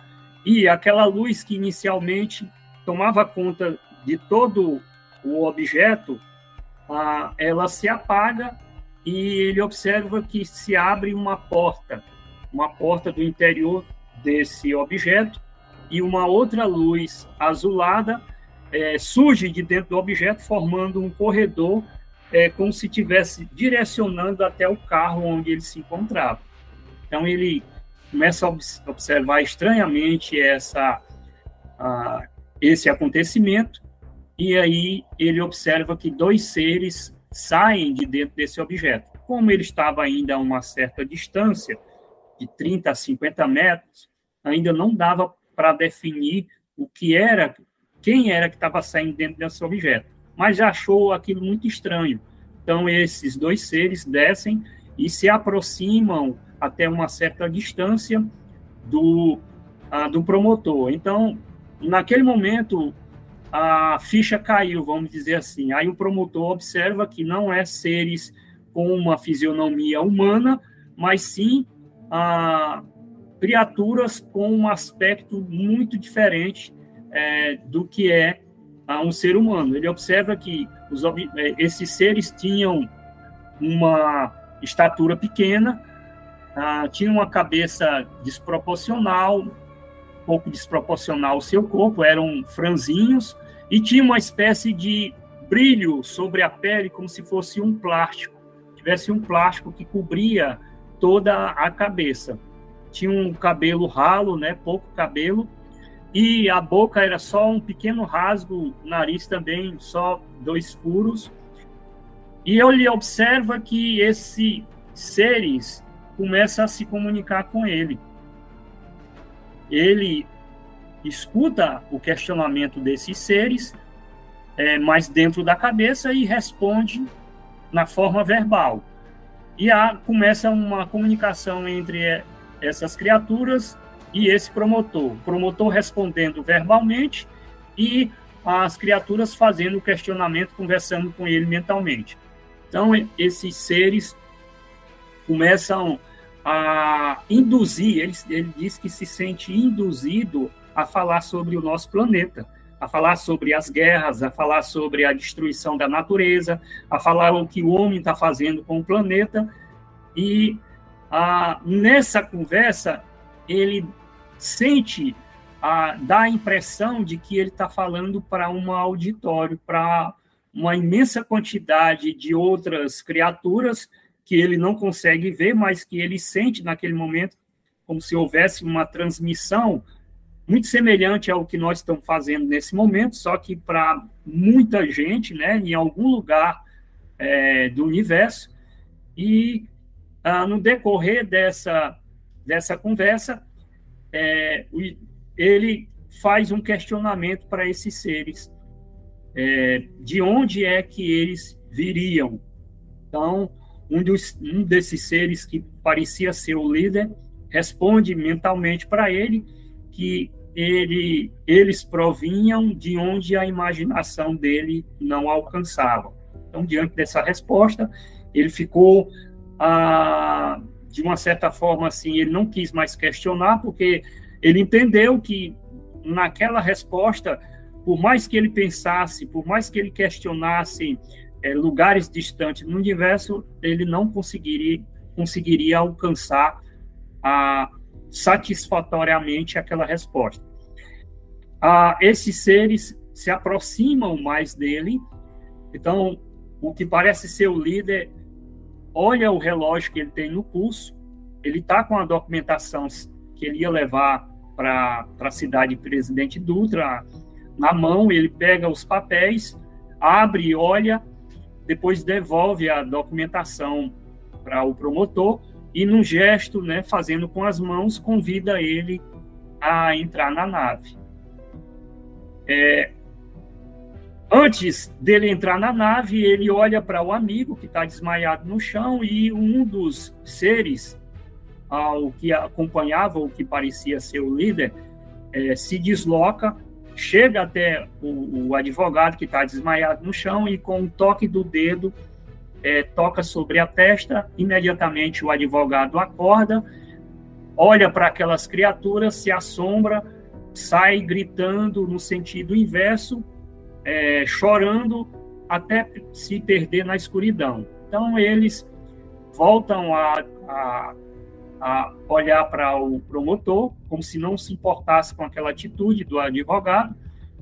e aquela luz que inicialmente tomava conta de todo o objeto, ela se apaga e ele observa que se abre uma porta, uma porta do interior desse objeto e uma outra luz azulada é, surge de dentro do objeto, formando um corredor é, como se estivesse direcionando até o carro onde ele se encontrava. Então ele começa a observar estranhamente essa, uh, esse acontecimento e aí ele observa que dois seres saem de dentro desse objeto. Como ele estava ainda a uma certa distância, de 30 a 50 metros, ainda não dava para definir o que era, quem era que estava saindo dentro desse objeto mas achou aquilo muito estranho. Então, esses dois seres descem e se aproximam até uma certa distância do, ah, do promotor. Então, naquele momento, a ficha caiu, vamos dizer assim. Aí o promotor observa que não é seres com uma fisionomia humana, mas sim ah, criaturas com um aspecto muito diferente é, do que é a um ser humano. Ele observa que os, é, esses seres tinham uma estatura pequena, ah, tinham uma cabeça desproporcional, um pouco desproporcional ao seu corpo, eram franzinhos e tinha uma espécie de brilho sobre a pele, como se fosse um plástico, tivesse um plástico que cobria toda a cabeça. Tinha um cabelo ralo, né, pouco cabelo, e a boca era só um pequeno rasgo, nariz também só dois furos. E ele observa que esses seres começam a se comunicar com ele. Ele escuta o questionamento desses seres, é, mas dentro da cabeça e responde na forma verbal. E há, começa uma comunicação entre essas criaturas e esse promotor. O promotor respondendo verbalmente e as criaturas fazendo o questionamento, conversando com ele mentalmente. Então, esses seres começam a induzir, ele, ele diz que se sente induzido a falar sobre o nosso planeta, a falar sobre as guerras, a falar sobre a destruição da natureza, a falar o que o homem está fazendo com o planeta. E ah, nessa conversa, ele sente, a, dá a impressão de que ele está falando para um auditório, para uma imensa quantidade de outras criaturas que ele não consegue ver, mas que ele sente naquele momento como se houvesse uma transmissão muito semelhante ao que nós estamos fazendo nesse momento, só que para muita gente, né, em algum lugar é, do universo. E ah, no decorrer dessa, dessa conversa, é, ele faz um questionamento para esses seres, é, de onde é que eles viriam. Então, um, dos, um desses seres que parecia ser o líder responde mentalmente para ele que ele, eles provinham de onde a imaginação dele não alcançava. Então, diante dessa resposta, ele ficou ah, de uma certa forma, assim, ele não quis mais questionar, porque ele entendeu que naquela resposta, por mais que ele pensasse, por mais que ele questionasse é, lugares distantes no universo, ele não conseguiria, conseguiria alcançar a satisfatoriamente aquela resposta. Ah, esses seres se aproximam mais dele, então o que parece ser o líder olha o relógio que ele tem no pulso, ele está com a documentação que ele ia levar para a cidade Presidente Dutra na mão, ele pega os papéis, abre, olha, depois devolve a documentação para o promotor e, num gesto, né, fazendo com as mãos, convida ele a entrar na nave. É, antes dele entrar na nave, ele olha para o amigo que está desmaiado no chão e um dos seres ao que acompanhava o que parecia ser o líder é, se desloca, chega até o, o advogado que está desmaiado no chão e com um toque do dedo é, toca sobre a testa, imediatamente o advogado acorda, olha para aquelas criaturas, se assombra, sai gritando no sentido inverso, é, chorando até se perder na escuridão. Então eles voltam a, a, a olhar para o promotor como se não se importasse com aquela atitude do advogado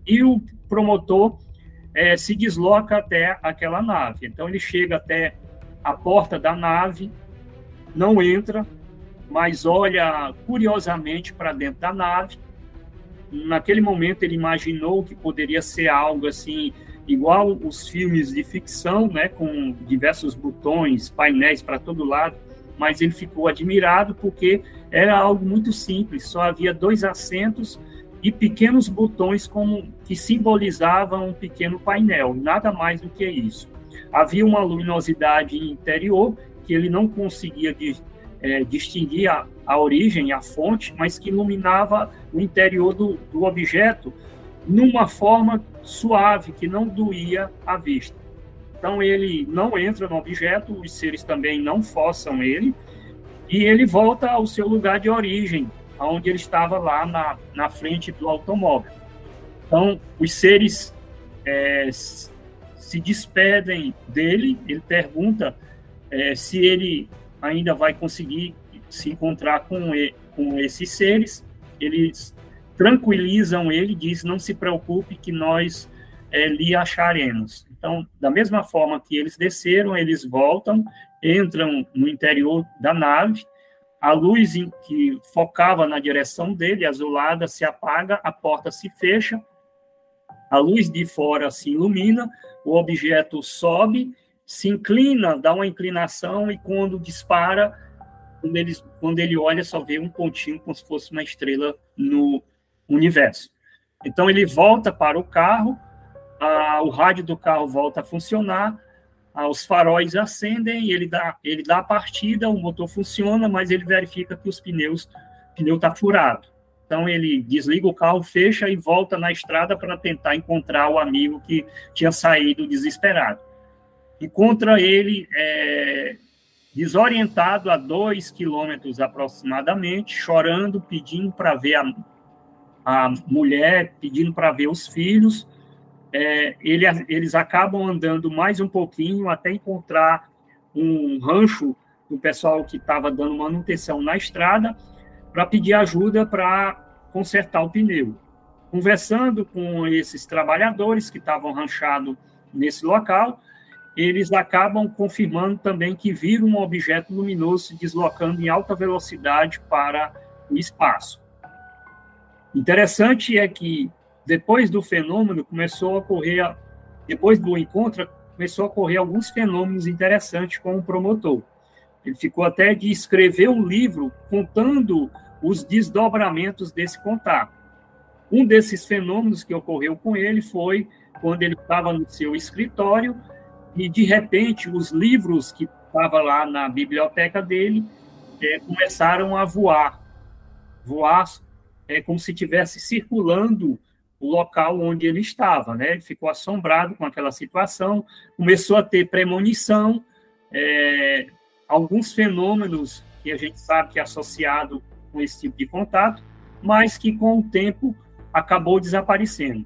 e o promotor é, se desloca até aquela nave. Então ele chega até a porta da nave, não entra, mas olha curiosamente para dentro da nave. Naquele momento ele imaginou que poderia ser algo assim igual os filmes de ficção, né, com diversos botões, painéis para todo lado, mas ele ficou admirado porque era algo muito simples, só havia dois assentos e pequenos botões como que simbolizavam um pequeno painel, nada mais do que isso. Havia uma luminosidade interior que ele não conseguia é, distinguir a, a, origem, a fonte, mas que iluminava o interior do, do objeto numa forma suave, que não doía a vista. Então ele não entra no objeto, os seres também não forçam ele, e ele volta ao seu lugar de origem, onde ele estava lá na, na frente do automóvel. Então, os seres é, se despedem dele, ele pergunta é, se ele ainda vai conseguir se encontrar com, com esses seres, eles tranquilizam ele, diz, não se preocupe que nós é, lhe acharemos. Então, da mesma forma que eles desceram, eles voltam, entram no interior da nave, a luz que focava na direção dele, azulada, se apaga, a porta se fecha, a luz de fora se ilumina, o objeto sobe, se inclina, dá uma inclinação e quando dispara, quando ele, quando ele olha, só vê um pontinho como se fosse uma estrela no universo. Então ele volta para o carro, a, o rádio do carro volta a funcionar, os faróis acendem, ele dá, ele dá a partida, o motor funciona, mas ele verifica que os pneus, o pneu está furado. Então ele desliga o carro, fecha e volta na estrada para tentar encontrar o amigo que tinha saído desesperado. Encontra ele é, desorientado a dois quilômetros aproximadamente, chorando, pedindo para ver a, a mulher, pedindo para ver os filhos é, ele, eles acabam andando mais um pouquinho até encontrar um rancho do pessoal que estava dando manutenção na estrada para pedir ajuda para consertar o pneu. Conversando com esses trabalhadores que estavam ranchados nesse local, eles acabam confirmando também que viram um objeto luminoso se deslocando em alta velocidade para o espaço. Interessante é que depois do fenômeno, começou a ocorrer, depois do encontro, começou a ocorrer alguns fenômenos interessantes com o promotor. Ele ficou até de escrever um livro contando os desdobramentos desse contato. Um desses fenômenos que ocorreu com ele foi quando ele estava no seu escritório e, de repente, os livros que estavam lá na biblioteca dele é, começaram a voar. Voar é como se estivesse circulando o local onde ele estava, né? Ele ficou assombrado com aquela situação, começou a ter premonição, é, alguns fenômenos que a gente sabe que é associado com esse tipo de contato, mas que com o tempo acabou desaparecendo.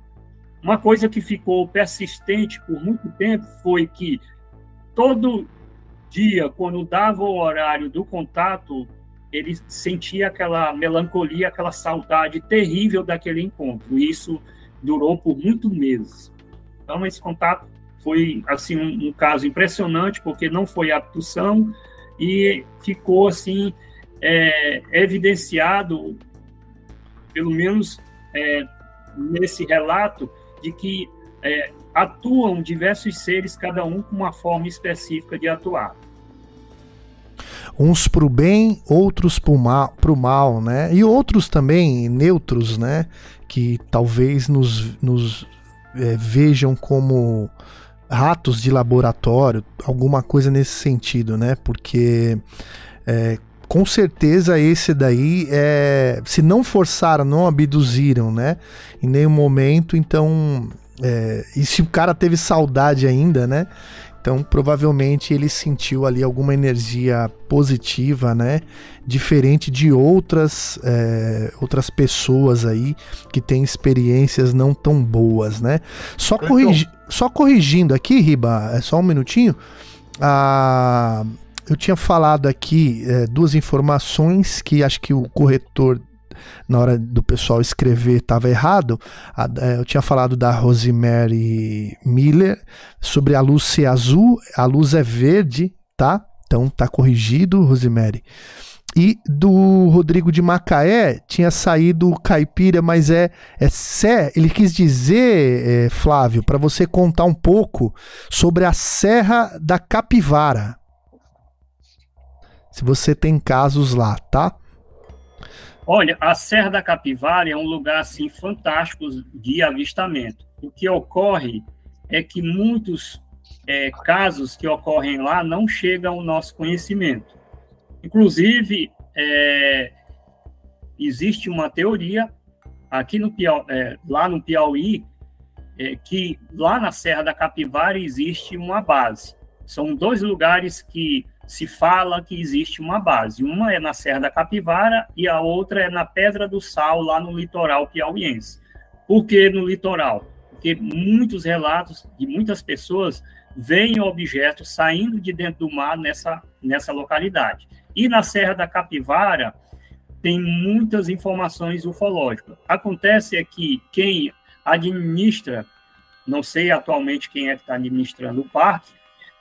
Uma coisa que ficou persistente por muito tempo foi que todo dia, quando dava o horário do contato, ele sentia aquela melancolia, aquela saudade terrível daquele encontro. E isso durou por muitos meses. Então, esse contato foi assim um, um caso impressionante, porque não foi abdução e ficou assim é, evidenciado, pelo menos é, nesse relato, de que é, atuam diversos seres, cada um com uma forma específica de atuar uns para o bem, outros para o mal, mal, né? E outros também neutros, né? Que talvez nos, nos é, vejam como ratos de laboratório, alguma coisa nesse sentido, né? Porque é, com certeza esse daí é, se não forçaram, não abduziram, né? Em nenhum momento, então é, e se o cara teve saudade ainda, né? Então, provavelmente ele sentiu ali alguma energia positiva, né? Diferente de outras é, outras pessoas aí que têm experiências não tão boas, né? Só, corrigi só corrigindo aqui, Riba, é só um minutinho. Ah, eu tinha falado aqui é, duas informações que acho que o corretor na hora do pessoal escrever estava errado. É, eu tinha falado da Rosemary Miller sobre a luz ser azul, a luz é verde, tá? Então tá corrigido, Rosemary. E do Rodrigo de Macaé tinha saído caipira, mas é, é Sé. Ele quis dizer, é, Flávio, para você contar um pouco sobre a Serra da Capivara. Se você tem casos lá, tá? Olha, a Serra da Capivara é um lugar assim fantástico de avistamento. O que ocorre é que muitos é, casos que ocorrem lá não chegam ao nosso conhecimento. Inclusive, é, existe uma teoria aqui no Piauí, é, lá no Piauí é, que lá na Serra da Capivara existe uma base. São dois lugares que se fala que existe uma base. Uma é na Serra da Capivara e a outra é na Pedra do Sal, lá no litoral piauiense. Por que no litoral? Porque muitos relatos de muitas pessoas veem objetos saindo de dentro do mar nessa, nessa localidade. E na Serra da Capivara tem muitas informações ufológicas. Acontece é que quem administra, não sei atualmente quem é que está administrando o parque,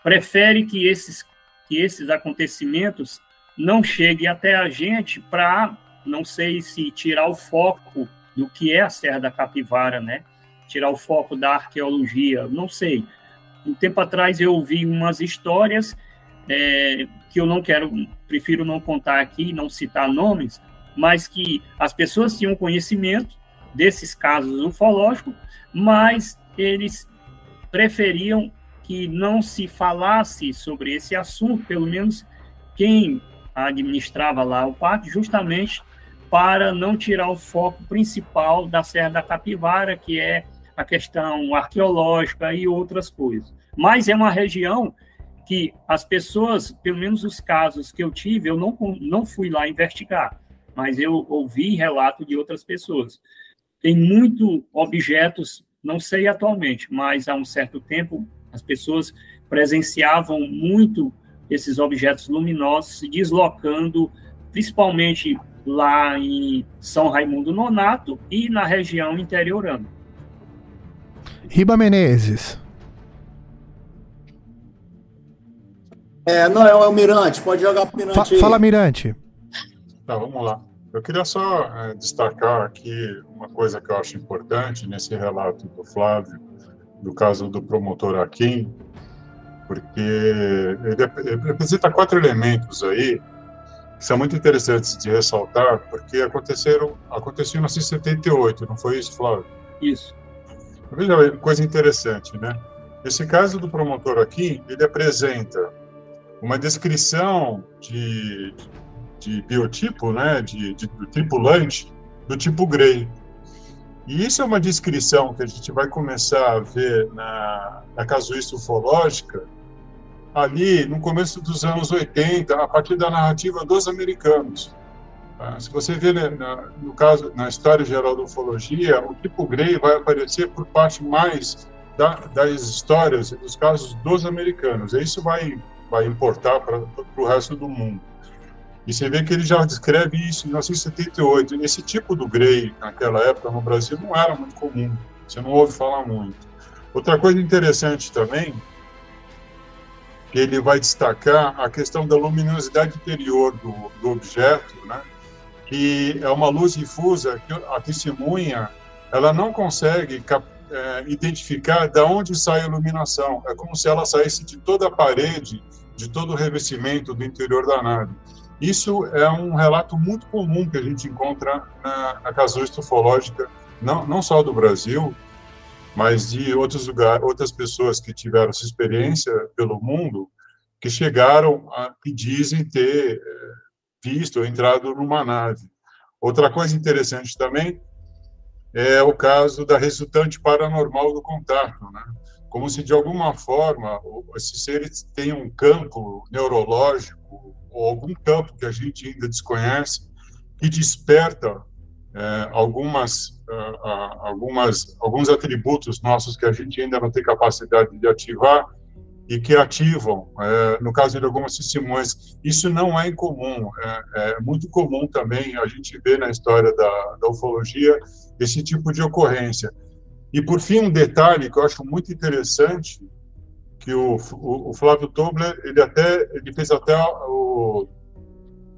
prefere que esses que esses acontecimentos não cheguem até a gente para, não sei se tirar o foco do que é a Serra da Capivara, né? Tirar o foco da arqueologia, não sei. Um tempo atrás eu ouvi umas histórias é, que eu não quero, prefiro não contar aqui, não citar nomes, mas que as pessoas tinham conhecimento desses casos ufológicos, mas eles preferiam que não se falasse sobre esse assunto, pelo menos quem administrava lá o parque, justamente para não tirar o foco principal da Serra da Capivara, que é a questão arqueológica e outras coisas. Mas é uma região que as pessoas, pelo menos os casos que eu tive, eu não, não fui lá investigar, mas eu ouvi relato de outras pessoas. Tem muito objetos, não sei atualmente, mas há um certo tempo as pessoas presenciavam muito esses objetos luminosos se deslocando, principalmente lá em São Raimundo Nonato e na região interiorana. Riba Menezes. É, não, é o Mirante, pode jogar pro Mirante Fa aí. Fala, Mirante. Tá, vamos lá. Eu queria só é, destacar aqui uma coisa que eu acho importante nesse relato do Flávio, do caso do promotor Akin, porque ele representa quatro elementos aí que são muito interessantes de ressaltar, porque aconteceram aconteceu em 1978, não foi isso, Flávio? Isso. Veja, coisa interessante, né? Esse caso do promotor aqui, ele apresenta uma descrição de, de biotipo, né, de, de, do tripulante do tipo Grey. E isso é uma descrição que a gente vai começar a ver na, na casuística ufológica ali no começo dos anos 80, a partir da narrativa dos americanos. Tá? Se você vê né, na, no caso na história geral da ufologia, o tipo Grey vai aparecer por parte mais da, das histórias e dos casos dos americanos. E isso vai vai importar para o resto do mundo. E você vê que ele já descreve isso em 1978. Esse tipo do grey, naquela época no Brasil, não era muito comum. Você não ouve falar muito. Outra coisa interessante também, que ele vai destacar a questão da luminosidade interior do, do objeto, né? que é uma luz difusa que a testemunha ela não consegue é, identificar de onde sai a iluminação. É como se ela saísse de toda a parede, de todo o revestimento do interior da nave. Isso é um relato muito comum que a gente encontra na, na casuística ufológica, não, não só do Brasil, mas de outros lugares, outras pessoas que tiveram essa experiência pelo mundo, que chegaram a, que dizem ter é, visto ou entrado numa nave. Outra coisa interessante também é o caso da resultante paranormal do contato, né? Como se de alguma forma esses seres têm um campo neurológico ou algum campo que a gente ainda desconhece que desperta é, algumas, uh, algumas, alguns atributos nossos que a gente ainda não tem capacidade de ativar e que ativam, é, no caso de algumas testemunhas. Isso não é incomum, é, é, muito comum também a gente ver na história da, da ufologia esse tipo de ocorrência. E, por fim, um detalhe que eu acho muito interessante, que o, o, o Flávio Tobler, ele até ele fez até o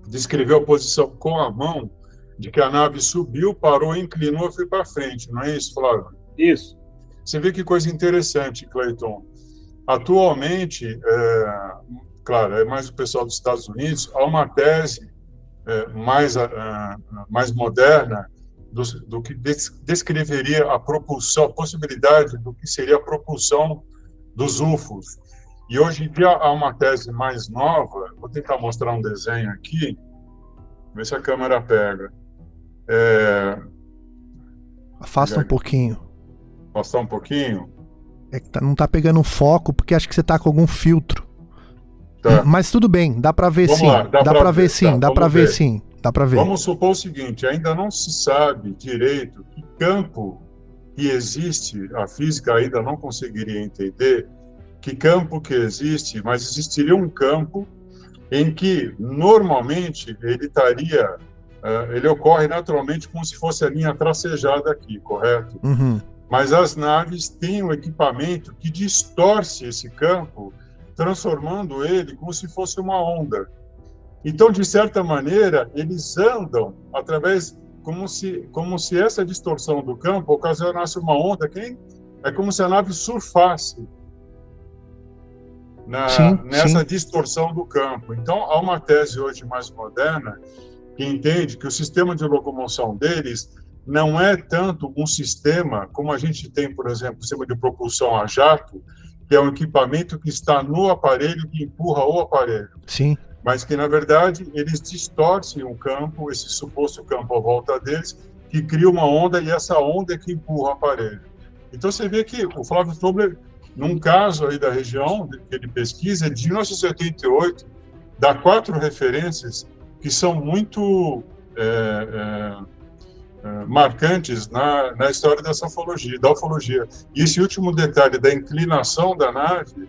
descreveu a posição com a mão de que a nave subiu, parou, inclinou e foi para frente, não é isso, Flávio? Isso. Você vê que coisa interessante, Clayton. Atualmente, é, claro, é mais o pessoal dos Estados Unidos, há uma tese é, mais, é, mais moderna do, do que descreveria a propulsão, a possibilidade do que seria a propulsão dos UFOs. E hoje em dia há uma tese mais nova, vou tentar mostrar um desenho aqui, ver se a câmera pega. É... Afasta um pouquinho. Afastar um pouquinho? É que tá, não tá pegando foco, porque acho que você tá com algum filtro. Tá. Mas tudo bem, dá para ver, sim. Lá, dá, dá para ver, ver, sim. Tá, dá para ver. ver sim. Dá para ver. Vamos supor o seguinte: ainda não se sabe direito que campo que existe, a física ainda não conseguiria entender que campo que existe, mas existiria um campo em que normalmente ele estaria, uh, ele ocorre naturalmente como se fosse a linha tracejada aqui, correto? Uhum. Mas as naves têm um equipamento que distorce esse campo, transformando ele como se fosse uma onda. Então, de certa maneira, eles andam através como se como se essa distorção do campo ocasionasse uma onda que é como se a nave surfasse na, sim, nessa sim. distorção do campo. Então, há uma tese hoje mais moderna que entende que o sistema de locomoção deles não é tanto um sistema como a gente tem, por exemplo, o sistema de propulsão a jato, que é um equipamento que está no aparelho que empurra o aparelho. Sim mas que, na verdade, eles distorcem o campo, esse suposto campo à volta deles, que cria uma onda e essa onda é que empurra o aparelho. Então, você vê que o Flávio Tobler, num caso aí da região que ele pesquisa, de 1988, dá quatro referências que são muito é, é, é, marcantes na, na história dessa ufologia, da ufologia. E esse último detalhe da inclinação da nave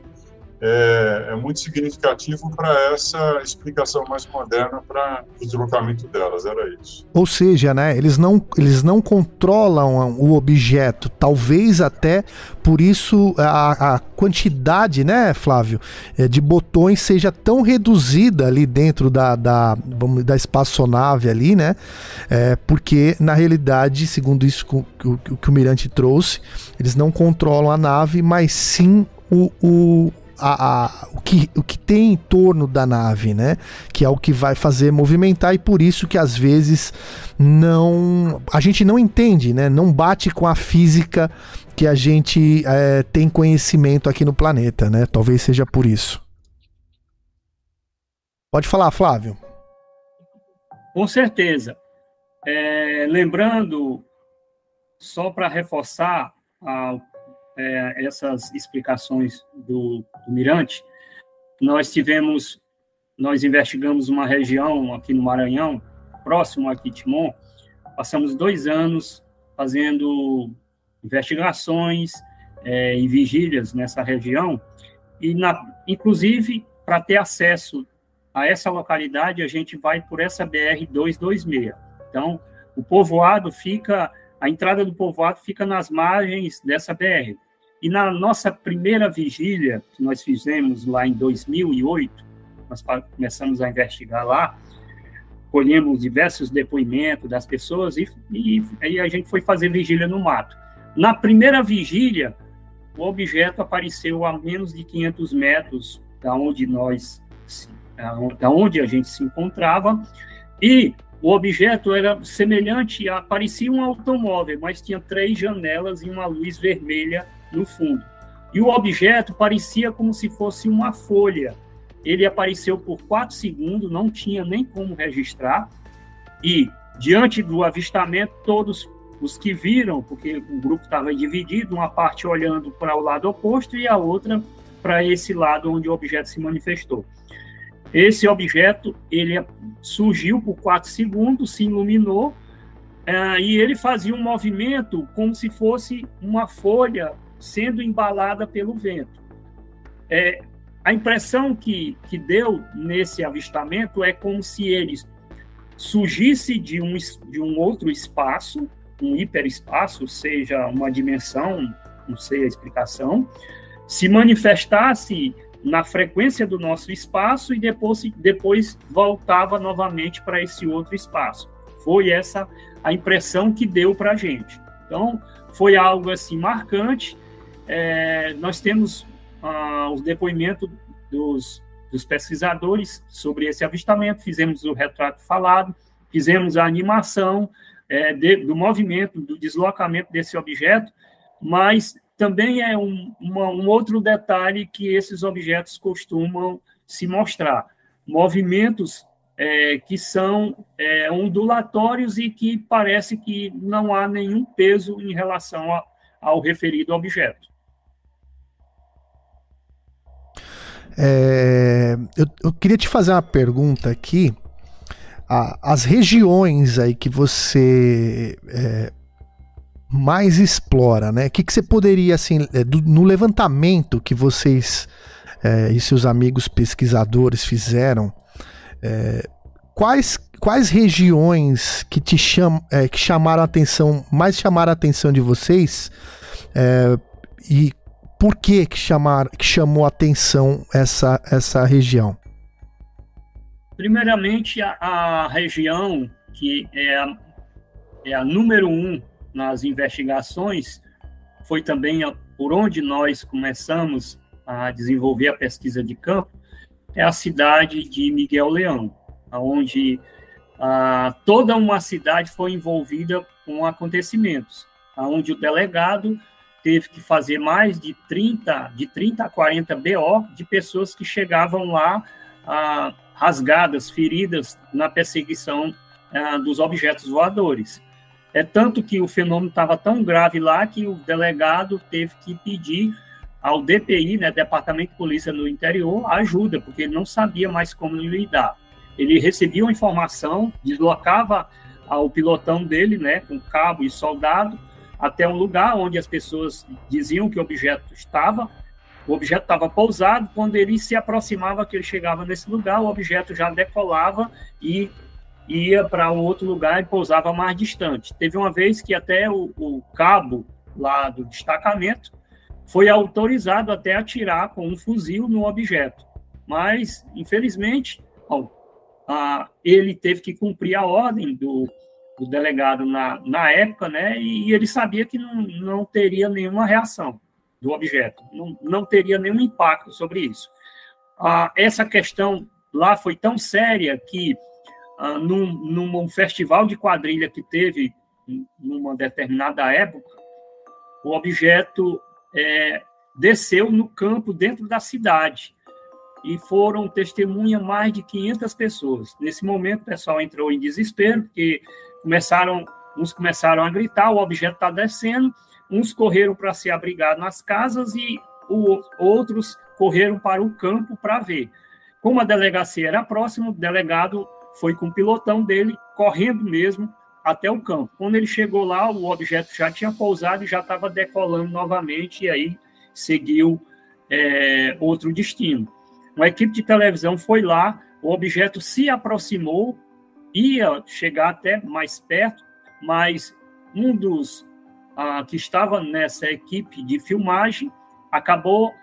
é, é muito significativo para essa explicação mais moderna para o deslocamento delas, era isso. Ou seja, né, eles não, eles não controlam o objeto, talvez até por isso a, a quantidade, né, Flávio, é, de botões seja tão reduzida ali dentro da, da, da espaçonave ali, né, é, porque na realidade, segundo isso que o, que o Mirante trouxe, eles não controlam a nave, mas sim o, o a, a, o, que, o que tem em torno da nave, né? Que é o que vai fazer movimentar e por isso que às vezes não a gente não entende, né? Não bate com a física que a gente é, tem conhecimento aqui no planeta, né? Talvez seja por isso. Pode falar, Flávio. Com certeza. É, lembrando, só para reforçar a, é, essas explicações do, do Mirante, nós tivemos, nós investigamos uma região aqui no Maranhão, próximo a Quitimon, passamos dois anos fazendo investigações é, e vigílias nessa região, e na, inclusive para ter acesso a essa localidade, a gente vai por essa BR 226. Então, o povoado fica, a entrada do povoado fica nas margens dessa BR. E na nossa primeira vigília, que nós fizemos lá em 2008, nós começamos a investigar lá, colhemos diversos depoimentos das pessoas e, e aí a gente foi fazer vigília no mato. Na primeira vigília, o objeto apareceu a menos de 500 metros da onde nós, da onde a gente se encontrava, e o objeto era semelhante a parecia um automóvel, mas tinha três janelas e uma luz vermelha no fundo. E o objeto parecia como se fosse uma folha ele apareceu por quatro segundos, não tinha nem como registrar, e diante do avistamento, todos os que viram, porque o grupo estava dividido, uma parte olhando para o lado oposto e a outra para esse lado onde o objeto se manifestou. Esse objeto ele surgiu por quatro segundos, se iluminou uh, e ele fazia um movimento como se fosse uma folha sendo embalada pelo vento. É, a impressão que, que deu nesse avistamento é como se ele surgisse de um, de um outro espaço, um hiperespaço, seja uma dimensão, não sei a explicação, se manifestasse na frequência do nosso espaço e depois, depois voltava novamente para esse outro espaço. Foi essa a impressão que deu para a gente. Então, foi algo assim marcante. É, nós temos ah, os depoimentos dos, dos pesquisadores sobre esse avistamento, fizemos o retrato falado, fizemos a animação é, de, do movimento, do deslocamento desse objeto, mas também é um, uma, um outro detalhe que esses objetos costumam se mostrar. Movimentos é, que são é, ondulatórios e que parece que não há nenhum peso em relação a, ao referido objeto. É, eu, eu, queria te fazer uma pergunta aqui. as regiões aí que você é, mais explora, né? O que, que você poderia, assim, é, do, no levantamento que vocês é, e seus amigos pesquisadores fizeram, é, quais, quais regiões que te cham, é, que chamaram a atenção, mais chamaram a atenção de vocês e por que que, chamar, que chamou atenção essa, essa região? Primeiramente, a, a região que é a, é a número um nas investigações foi também a, por onde nós começamos a desenvolver a pesquisa de campo, é a cidade de Miguel Leão, onde ah, toda uma cidade foi envolvida com acontecimentos, onde o delegado teve que fazer mais de 30, de 30 a 40 BO de pessoas que chegavam lá ah, rasgadas, feridas na perseguição ah, dos objetos voadores. É tanto que o fenômeno estava tão grave lá que o delegado teve que pedir ao DPI, né, Departamento de Polícia no Interior, ajuda, porque ele não sabia mais como lidar. Ele recebia uma informação, deslocava ao pilotão dele, né, com cabo e soldado, até um lugar onde as pessoas diziam que o objeto estava. O objeto estava pousado, quando ele se aproximava, que ele chegava nesse lugar, o objeto já decolava e ia para outro lugar e pousava mais distante. Teve uma vez que até o, o cabo lá do destacamento foi autorizado até atirar com um fuzil no objeto. Mas, infelizmente, bom, ele teve que cumprir a ordem do do delegado na, na época, né, e ele sabia que não, não teria nenhuma reação do objeto, não, não teria nenhum impacto sobre isso. Ah, essa questão lá foi tão séria que, ah, num, num festival de quadrilha que teve numa determinada época, o objeto é, desceu no campo dentro da cidade e foram testemunha mais de 500 pessoas. Nesse momento, o pessoal entrou em desespero, porque começaram, uns começaram a gritar, o objeto está descendo, uns correram para se abrigar nas casas e o, outros correram para o campo para ver. Como a delegacia era próxima, o delegado foi com o pilotão dele, correndo mesmo até o campo. Quando ele chegou lá, o objeto já tinha pousado e já estava decolando novamente, e aí seguiu é, outro destino. Uma equipe de televisão foi lá, o objeto se aproximou, ia chegar até mais perto, mas um dos ah, que estava nessa equipe de filmagem acabou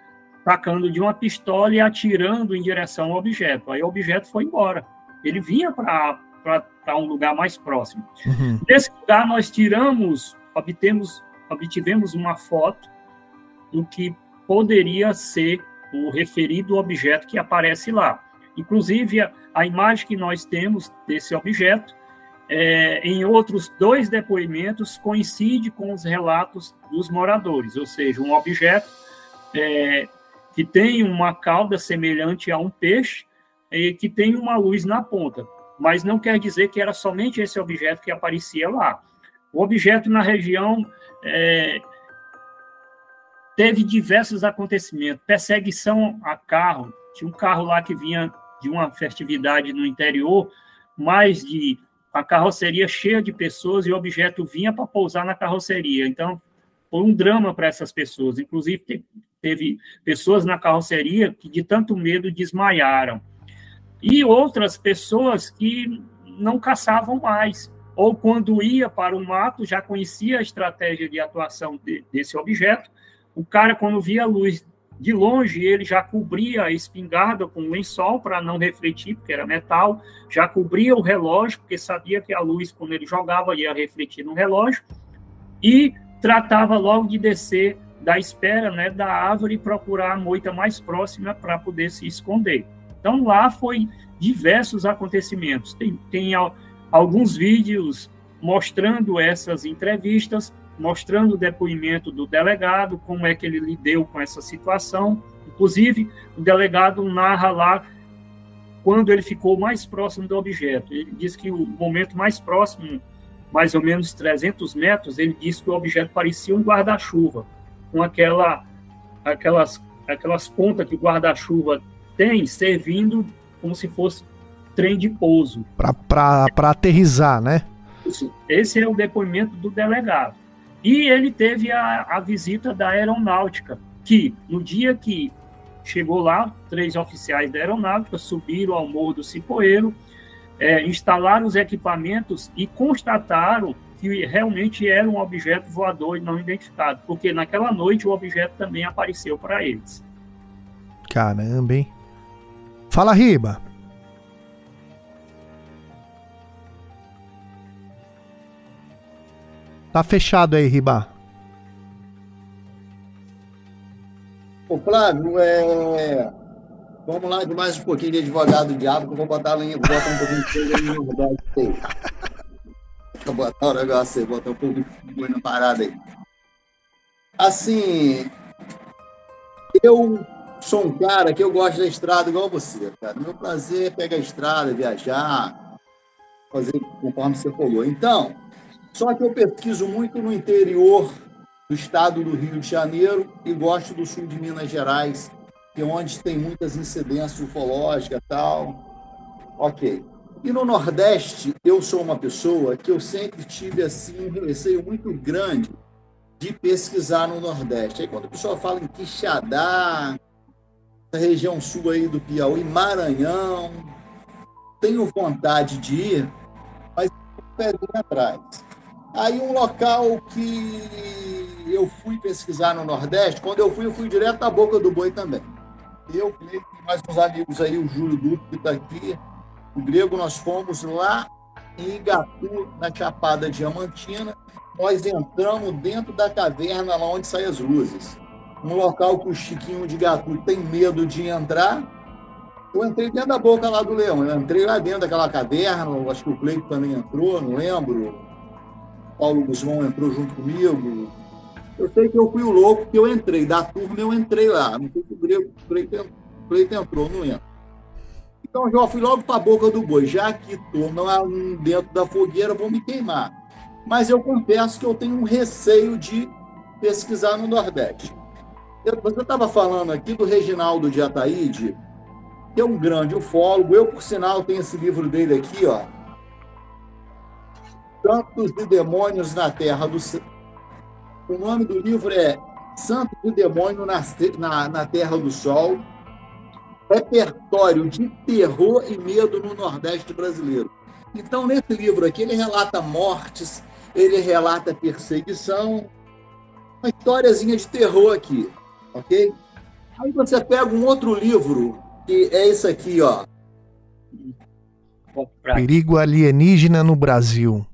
tacando de uma pistola e atirando em direção ao objeto. Aí o objeto foi embora. Ele vinha para um lugar mais próximo. Uhum. Nesse lugar, nós tiramos, obtemos, obtivemos uma foto do que poderia ser o referido objeto que aparece lá. Inclusive, a, imagem que nós temos desse objeto, é, em outros dois depoimentos, coincide com os relatos dos moradores, ou seja, um objeto é, que tem uma cauda semelhante a um peixe e que tem uma luz na ponta. Mas não quer dizer que era somente esse objeto que aparecia lá. O objeto na região é, teve diversos acontecimentos, perseguição a carro. Tinha um carro lá que vinha de uma festividade no interior, mais de a carroceria cheia de pessoas e o objeto vinha para pousar na carroceria. Então, foi um drama para essas pessoas. Inclusive, teve pessoas na carroceria que, de tanto medo, desmaiaram. E outras pessoas que não caçavam mais, ou quando ia para o mato, já conhecia a estratégia de atuação de, desse objeto. O cara, quando via a luz de longe, ele já cobria a espingarda com um lençol para não refletir, porque era metal, já cobria o relógio, porque sabia que a luz, quando ele jogava, ia refletir no relógio, e tratava logo de descer da espera né, da árvore e procurar a moita mais próxima para poder se esconder. Então, lá foi diversos acontecimentos. Tem, tem alguns vídeos mostrando essas entrevistas, mostrando o depoimento do delegado, como é que ele lidou com essa situação. Inclusive, o delegado narra lá quando ele ficou mais próximo do objeto. Ele diz que o momento mais próximo, mais ou menos 300 metros, ele disse que o objeto parecia um guarda-chuva com aquela, aquelas, aquelas pontas que o guarda-chuva tem, servindo como se fosse trem de pouso. Para aterrizar, né? Isso. Esse é o depoimento do delegado. E ele teve a, a visita da aeronáutica, que no dia que chegou lá, três oficiais da aeronáutica subiram ao Morro do Cipoeiro, é, instalaram os equipamentos e constataram que realmente era um objeto voador não identificado, porque naquela noite o objeto também apareceu para eles. Caramba, hein? Fala, Riba. Tá fechado aí, Riba. Ô, Flávio, é... vamos lá de mais um pouquinho de advogado do diabo, que eu vou botar, vou botar um pouquinho de coisa aí no eu botar o negócio aí, botar um pouco de na parada aí. Assim, eu sou um cara que eu gosto da estrada igual você, cara. Meu prazer é pegar a estrada, viajar, fazer conforme você falou. Então, só que eu pesquiso muito no interior do estado do Rio de Janeiro e gosto do sul de Minas Gerais, que é onde tem muitas incidências ufológicas e tal. Ok. E no Nordeste, eu sou uma pessoa que eu sempre tive assim um receio muito grande de pesquisar no Nordeste. Aí quando a pessoa fala em Quixadá, essa região sul aí do Piauí, Maranhão, tenho vontade de ir, mas um pezinho atrás. Aí um local que eu fui pesquisar no Nordeste, quando eu fui, eu fui direto à Boca do Boi também. Eu, mais uns amigos aí, o Júlio Duque que está aqui, o grego, nós fomos lá em Igatu, na Chapada Diamantina. Nós entramos dentro da caverna lá onde saem as luzes. Um local que o Chiquinho de Igatu tem medo de entrar. Eu entrei dentro da boca lá do leão. Eu entrei lá dentro daquela caverna. Acho que o Cleito também entrou, não lembro. Paulo Guzmão entrou junto comigo. Eu sei que eu fui o louco que eu entrei. Da turma eu entrei lá. Não sei se o grego o Cleito entrou, não lembro. Então já fui logo para a boca do boi, já que estou dentro da fogueira, vou me queimar. Mas eu confesso que eu tenho um receio de pesquisar no Nordeste. Eu, você estava falando aqui do Reginaldo de Ataíde, que é um grande ufólogo. Eu, por sinal, tenho esse livro dele aqui, ó. Santos e Demônios na Terra do Céu. O nome do livro é Santos e Demônio na, na, na Terra do Sol repertório de terror e medo no Nordeste brasileiro. Então, nesse livro aqui, ele relata mortes, ele relata perseguição, uma historiazinha de terror aqui, ok? Aí você pega um outro livro, que é esse aqui, ó. Perigo alienígena no Brasil.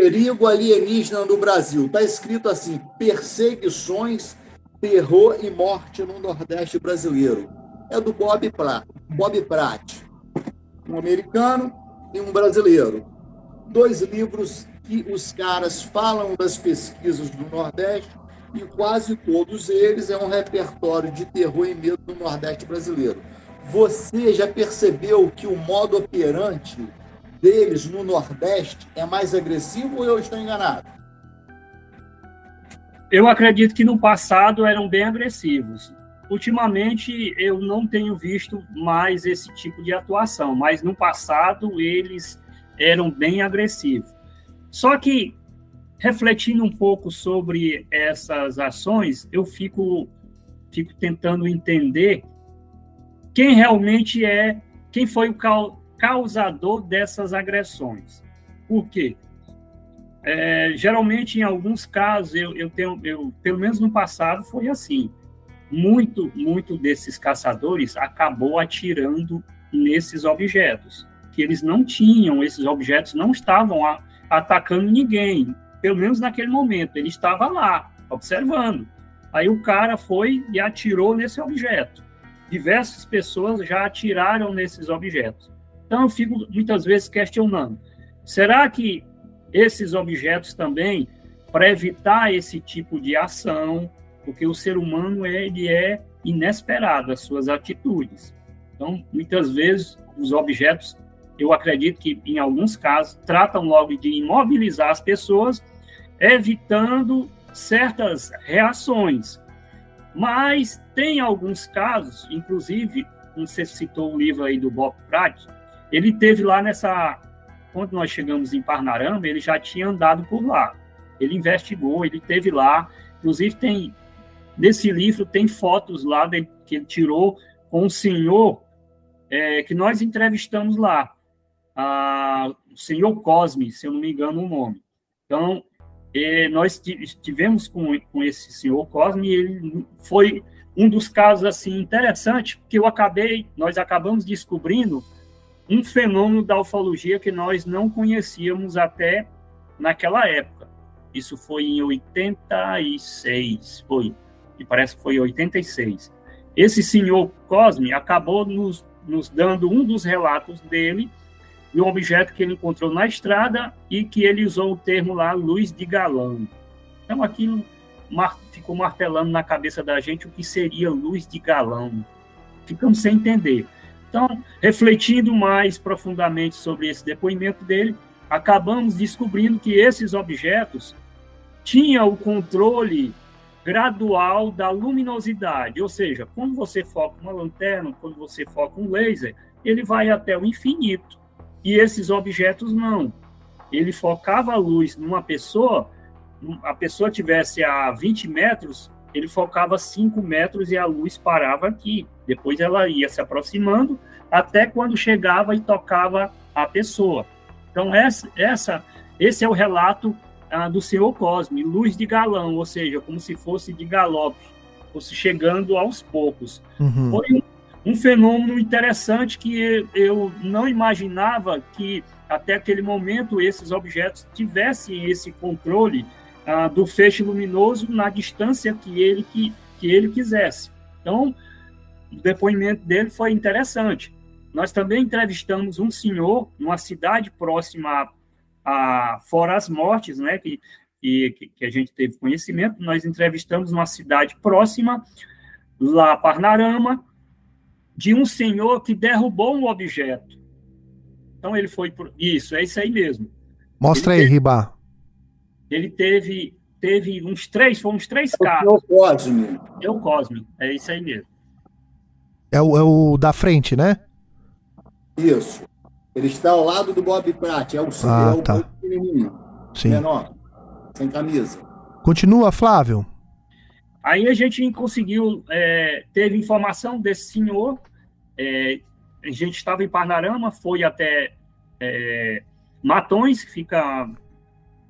Perigo alienígena no Brasil. Está escrito assim: perseguições, terror e morte no Nordeste brasileiro. É do Bob Pratt. Bob Pratt, um americano e um brasileiro. Dois livros que os caras falam das pesquisas do Nordeste e quase todos eles é um repertório de terror e medo do Nordeste brasileiro. Você já percebeu que o modo operante deles no Nordeste é mais agressivo ou eu estou enganado? Eu acredito que no passado eram bem agressivos. Ultimamente eu não tenho visto mais esse tipo de atuação, mas no passado eles eram bem agressivos. Só que refletindo um pouco sobre essas ações, eu fico fico tentando entender quem realmente é, quem foi o causador dessas agressões. Por quê? É, geralmente, em alguns casos, eu, eu tenho, eu, pelo menos no passado, foi assim. Muito, muito desses caçadores acabou atirando nesses objetos, que eles não tinham, esses objetos não estavam a, atacando ninguém, pelo menos naquele momento, ele estava lá, observando. Aí o cara foi e atirou nesse objeto. Diversas pessoas já atiraram nesses objetos. Então, eu fico muitas vezes questionando: será que esses objetos também, para evitar esse tipo de ação, porque o ser humano ele é inesperado, as suas atitudes. Então, muitas vezes, os objetos, eu acredito que, em alguns casos, tratam logo de imobilizar as pessoas, evitando certas reações. Mas tem alguns casos, inclusive, você citou o livro aí do Bob Pratt, ele teve lá nessa. Quando nós chegamos em Parnarama, ele já tinha andado por lá. Ele investigou, ele teve lá. Inclusive, tem. Nesse livro tem fotos lá que ele tirou com um senhor é, que nós entrevistamos lá. A, o senhor Cosme, se eu não me engano o nome. Então, é, nós estivemos com, com esse senhor Cosme e ele foi um dos casos assim interessantes, porque eu acabei, nós acabamos descobrindo um fenômeno da ufologia que nós não conhecíamos até naquela época. Isso foi em 86, foi, e parece que foi em 86. Esse senhor Cosme acabou nos, nos dando um dos relatos dele de um objeto que ele encontrou na estrada e que ele usou o termo lá, luz de galão. Então aquilo ficou martelando na cabeça da gente o que seria luz de galão. Ficamos sem entender. Então, refletindo mais profundamente sobre esse depoimento dele, acabamos descobrindo que esses objetos tinham o controle gradual da luminosidade, ou seja, quando você foca uma lanterna, quando você foca um laser, ele vai até o infinito. E esses objetos não. Ele focava a luz numa pessoa, a pessoa tivesse a 20 metros, ele focava 5 metros e a luz parava aqui. Depois ela ia se aproximando até quando chegava e tocava a pessoa. Então, essa, essa esse é o relato ah, do senhor Cosme, luz de galão, ou seja, como se fosse de galope, fosse chegando aos poucos. Uhum. Foi um, um fenômeno interessante que eu não imaginava que até aquele momento esses objetos tivessem esse controle ah, do feixe luminoso na distância que ele, que, que ele quisesse. Então, o depoimento dele foi interessante. Nós também entrevistamos um senhor numa cidade próxima a, a Fora as Mortes, né, que, que, que a gente teve conhecimento. Nós entrevistamos numa cidade próxima, lá Parnarama, de um senhor que derrubou um objeto. Então ele foi por isso, é isso aí mesmo. Mostra ele aí, teve, Ribá. Ele teve teve uns três, foram uns três casos. É o Cosme. É o Cosme, é isso aí mesmo. É o, é o da frente, né? Isso. Ele está ao lado do Bob Pratt, é o, ah, é tá. Sim. menor, sem camisa. Continua, Flávio. Aí a gente conseguiu, é, teve informação desse senhor é, a gente estava em Parnarama, foi até é, Matões, fica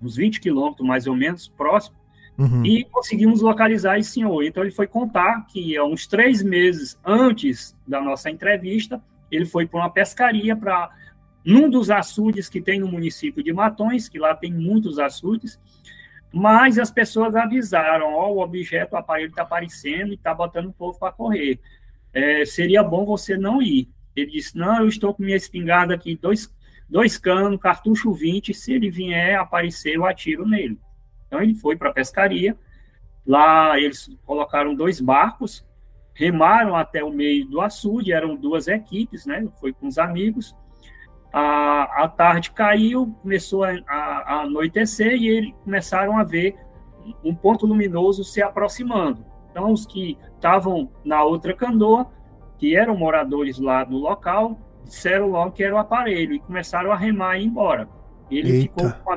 uns 20 quilômetros mais ou menos, próximo, uhum. e conseguimos localizar esse senhor. Então ele foi contar que há uns três meses antes da nossa entrevista, ele foi para uma pescaria para num dos açudes que tem no município de Matões, que lá tem muitos açudes, mas as pessoas avisaram, ó, o objeto, o aparelho está aparecendo e está botando o povo para correr. É, seria bom você não ir. Ele disse, não, eu estou com minha espingarda aqui, dois, dois canos, cartucho 20, se ele vier aparecer, eu atiro nele. Então ele foi para a pescaria, lá eles colocaram dois barcos, remaram até o meio do açude, eram duas equipes, né? Foi com os amigos. A, a tarde caiu, começou a, a, a anoitecer e eles começaram a ver um ponto luminoso se aproximando. Então, os que estavam na outra canoa, que eram moradores lá no local, disseram logo que era o aparelho e começaram a remar e ir embora. Ele ficou com,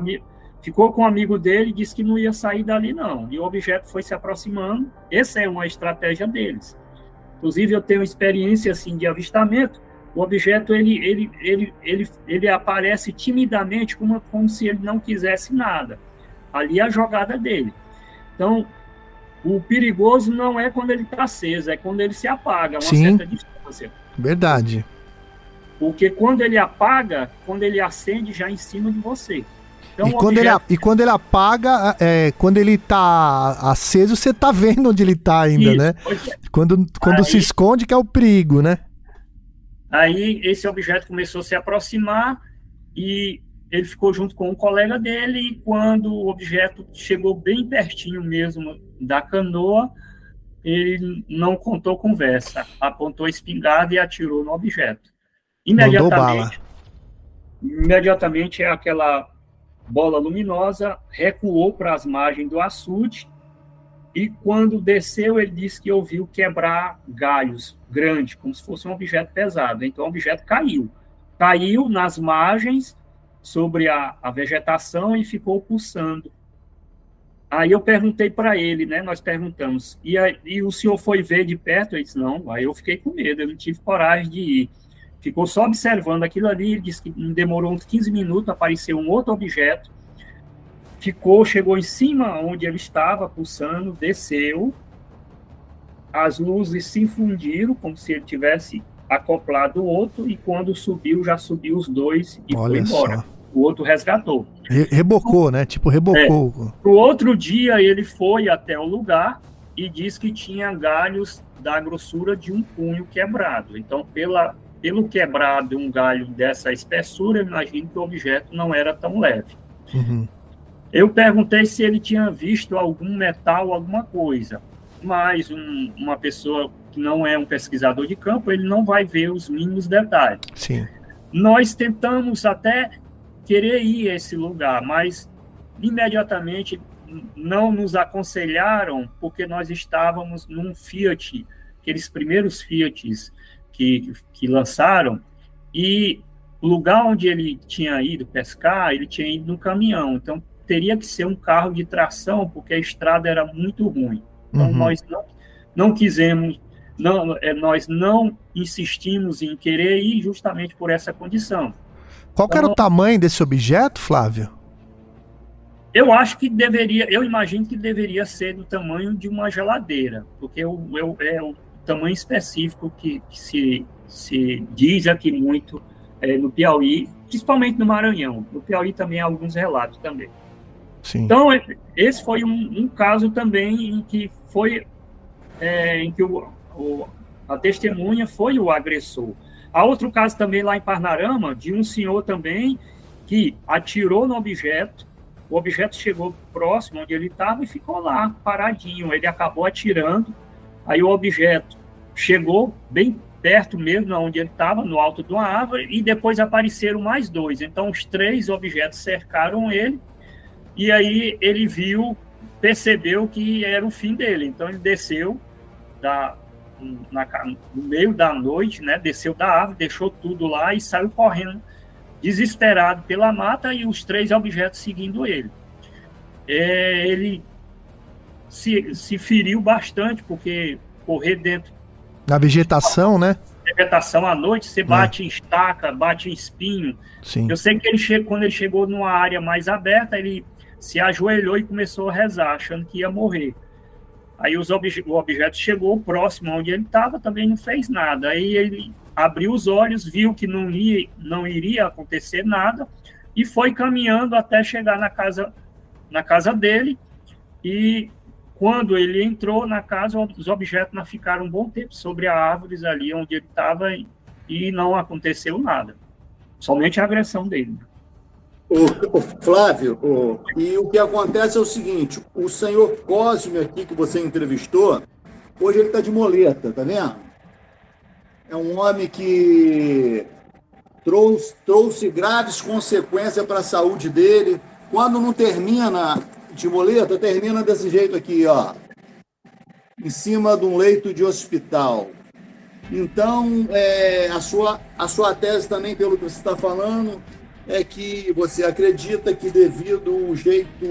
ficou com um amigo dele e disse que não ia sair dali, não. E o objeto foi se aproximando. Essa é uma estratégia deles. Inclusive, eu tenho experiência assim de avistamento. O objeto ele, ele, ele, ele, ele aparece timidamente, como, como se ele não quisesse nada. Ali é a jogada dele. Então, o perigoso não é quando ele está aceso, é quando ele se apaga, uma Sim, certa distância. Verdade. Porque quando ele apaga, quando ele acende já em cima de você. Então, e, quando objeto... ele, e quando ele apaga, é, quando ele tá aceso, você tá vendo onde ele tá ainda, Isso, né? É. Quando, quando aí, se esconde, que é o perigo, né? Aí esse objeto começou a se aproximar e ele ficou junto com um colega dele e quando o objeto chegou bem pertinho mesmo da canoa, ele não contou conversa, apontou a espingarda e atirou no objeto. Imediatamente, imediatamente aquela bola luminosa recuou para as margens do açude e quando desceu ele disse que ouviu quebrar galhos grandes, como se fosse um objeto pesado. Então o objeto caiu. Caiu nas margens sobre a, a vegetação e ficou pulsando. Aí eu perguntei para ele, né? Nós perguntamos, e, aí, e o senhor foi ver de perto? Ele disse, não. Aí eu fiquei com medo, eu não tive coragem de ir ficou só observando aquilo ali, ele disse que demorou uns 15 minutos, apareceu um outro objeto, ficou, chegou em cima onde ele estava, pulsando, desceu, as luzes se fundiram, como se ele tivesse acoplado o outro, e quando subiu, já subiu os dois e Olha foi embora. Só. O outro resgatou. Re rebocou, né? Tipo, rebocou. É. No outro dia, ele foi até o lugar e disse que tinha galhos da grossura de um punho quebrado. Então, pela pelo quebrado um galho dessa espessura, eu imagino que o objeto não era tão leve. Uhum. Eu perguntei se ele tinha visto algum metal, alguma coisa, mas um, uma pessoa que não é um pesquisador de campo, ele não vai ver os mínimos detalhes. Sim. Nós tentamos até querer ir a esse lugar, mas imediatamente não nos aconselharam porque nós estávamos num Fiat, aqueles primeiros Fiats que, que lançaram, e o lugar onde ele tinha ido pescar, ele tinha ido no caminhão, então teria que ser um carro de tração, porque a estrada era muito ruim. Então uhum. nós não, não quisemos, não, é, nós não insistimos em querer ir justamente por essa condição. Qual então, era o tamanho desse objeto, Flávio? Eu acho que deveria, eu imagino que deveria ser do tamanho de uma geladeira, porque o, é, é o tamanho específico que, que se, se diz aqui muito é, no Piauí, principalmente no Maranhão. No Piauí também há alguns relatos também. Sim. Então, esse foi um, um, caso também em que foi é, em que o, o, a testemunha foi o agressor. Há outro caso também lá em Parnarama, de um senhor também que atirou no objeto, o objeto chegou próximo onde ele estava e ficou lá, paradinho. Ele acabou atirando, Aí o objeto chegou bem perto mesmo, onde ele estava, no alto de uma árvore, e depois apareceram mais dois. Então, os três objetos cercaram ele, e aí ele viu, percebeu que era o fim dele. Então, ele desceu da, na, no meio da noite, né? Desceu da árvore, deixou tudo lá e saiu correndo, desesperado pela mata, e os três objetos seguindo ele. É, ele se, se feriu bastante, porque correr dentro. Na vegetação, né? vegetação à noite, você bate em estaca, bate em espinho. Sim. Eu sei que ele chegou, quando ele chegou numa área mais aberta, ele se ajoelhou e começou a rezar, achando que ia morrer. Aí os obje o objeto chegou próximo onde ele estava, também não fez nada. Aí ele abriu os olhos, viu que não, ia, não iria acontecer nada e foi caminhando até chegar na casa, na casa dele. E quando ele entrou na casa, os objetos não ficaram um bom tempo sobre as árvores ali onde ele estava e não aconteceu nada. Somente a agressão dele. O, o Flávio, o, e o que acontece é o seguinte: o senhor Cosme aqui que você entrevistou, hoje ele está de moleta, tá vendo? É um homem que trouxe, trouxe graves consequências para a saúde dele. Quando não termina de termina desse jeito aqui, ó. Em cima de um leito de hospital. Então, é, a, sua, a sua tese também, pelo que você está falando, é que você acredita que devido ao jeito.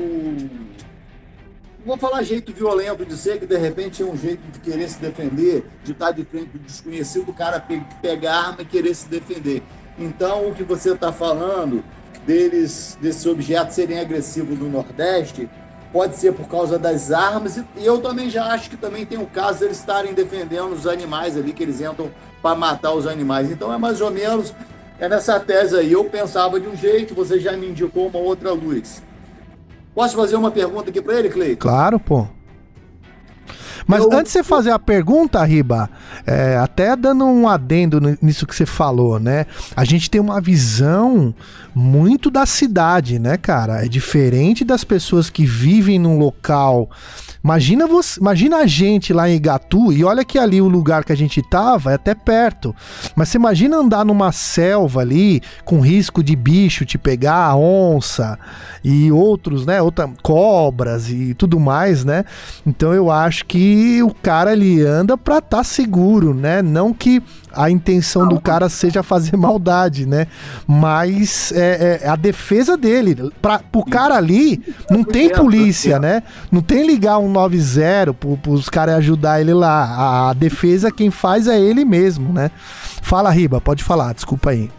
Vou falar jeito violento de ser, que de repente é um jeito de querer se defender, de estar de frente do desconhecido, o cara pegar arma e querer se defender. Então, o que você está falando deles, desses objetos serem agressivos no Nordeste, pode ser por causa das armas, e eu também já acho que também tem o caso deles estarem defendendo os animais ali, que eles entram para matar os animais. Então, é mais ou menos é nessa tese aí. Eu pensava de um jeito, você já me indicou uma outra luz. Posso fazer uma pergunta aqui para ele, Cleiton? Claro, pô. Mas eu... antes de você fazer a pergunta, Riba, é, até dando um adendo nisso que você falou, né? A gente tem uma visão muito da cidade, né, cara? É diferente das pessoas que vivem num local Imagina você, imagina a gente lá em Igatu, e olha que ali o lugar que a gente tava é até perto. Mas você imagina andar numa selva ali, com risco de bicho te pegar, onça e outros, né? Outra, cobras e tudo mais, né? Então eu acho que o cara ele anda pra estar tá seguro, né? Não que a intenção do cara seja fazer maldade, né? Mas é, é a defesa dele. Pra, pro cara ali, não tem polícia, né? Não tem ligar um 90 pro, pros caras ajudar ele lá. A, a defesa quem faz é ele mesmo, né? Fala, Riba, pode falar, desculpa aí.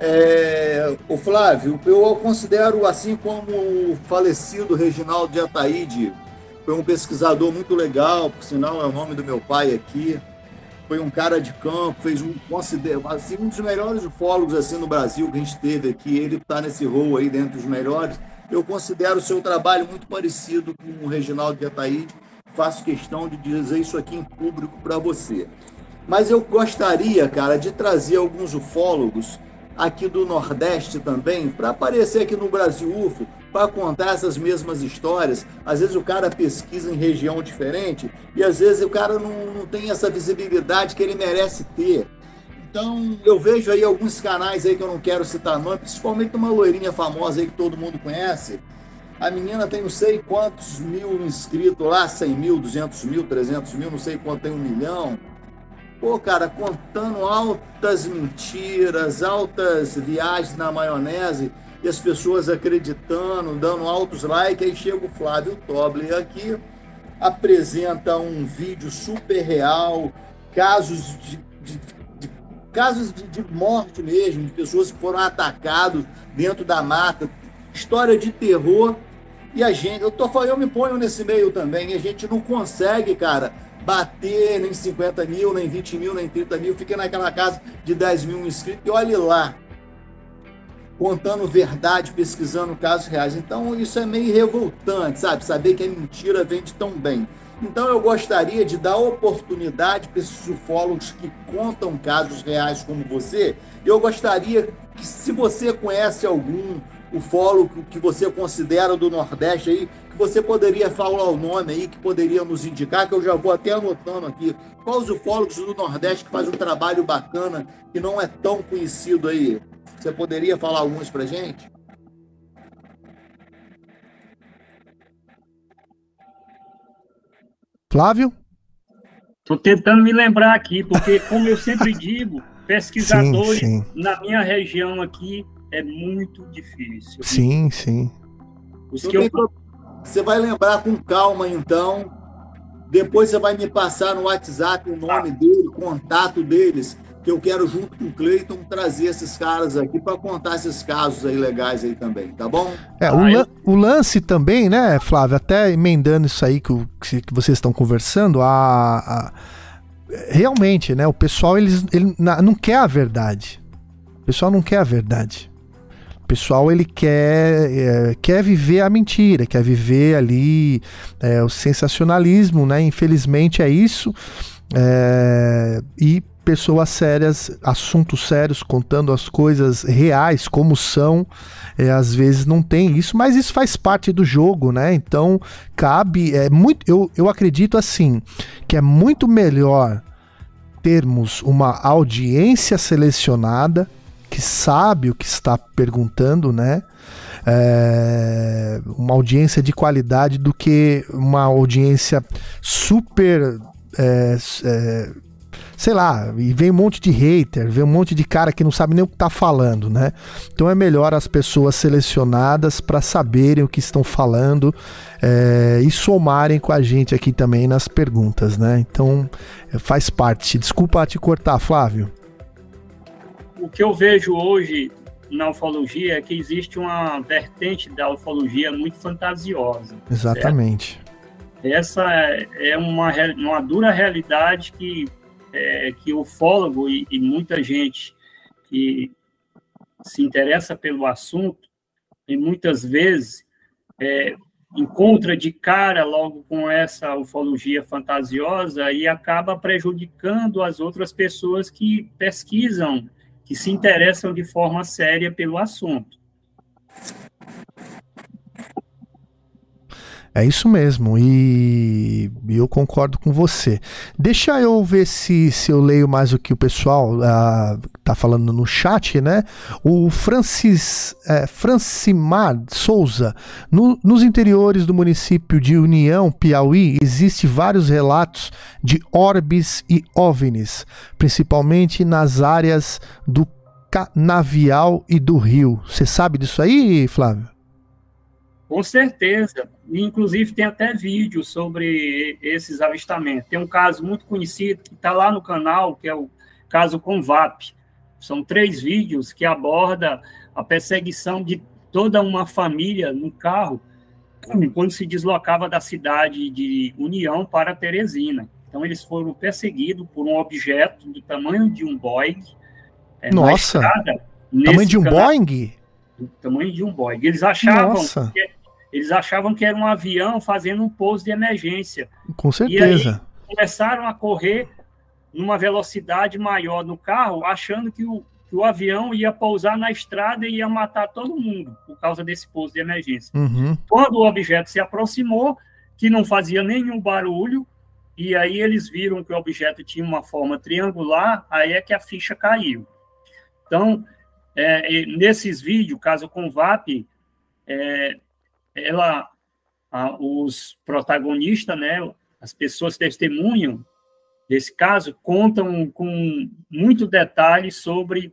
É, o Flávio, eu considero, assim como o falecido Reginaldo de Ataíde, foi um pesquisador muito legal, por sinal é o nome do meu pai aqui foi um cara de campo, fez um assim, um dos melhores ufólogos assim no Brasil que a gente teve aqui. Ele está nesse rol aí dentro dos melhores. Eu considero o seu trabalho muito parecido com o Reginaldo de Ataíde. Faço questão de dizer isso aqui em público para você. Mas eu gostaria, cara, de trazer alguns ufólogos aqui do Nordeste também, para aparecer aqui no Brasil UFO, para contar essas mesmas histórias. Às vezes o cara pesquisa em região diferente e às vezes o cara não, não tem essa visibilidade que ele merece ter. Então eu vejo aí alguns canais aí que eu não quero citar nome, principalmente uma loirinha famosa aí que todo mundo conhece. A menina tem não sei quantos mil inscritos lá, 100 mil, 200 mil, 300 mil, não sei quanto tem um milhão. Pô, cara, contando altas mentiras, altas viagens na maionese e as pessoas acreditando, dando altos likes. Aí chega o Flávio Toble aqui, apresenta um vídeo super real, casos de, de, de casos de, de, morte mesmo, de pessoas que foram atacados dentro da mata, história de terror. E a gente, eu tô eu me ponho nesse meio também, a gente não consegue, cara bater nem 50 mil, nem 20 mil, nem 30 mil, fica naquela casa de 10 mil inscritos. E olhe lá, contando verdade, pesquisando casos reais. Então isso é meio revoltante, sabe? Saber que a mentira vende tão bem. Então eu gostaria de dar oportunidade para esses ufólogos que contam casos reais como você. Eu gostaria que, se você conhece algum ufólogo que você considera do Nordeste aí, que você poderia falar o nome aí, que poderia nos indicar, que eu já vou até anotando aqui. Quais os ufólogos do Nordeste que fazem um trabalho bacana, que não é tão conhecido aí? Você poderia falar alguns pra gente? Flávio? Estou tentando me lembrar aqui, porque, como eu sempre digo, pesquisadores sim, sim. na minha região aqui é muito difícil. Sim, sim. Os que eu... Você vai lembrar com calma, então. Depois você vai me passar no WhatsApp o nome dele, contato deles, que eu quero, junto com o Cleiton, trazer esses caras aqui para contar esses casos aí legais aí também, tá bom? É, o, lan o lance também, né, Flávio, até emendando isso aí que, o, que vocês estão conversando, a, a, realmente, né, o pessoal eles, ele não quer a verdade. O pessoal não quer a verdade. O pessoal ele quer, é, quer viver a mentira, quer viver ali é, o sensacionalismo, né? Infelizmente é isso. É, e pessoas sérias, assuntos sérios, contando as coisas reais como são. É, às vezes não tem isso, mas isso faz parte do jogo, né? Então cabe, é muito, eu, eu acredito assim que é muito melhor termos uma audiência selecionada que sabe o que está perguntando, né? É, uma audiência de qualidade do que uma audiência super é, é, sei lá, e vem um monte de hater, vem um monte de cara que não sabe nem o que tá falando, né? Então é melhor as pessoas selecionadas para saberem o que estão falando é, e somarem com a gente aqui também nas perguntas, né? Então faz parte. Desculpa te cortar, Flávio. O que eu vejo hoje na ufologia é que existe uma vertente da ufologia muito fantasiosa. Exatamente. Certo? Essa é uma, uma dura realidade que é, que o ufólogo e, e, muita gente que se interessa pelo assunto, e muitas vezes é, encontra de cara logo com essa ufologia fantasiosa e acaba prejudicando as outras pessoas que pesquisam, que se interessam de forma séria pelo assunto. É isso mesmo, e eu concordo com você. Deixa eu ver se, se eu leio mais o que o pessoal uh, tá falando no chat, né? O Francis, é, Francimar Souza, no, nos interiores do município de União, Piauí, existe vários relatos de orbes e OVNIs, principalmente nas áreas do Canavial e do Rio. Você sabe disso aí, Flávio? Com certeza. Inclusive, tem até vídeo sobre esses avistamentos. Tem um caso muito conhecido que está lá no canal, que é o caso Convap. São três vídeos que aborda a perseguição de toda uma família no carro quando se deslocava da cidade de União para Teresina. Então, eles foram perseguidos por um objeto do tamanho de um Boeing. É, Nossa! Estrada, tamanho de um canal, Boeing? Do tamanho de um Boeing. Eles achavam Nossa. que eles achavam que era um avião fazendo um pouso de emergência. Com certeza. E aí começaram a correr numa velocidade maior no carro, achando que o, que o avião ia pousar na estrada e ia matar todo mundo por causa desse pouso de emergência. Uhum. Quando o objeto se aproximou, que não fazia nenhum barulho, e aí eles viram que o objeto tinha uma forma triangular, aí é que a ficha caiu. Então, é, nesses vídeos, caso com VAP, é, ela, a, os protagonistas, né, as pessoas que testemunham desse caso, contam com muito detalhe sobre,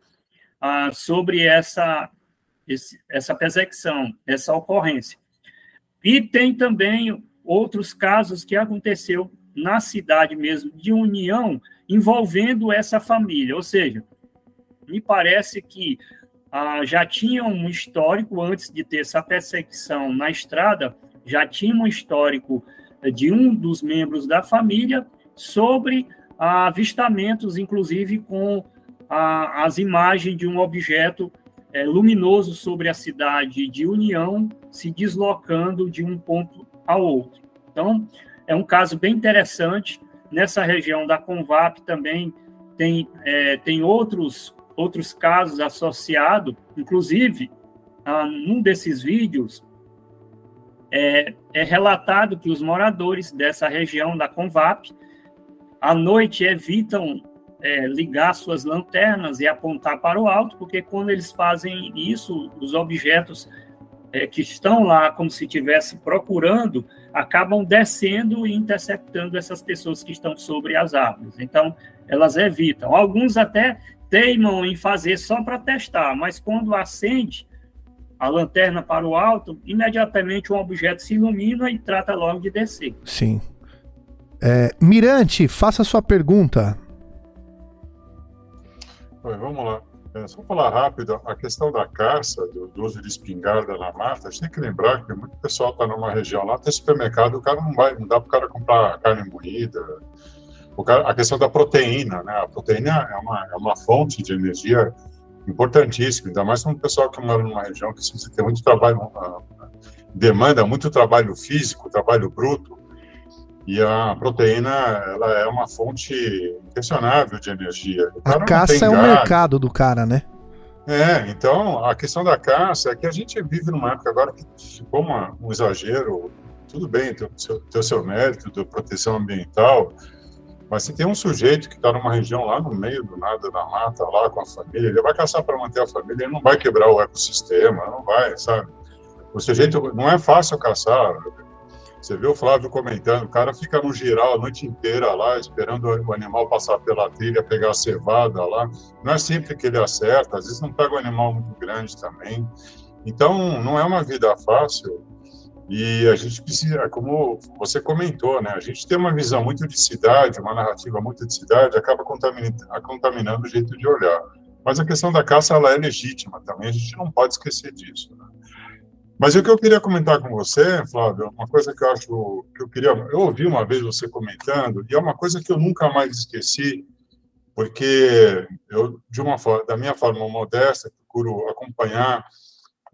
a, sobre essa, esse, essa perseguição, essa ocorrência. E tem também outros casos que aconteceu na cidade mesmo de União, envolvendo essa família, ou seja, me parece que ah, já tinha um histórico, antes de ter essa perseguição na estrada, já tinha um histórico eh, de um dos membros da família sobre ah, avistamentos, inclusive com ah, as imagens de um objeto eh, luminoso sobre a cidade de União se deslocando de um ponto ao outro. Então, é um caso bem interessante. Nessa região da Convap também tem, é, tem outros outros casos associados, inclusive, num desses vídeos, é, é, relatado que os moradores dessa região da Convap, à noite, evitam é, ligar suas lanternas e apontar para o alto, porque quando eles fazem isso, os objetos é, que estão lá, como se estivesse procurando, acabam descendo e interceptando essas pessoas que estão sobre as árvores. Então, elas evitam. Alguns até teimam em fazer só para testar, mas quando acende a lanterna para o alto, imediatamente um objeto se ilumina e trata logo de descer. Sim. É, Mirante, faça a sua pergunta. Oi, vamos lá. É, só falar rápido, a questão da caça, do, do, uso de espingarda na mata, a gente tem que lembrar que muito pessoal está numa região lá, tem supermercado, o cara não vai, não dá para o cara comprar carne moída. A questão da proteína, né? A proteína é uma, é uma fonte de energia importantíssima, ainda mais para um pessoal que mora numa região que precisa ter muito trabalho, demanda muito trabalho físico, trabalho bruto, e a proteína, ela é uma fonte inquestionável de energia. A caça é o mercado do cara, né? É, então a questão da caça é que a gente vive numa época agora que ficou uma, um exagero. Tudo bem, tem o seu, seu mérito de proteção ambiental, mas se tem um sujeito que está numa região lá no meio do nada da mata, lá com a família, ele vai caçar para manter a família, ele não vai quebrar o ecossistema, não vai, sabe? O sujeito não é fácil caçar. Você vê o Flávio comentando, o cara fica no giral a noite inteira lá, esperando o animal passar pela trilha, pegar a cevada lá. Não é sempre que ele acerta, às vezes não pega um animal muito grande também. Então, não é uma vida fácil. E a gente precisa, como você comentou, né? A gente tem uma visão muito de cidade, uma narrativa muito de cidade, acaba contaminando, contaminando o jeito de olhar. Mas a questão da caça, ela é legítima também, a gente não pode esquecer disso. Né? Mas o que eu queria comentar com você, Flávio, uma coisa que eu acho que eu queria. Eu ouvi uma vez você comentando, e é uma coisa que eu nunca mais esqueci, porque eu, de uma da minha forma modesta, procuro acompanhar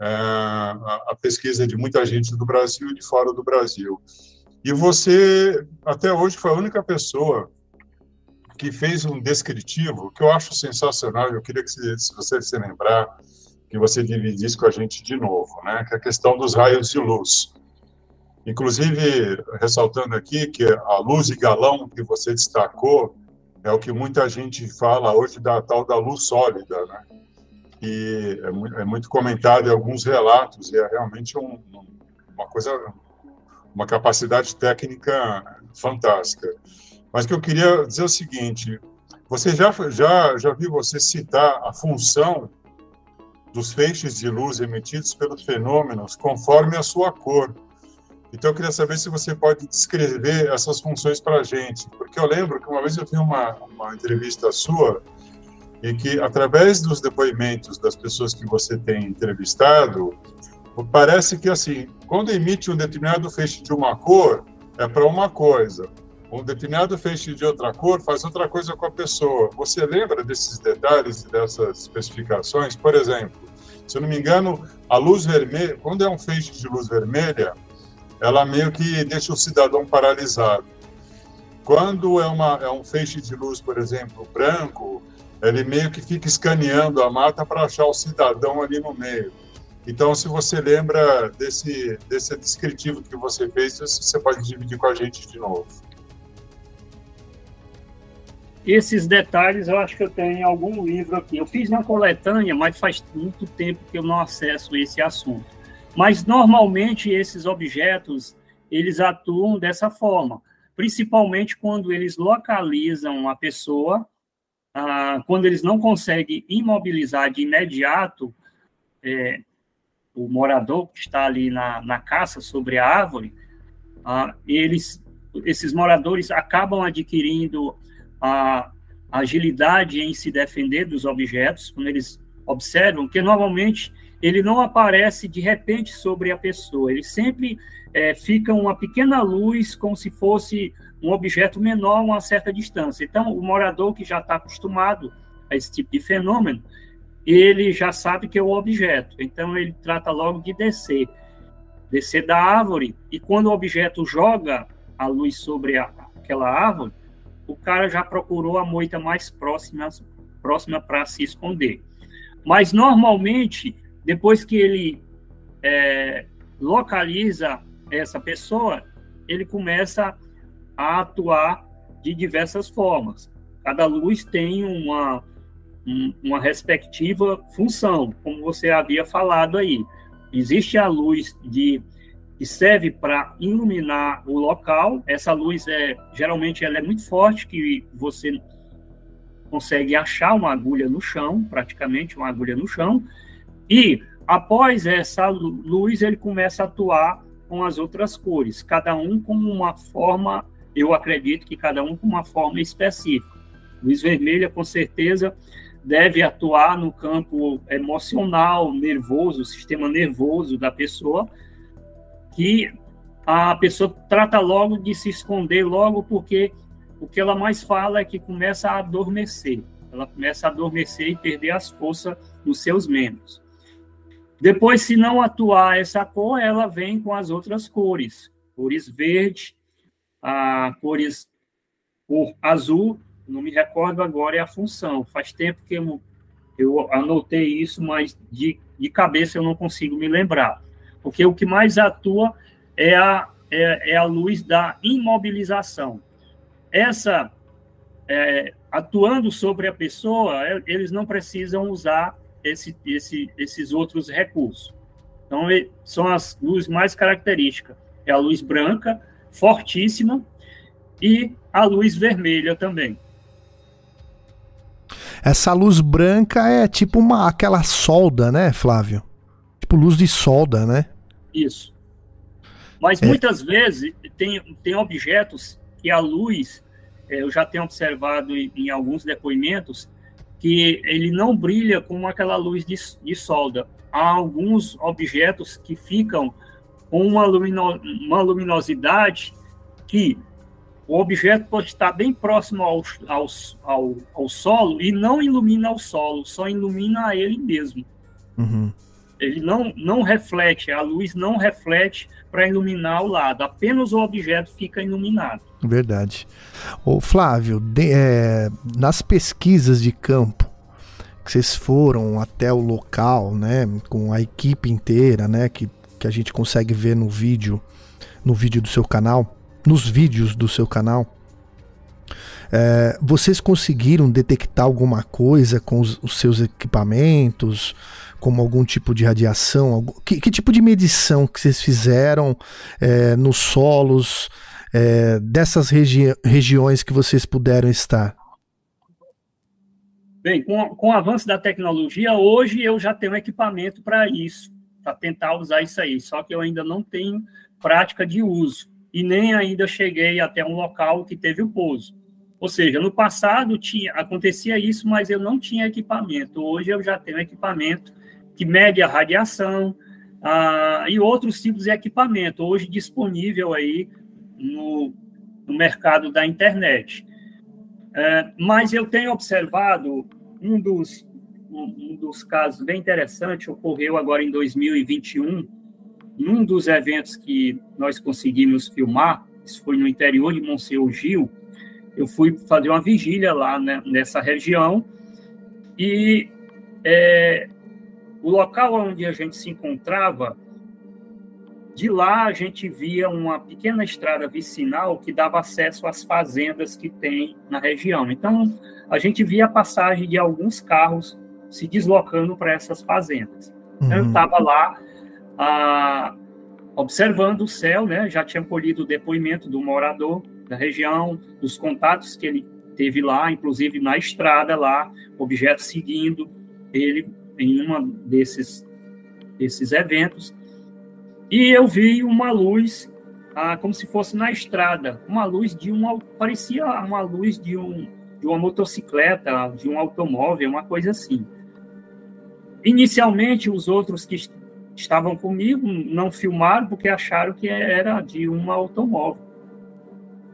a, a pesquisa de muita gente do Brasil e de fora do Brasil. E você, até hoje, foi a única pessoa que fez um descritivo que eu acho sensacional. Eu queria que, se você se lembrar, que você dividisse com a gente de novo, né? Que é a questão dos raios de luz. Inclusive, ressaltando aqui que a luz e galão que você destacou é o que muita gente fala hoje da tal da luz sólida, né? E é muito, é muito comentado em alguns relatos e é realmente um, uma coisa, uma capacidade técnica fantástica. Mas que eu queria dizer é o seguinte: você já já já viu você citar a função dos feixes de luz emitidos pelos fenômenos conforme a sua cor. Então, eu queria saber se você pode descrever essas funções para a gente, porque eu lembro que uma vez eu vi uma, uma entrevista sua e que, através dos depoimentos das pessoas que você tem entrevistado, parece que, assim, quando emite um determinado feixe de uma cor, é para uma coisa. Um determinado feixe de outra cor faz outra coisa com a pessoa. Você lembra desses detalhes e dessas especificações? Por exemplo, se eu não me engano, a luz vermelha, quando é um feixe de luz vermelha, ela meio que deixa o cidadão paralisado. Quando é, uma, é um feixe de luz, por exemplo, branco, ele meio que fica escaneando a mata para achar o cidadão ali no meio. Então, se você lembra desse, desse descritivo que você fez, você pode dividir com a gente de novo. Esses detalhes eu acho que eu tenho em algum livro aqui. Eu fiz na coletânea, mas faz muito tempo que eu não acesso esse assunto. Mas normalmente esses objetos eles atuam dessa forma, principalmente quando eles localizam a pessoa, ah, quando eles não conseguem imobilizar de imediato é, o morador que está ali na, na caça sobre a árvore, ah, eles, esses moradores acabam adquirindo a agilidade em se defender dos objetos, quando eles observam que normalmente ele não aparece de repente sobre a pessoa, ele sempre é, fica uma pequena luz, como se fosse um objeto menor a uma certa distância. Então, o morador que já está acostumado a esse tipo de fenômeno, ele já sabe que é o objeto, então ele trata logo de descer, descer da árvore, e quando o objeto joga a luz sobre a, aquela árvore, o cara já procurou a moita mais próxima próxima para se esconder. Mas normalmente, depois que ele é, localiza essa pessoa, ele começa a atuar de diversas formas. Cada luz tem uma, uma respectiva função, como você havia falado aí. Existe a luz de que serve para iluminar o local. Essa luz é geralmente ela é muito forte que você consegue achar uma agulha no chão, praticamente uma agulha no chão. E após essa luz ele começa a atuar com as outras cores, cada um com uma forma eu acredito que cada um com uma forma específica. Luz vermelha, com certeza, deve atuar no campo emocional, nervoso, sistema nervoso da pessoa, que a pessoa trata logo de se esconder logo porque o que ela mais fala é que começa a adormecer. Ela começa a adormecer e perder as forças dos seus membros. Depois, se não atuar essa cor, ela vem com as outras cores. Cores verde, a cores cor azul, não me recordo agora é a função. Faz tempo que eu, eu anotei isso, mas de, de cabeça eu não consigo me lembrar. Porque o que mais atua é a, é, é a luz da imobilização. Essa, é, atuando sobre a pessoa, é, eles não precisam usar esse, esse, esses outros recursos. Então, são as luzes mais características. É a luz branca, fortíssima, e a luz vermelha também. Essa luz branca é tipo uma aquela solda, né, Flávio? Tipo luz de solda, né? Isso. Mas é. muitas vezes tem, tem objetos que a luz, é, eu já tenho observado em, em, alguns depoimentos, que ele não brilha com aquela luz de, de solda. Há alguns objetos que ficam com uma, lumino, uma luminosidade que o objeto pode estar bem próximo ao, ao, ao, ao solo e não ilumina o solo, só ilumina a ele mesmo. Uhum. Ele não, não reflete, a luz não reflete para iluminar o lado, apenas o objeto fica iluminado. Verdade. O Flávio, de, é, nas pesquisas de campo, que vocês foram até o local, né, com a equipe inteira, né, que, que a gente consegue ver no vídeo, no vídeo do seu canal, nos vídeos do seu canal, é, vocês conseguiram detectar alguma coisa com os, os, seus equipamentos, como algum tipo de radiação? Algum, que, que, tipo de medição que vocês fizeram é, nos solos é, dessas regi regiões que vocês puderam estar? Bem, com, com o avanço da tecnologia, hoje eu já tenho equipamento para isso, para tentar usar isso aí, só que eu ainda não tenho prática de uso e nem ainda cheguei até um local que teve o pouso. Ou seja, no passado tinha, acontecia isso, mas eu não tinha equipamento. Hoje eu já tenho equipamento que mede a radiação ah, e outros tipos de equipamento, hoje disponível aí no, no mercado da internet. É, mas eu tenho observado um dos, um, dos casos bem interessantes, ocorreu agora em 2021, num dos eventos que nós conseguimos filmar, isso foi no interior de Monsenhor Gil, eu fui fazer uma vigília lá né, nessa região e é, o local onde a gente se encontrava, de lá a gente via uma pequena estrada vicinal que dava acesso às fazendas que tem na região. Então, a gente via a passagem de alguns carros se deslocando para essas fazendas. Então, eu estava uhum. lá ah, observando o céu, né? Já tinha colhido o depoimento do morador da região, dos contatos que ele teve lá, inclusive na estrada lá, objeto seguindo ele em uma desses desses eventos. E eu vi uma luz, ah, como se fosse na estrada, uma luz de um parecia uma luz de um de uma motocicleta, de um automóvel, uma coisa assim. Inicialmente, os outros que estavam comigo não filmaram porque acharam que era de um automóvel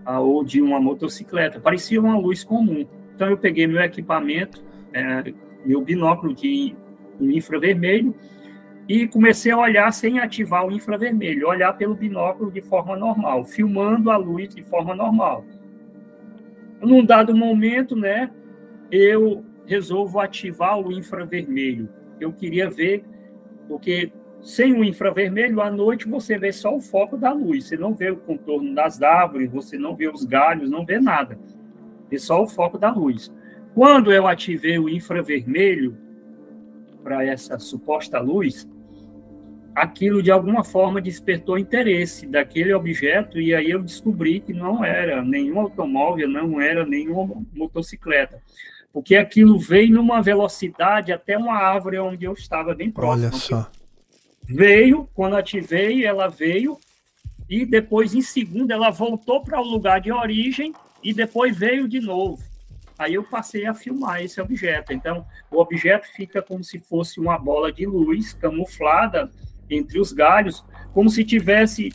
ah, ou de uma motocicleta. Parecia uma luz comum. Então eu peguei meu equipamento, é, meu binóculo de infravermelho e comecei a olhar sem ativar o infravermelho, olhar pelo binóculo de forma normal, filmando a luz de forma normal. Num dado momento, né, eu resolvo ativar o infravermelho. Eu queria ver, porque sem o infravermelho, à noite você vê só o foco da luz, você não vê o contorno das árvores, você não vê os galhos, não vê nada. É só o foco da luz. Quando eu ativei o infravermelho para essa suposta luz, aquilo de alguma forma despertou interesse daquele objeto e aí eu descobri que não era nenhum automóvel, não era nenhuma motocicleta, porque aquilo veio numa velocidade até uma árvore onde eu estava bem próximo. Olha só. Veio, quando ativei, ela veio e depois, em segundo, ela voltou para o lugar de origem e depois veio de novo. Aí eu passei a filmar esse objeto. Então, o objeto fica como se fosse uma bola de luz camuflada entre os galhos, como se tivesse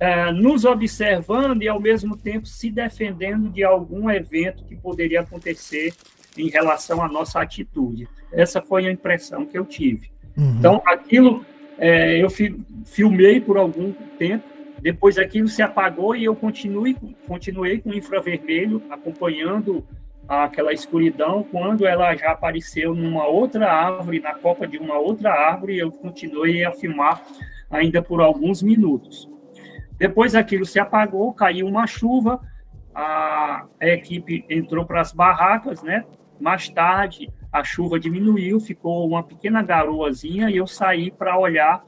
é, nos observando e ao mesmo tempo se defendendo de algum evento que poderia acontecer em relação à nossa atitude. Essa foi a impressão que eu tive. Uhum. Então, aquilo é, eu fi, filmei por algum tempo, depois aquilo se apagou e eu continuei, continuei com infravermelho, acompanhando aquela escuridão. Quando ela já apareceu numa outra árvore, na copa de uma outra árvore, eu continuei a filmar ainda por alguns minutos. Depois aquilo se apagou, caiu uma chuva, a equipe entrou para as barracas, né? Mais tarde, a chuva diminuiu, ficou uma pequena garoazinha e eu saí para olhar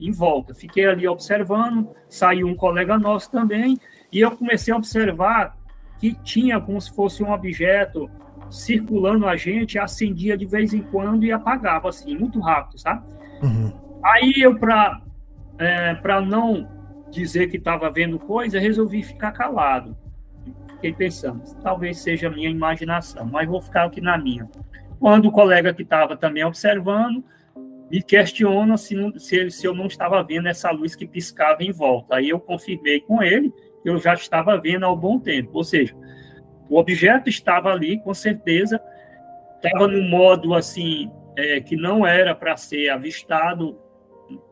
em volta. Fiquei ali observando, saiu um colega nosso também, e eu comecei a observar que tinha como se fosse um objeto circulando a gente, acendia de vez em quando e apagava, assim, muito rápido, sabe? Uhum. Aí eu, para é, não dizer que estava vendo coisa, resolvi ficar calado. Fiquei pensando, talvez seja minha imaginação, mas vou ficar aqui na minha. Quando o colega que estava também observando, me questiona se, se, se, eu não estava vendo essa luz que piscava em volta. Aí eu confirmei com ele que eu já estava vendo há um bom tempo. Ou seja, o objeto estava ali, com certeza, estava no modo assim é, que não era para ser avistado,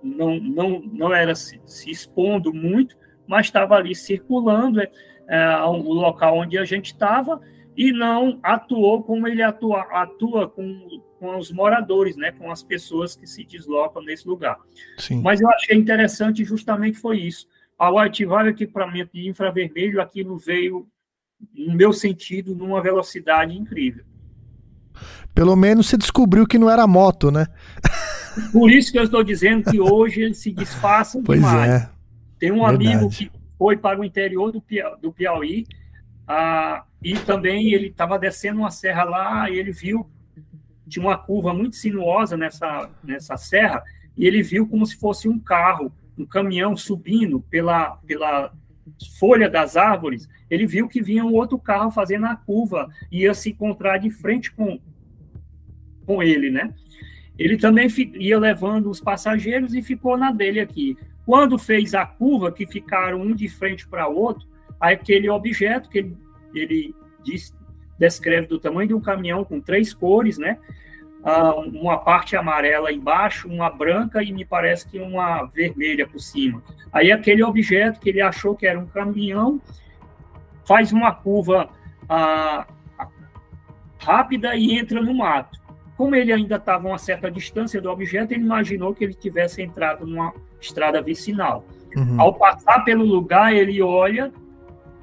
não, não, não era se, se expondo muito, mas estava ali circulando é, é, o local onde a gente estava e não atuou como ele atua, atua com com os moradores, né, com as pessoas que se deslocam nesse lugar. Sim. Mas eu achei interessante justamente foi isso. Ao ativar o equipamento de infravermelho, aquilo veio, no meu sentido, numa velocidade incrível. Pelo menos você descobriu que não era moto, né? Por isso que eu estou dizendo que hoje eles se disfarçam pois demais. É. Tem um Verdade. amigo que foi para o interior do, Pia, do Piauí ah, e também ele estava descendo uma serra lá e ele viu tinha uma curva muito sinuosa nessa, nessa serra, e ele viu como se fosse um carro, um caminhão subindo pela, pela folha das árvores, ele viu que vinha um outro carro fazendo a curva, e ia se encontrar de frente com, com ele, né? Ele também ia levando os passageiros e ficou na dele aqui. Quando fez a curva, que ficaram um de frente para o outro, aquele objeto que ele, ele disse, descreve do tamanho de um caminhão com três cores, né? Ah, uma parte amarela embaixo, uma branca e me parece que uma vermelha por cima. Aí aquele objeto que ele achou que era um caminhão faz uma curva ah, rápida e entra no mato. Como ele ainda estava a uma certa distância do objeto, ele imaginou que ele tivesse entrado numa estrada vicinal. Uhum. Ao passar pelo lugar, ele olha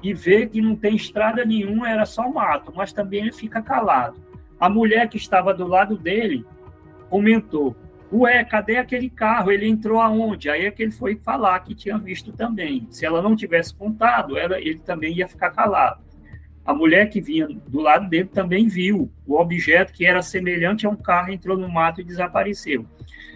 e vê que não tem estrada nenhuma, era só mato, mas também ele fica calado. A mulher que estava do lado dele comentou: Ué, cadê aquele carro? Ele entrou aonde? Aí é que ele foi falar que tinha visto também. Se ela não tivesse contado, ela, ele também ia ficar calado. A mulher que vinha do lado dele também viu o objeto que era semelhante a um carro, entrou no mato e desapareceu.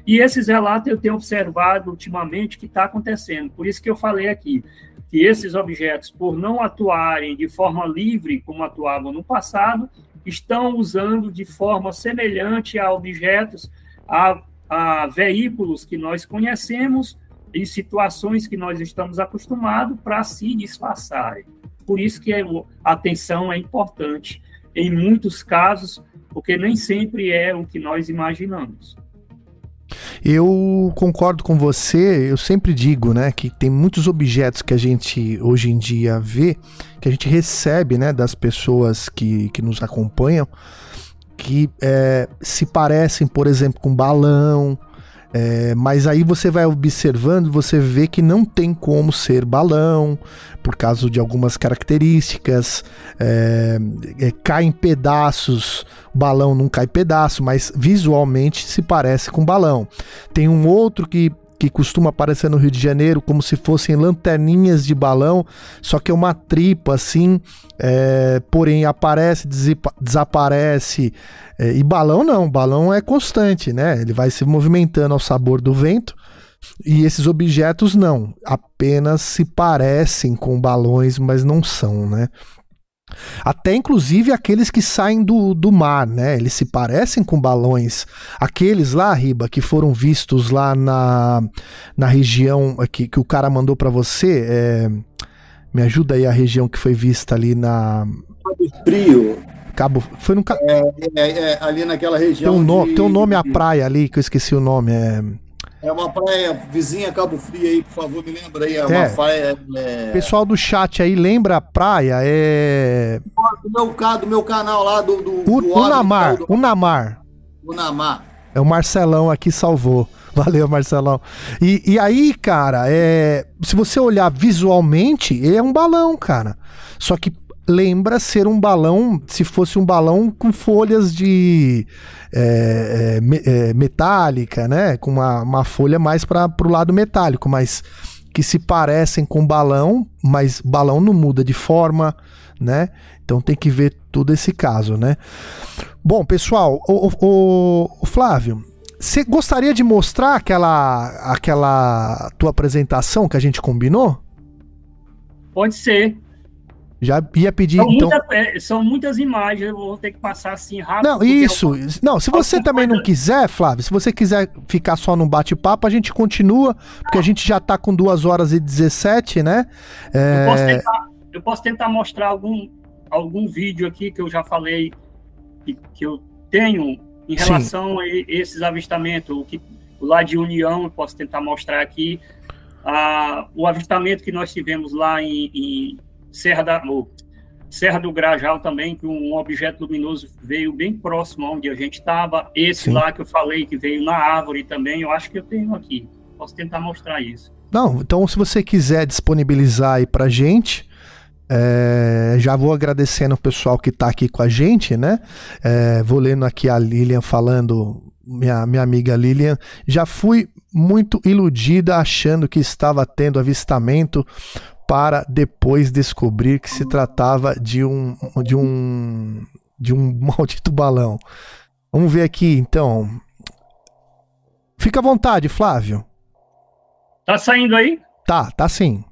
E esses relatos eu tenho observado ultimamente que está acontecendo. Por isso que eu falei aqui que esses objetos, por não atuarem de forma livre como atuavam no passado, estão usando de forma semelhante a objetos, a, a veículos que nós conhecemos e situações que nós estamos acostumados para se disfarçarem. Por isso que a atenção é importante em muitos casos, porque nem sempre é o que nós imaginamos. Eu concordo com você, eu sempre digo, né, que tem muitos objetos que a gente hoje em dia vê, que a gente recebe, né, das pessoas que, que nos acompanham, que é, se parecem, por exemplo, com balão, é, mas aí você vai observando, você vê que não tem como ser balão, por causa de algumas características, é, é, cai em pedaços, balão não cai pedaço, mas visualmente se parece com balão. Tem um outro que que costuma aparecer no Rio de Janeiro como se fossem lanterninhas de balão, só que é uma tripa assim, é, porém aparece, desaparece. É, e balão não, balão é constante, né? Ele vai se movimentando ao sabor do vento, E esses objetos não, apenas se parecem com balões, mas não são, né? Até inclusive aqueles que saem do, do mar, né? Eles se parecem com balões. Aqueles lá, Riba, que foram vistos lá na, na região que, que o cara mandou para você. É, me ajuda aí a região que foi vista ali na. Frio. Cabo. Foi no. É, é, é, ali naquela região. Tem um, no, de... tem um nome a praia ali que eu esqueci o nome. É. É uma praia vizinha Cabo Frio aí, por favor, me lembra aí. É uma É. praia. É... Pessoal do chat aí, lembra a praia? É. Do meu, do meu canal lá do. do, U- do Unamar. do Unamar. Unamar. É o Marcelão aqui salvou. Valeu, Marcelão. E, e aí, cara, é, se você olhar visualmente, é um balão, cara. Só que lembra ser um balão, se fosse um balão com folhas de é, é, me- é, metálica, né? Com uma, uma folha mais para pro lado metálico, mas que se parecem com balão, mas balão não muda de forma, né? Então tem que ver todo esse caso, né? Bom, pessoal, o, o- o- o Flávio, você gostaria de mostrar aquela, aquela tua apresentação que a gente combinou? Pode ser. Já ia pedir, São, então. muita- é, são muitas imagens, eu vou ter que passar assim rápido. Não, isso. eu- Não, se você também não quiser, Flávio, se você quiser ficar só num bate-papo, a gente continua, porque a gente já tá com 2 horas e 17, né? É, Eu posso tentar, eu posso tentar mostrar algum, algum vídeo aqui que eu já falei que, que eu tenho em Sim. relação a e- esses avistamentos. O, que, o lá de União, eu posso tentar mostrar aqui. Ah, o avistamento que nós tivemos lá em, em Serra, da, Serra do Grajal também, que um objeto luminoso veio bem próximo onde a gente estava. Esse Sim. lá que eu falei, que veio na árvore também, eu acho que eu tenho aqui. Posso tentar mostrar isso. Não, então se você quiser disponibilizar aí pra gente, é, já vou agradecendo o pessoal que tá aqui com a gente, né? É, vou lendo aqui a Lilian falando, minha, minha amiga Lilian, já fui muito iludida achando que estava tendo avistamento para depois descobrir que se tratava de um de um de um maldito balão. Vamos ver aqui então. Fica à vontade, Flávio. Tá saindo aí? Tá, tá sim.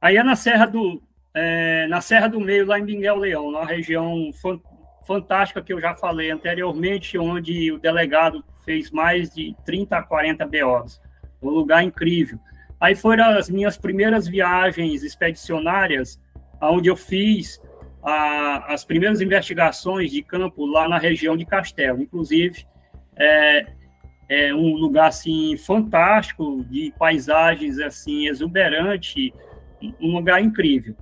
Aí é na Serra do, é, na Serra do Meio, lá em Miguel Leão, numa região fan- fantástica que eu já falei anteriormente, onde o delegado fez mais de 30 a 40 BOs. Um lugar incrível. Aí foram as minhas primeiras viagens expedicionárias, onde eu fiz a- as primeiras investigações de campo lá na região de Castelo. Inclusive, é, é um lugar assim fantástico, de paisagens assim exuberante, um lugar incrível.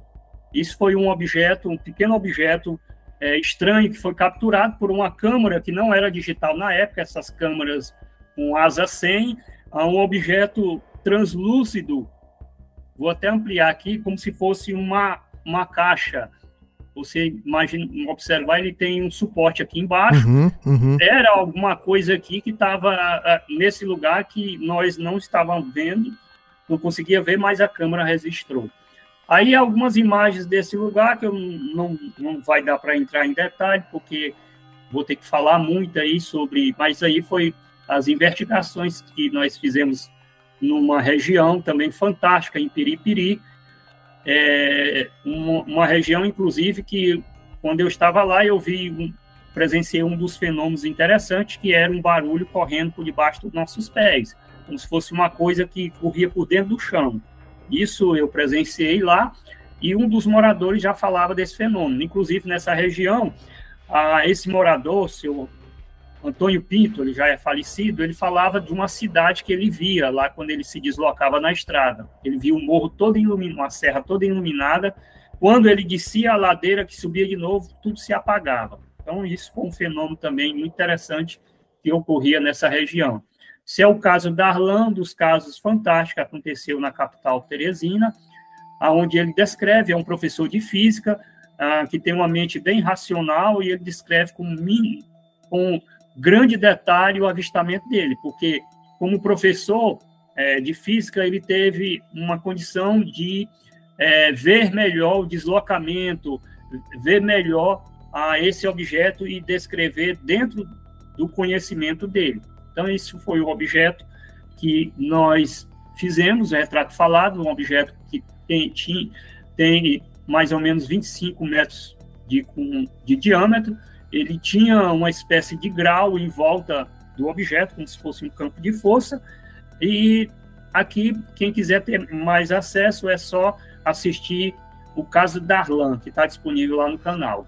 Isso foi um objeto, um pequeno objeto é, estranho que foi capturado por uma câmera que não era digital na época, essas câmeras com asa 100, a um objeto translúcido. Vou até ampliar aqui, como se fosse uma, uma caixa. Você imagina, observar, ele tem um suporte aqui embaixo. Uhum, uhum. Era alguma coisa aqui que estava nesse lugar que nós não estávamos vendo, não conseguia ver, mas a câmera registrou. Aí algumas imagens desse lugar que eu não, não vai dar para entrar em detalhe, porque vou ter que falar muito aí sobre, mas aí foi as investigações que nós fizemos numa região também fantástica, em Piripiri, é, uma, uma região, inclusive, que quando eu estava lá, eu vi, um, presenciei um dos fenômenos interessantes, que era um barulho correndo por debaixo dos nossos pés, como se fosse uma coisa que corria por dentro do chão. Isso eu presenciei lá, e um dos moradores já falava desse fenômeno. Inclusive, nessa região, ah, esse morador, seu Antônio Pinto, ele já é falecido, ele falava de uma cidade que ele via lá quando ele se deslocava na estrada. Ele via um morro todo iluminado, uma serra toda iluminada. Quando ele descia a ladeira, que subia de novo, tudo se apagava. Então, isso foi um fenômeno também muito interessante que ocorria nessa região. Se é o caso da Arlan, dos casos fantásticos que aconteceu na capital Teresina, aonde ele descreve, é um professor de física, ah, que tem uma mente bem racional, e ele descreve com, mínimo, com grande detalhe o avistamento dele, porque como professor é, de física, ele teve uma condição de é, ver melhor o deslocamento, ver melhor a esse objeto e descrever dentro do conhecimento dele. Então, isso foi o objeto que nós fizemos, o retrato falado, um objeto que tem, tem, mais ou menos 25 metros de, de diâmetro, ele tinha uma espécie de grau em volta do objeto, como se fosse um campo de força, e aqui, quem quiser ter mais acesso, é só assistir o caso Darlan, que está disponível lá no canal.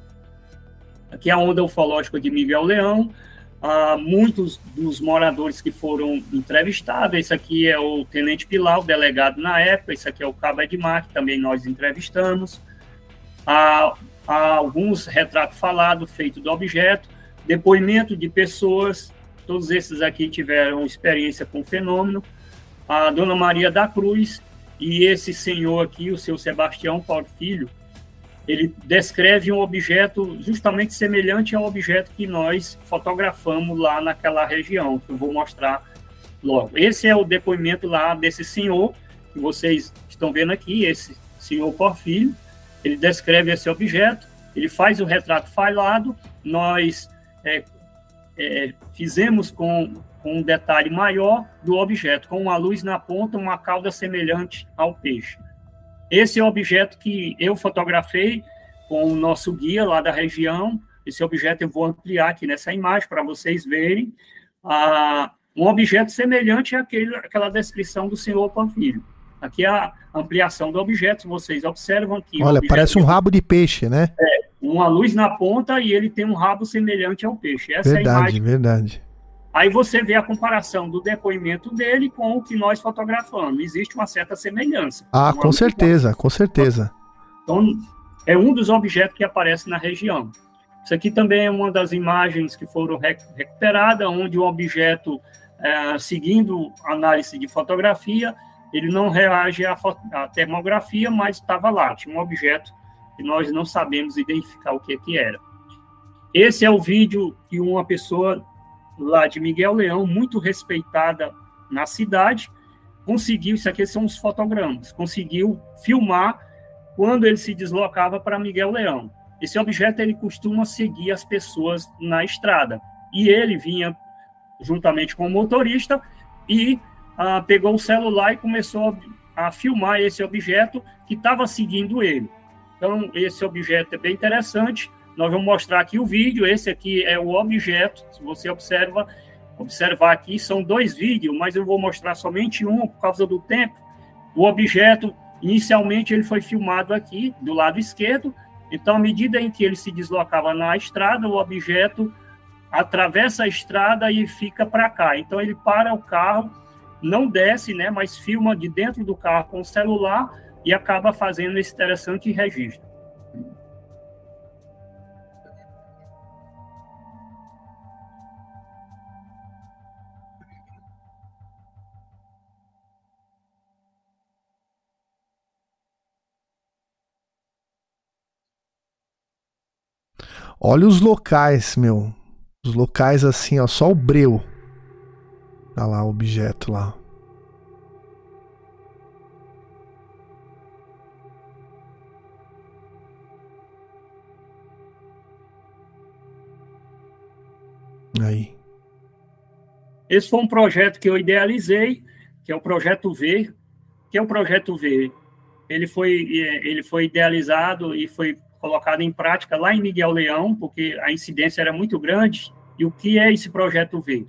Aqui é a onda ufológica de Miguel Leão, ah, muitos dos moradores que foram entrevistados, esse aqui é o Tenente Pilar, o delegado na época, esse aqui é o Cabo Edmar, que também nós entrevistamos, ah, alguns retratos falados, feito do objeto, depoimento de pessoas, todos esses aqui tiveram experiência com o fenômeno, a Dona Maria da Cruz e esse senhor aqui, o seu Sebastião Paulo Filho, ele descreve um objeto justamente semelhante ao objeto que nós fotografamos lá naquela região, que eu vou mostrar logo. Esse é o depoimento lá desse senhor, que vocês estão vendo aqui, esse senhor Porfírio, ele descreve esse objeto, ele faz o retrato falhado, nós é, é, fizemos com, com um detalhe maior do objeto, com uma luz na ponta, uma cauda semelhante ao peixe. Esse é o objeto que eu fotografei com o nosso guia lá da região. Esse objeto eu vou ampliar aqui nessa imagem para vocês verem. Ah, um objeto semelhante àquele, àquela descrição do senhor Panfilho. Aqui é a ampliação do objeto, vocês observam aqui. Olha, parece um rabo de peixe, né? É, uma luz na ponta e ele tem um rabo semelhante ao peixe. Essa verdade, é a imagem. Verdade, Aí você vê a comparação do depoimento dele com o que nós fotografamos. Existe uma certa semelhança. Ah, com certeza, com certeza. Então, é um dos objetos que aparece na região. Isso aqui também é uma das imagens que foram recuperadas, onde o objeto, é, seguindo análise de fotografia, ele não reage à, à termografia, mas estava lá, tinha um objeto que nós não sabemos identificar o que, que era. Esse é o vídeo que uma pessoa lá de Miguel Leão, muito respeitada na cidade, conseguiu, isso aqui são os fotogramas, conseguiu filmar quando ele se deslocava para Miguel Leão. Esse objeto ele costuma seguir as pessoas na estrada. E ele vinha juntamente com o motorista e ah, pegou o celular e começou a, a filmar esse objeto que estava seguindo ele. Então, esse objeto é bem interessante. Nós vamos mostrar aqui o vídeo. Esse aqui é o objeto. Se você observa, observar aqui, são dois vídeos, mas eu vou mostrar somente um por causa do tempo. O objeto, inicialmente, ele foi filmado aqui, do lado esquerdo. Então, à medida em que ele se deslocava na estrada, o objeto atravessa a estrada e fica para cá. Então, ele para o carro não desce, né, mas filma de dentro do carro com o celular e acaba fazendo esse interessante registro. Olha os locais, meu. Os locais assim, ó, só o breu. Olha lá o objeto lá. Aí. Esse foi um projeto que eu idealizei, que é o projeto V, que é o projeto V. Ele foi é, ele foi idealizado e foi colocado em prática lá em Miguel Leão, porque a incidência era muito grande. E o que é esse projeto V?